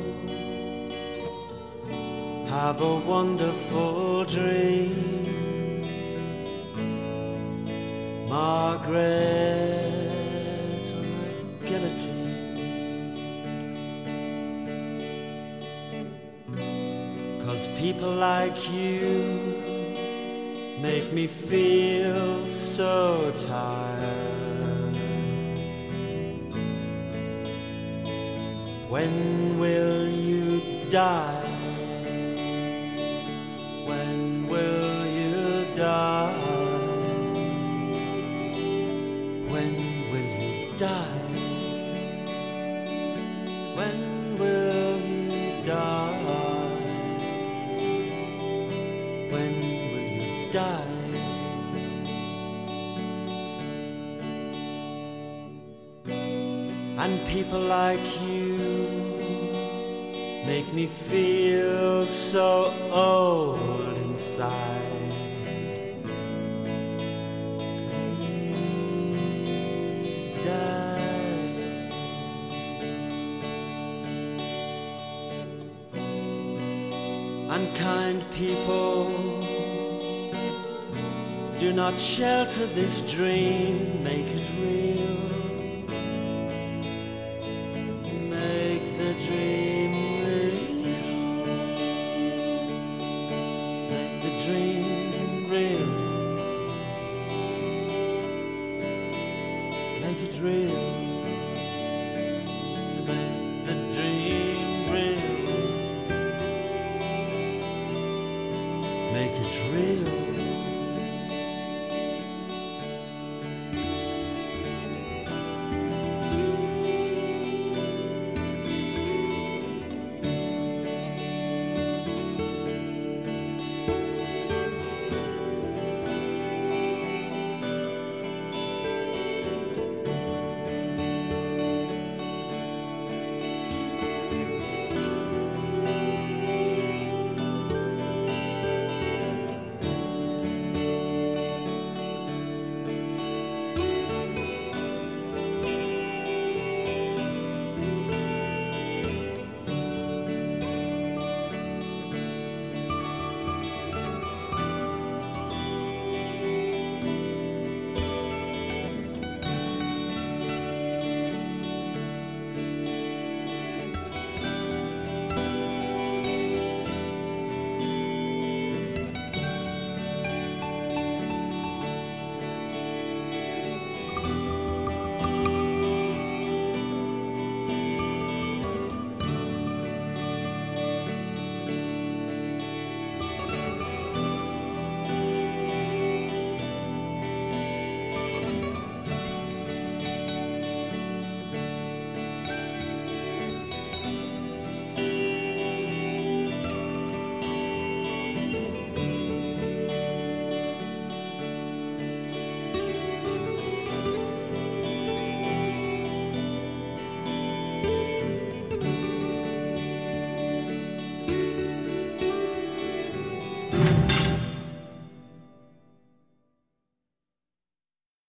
have a wonderful dream. Margaret Cause people like you make me feel so tired. When will you die? Die? And people like you make me feel so old inside. Unkind people do not shelter this dream, make it real.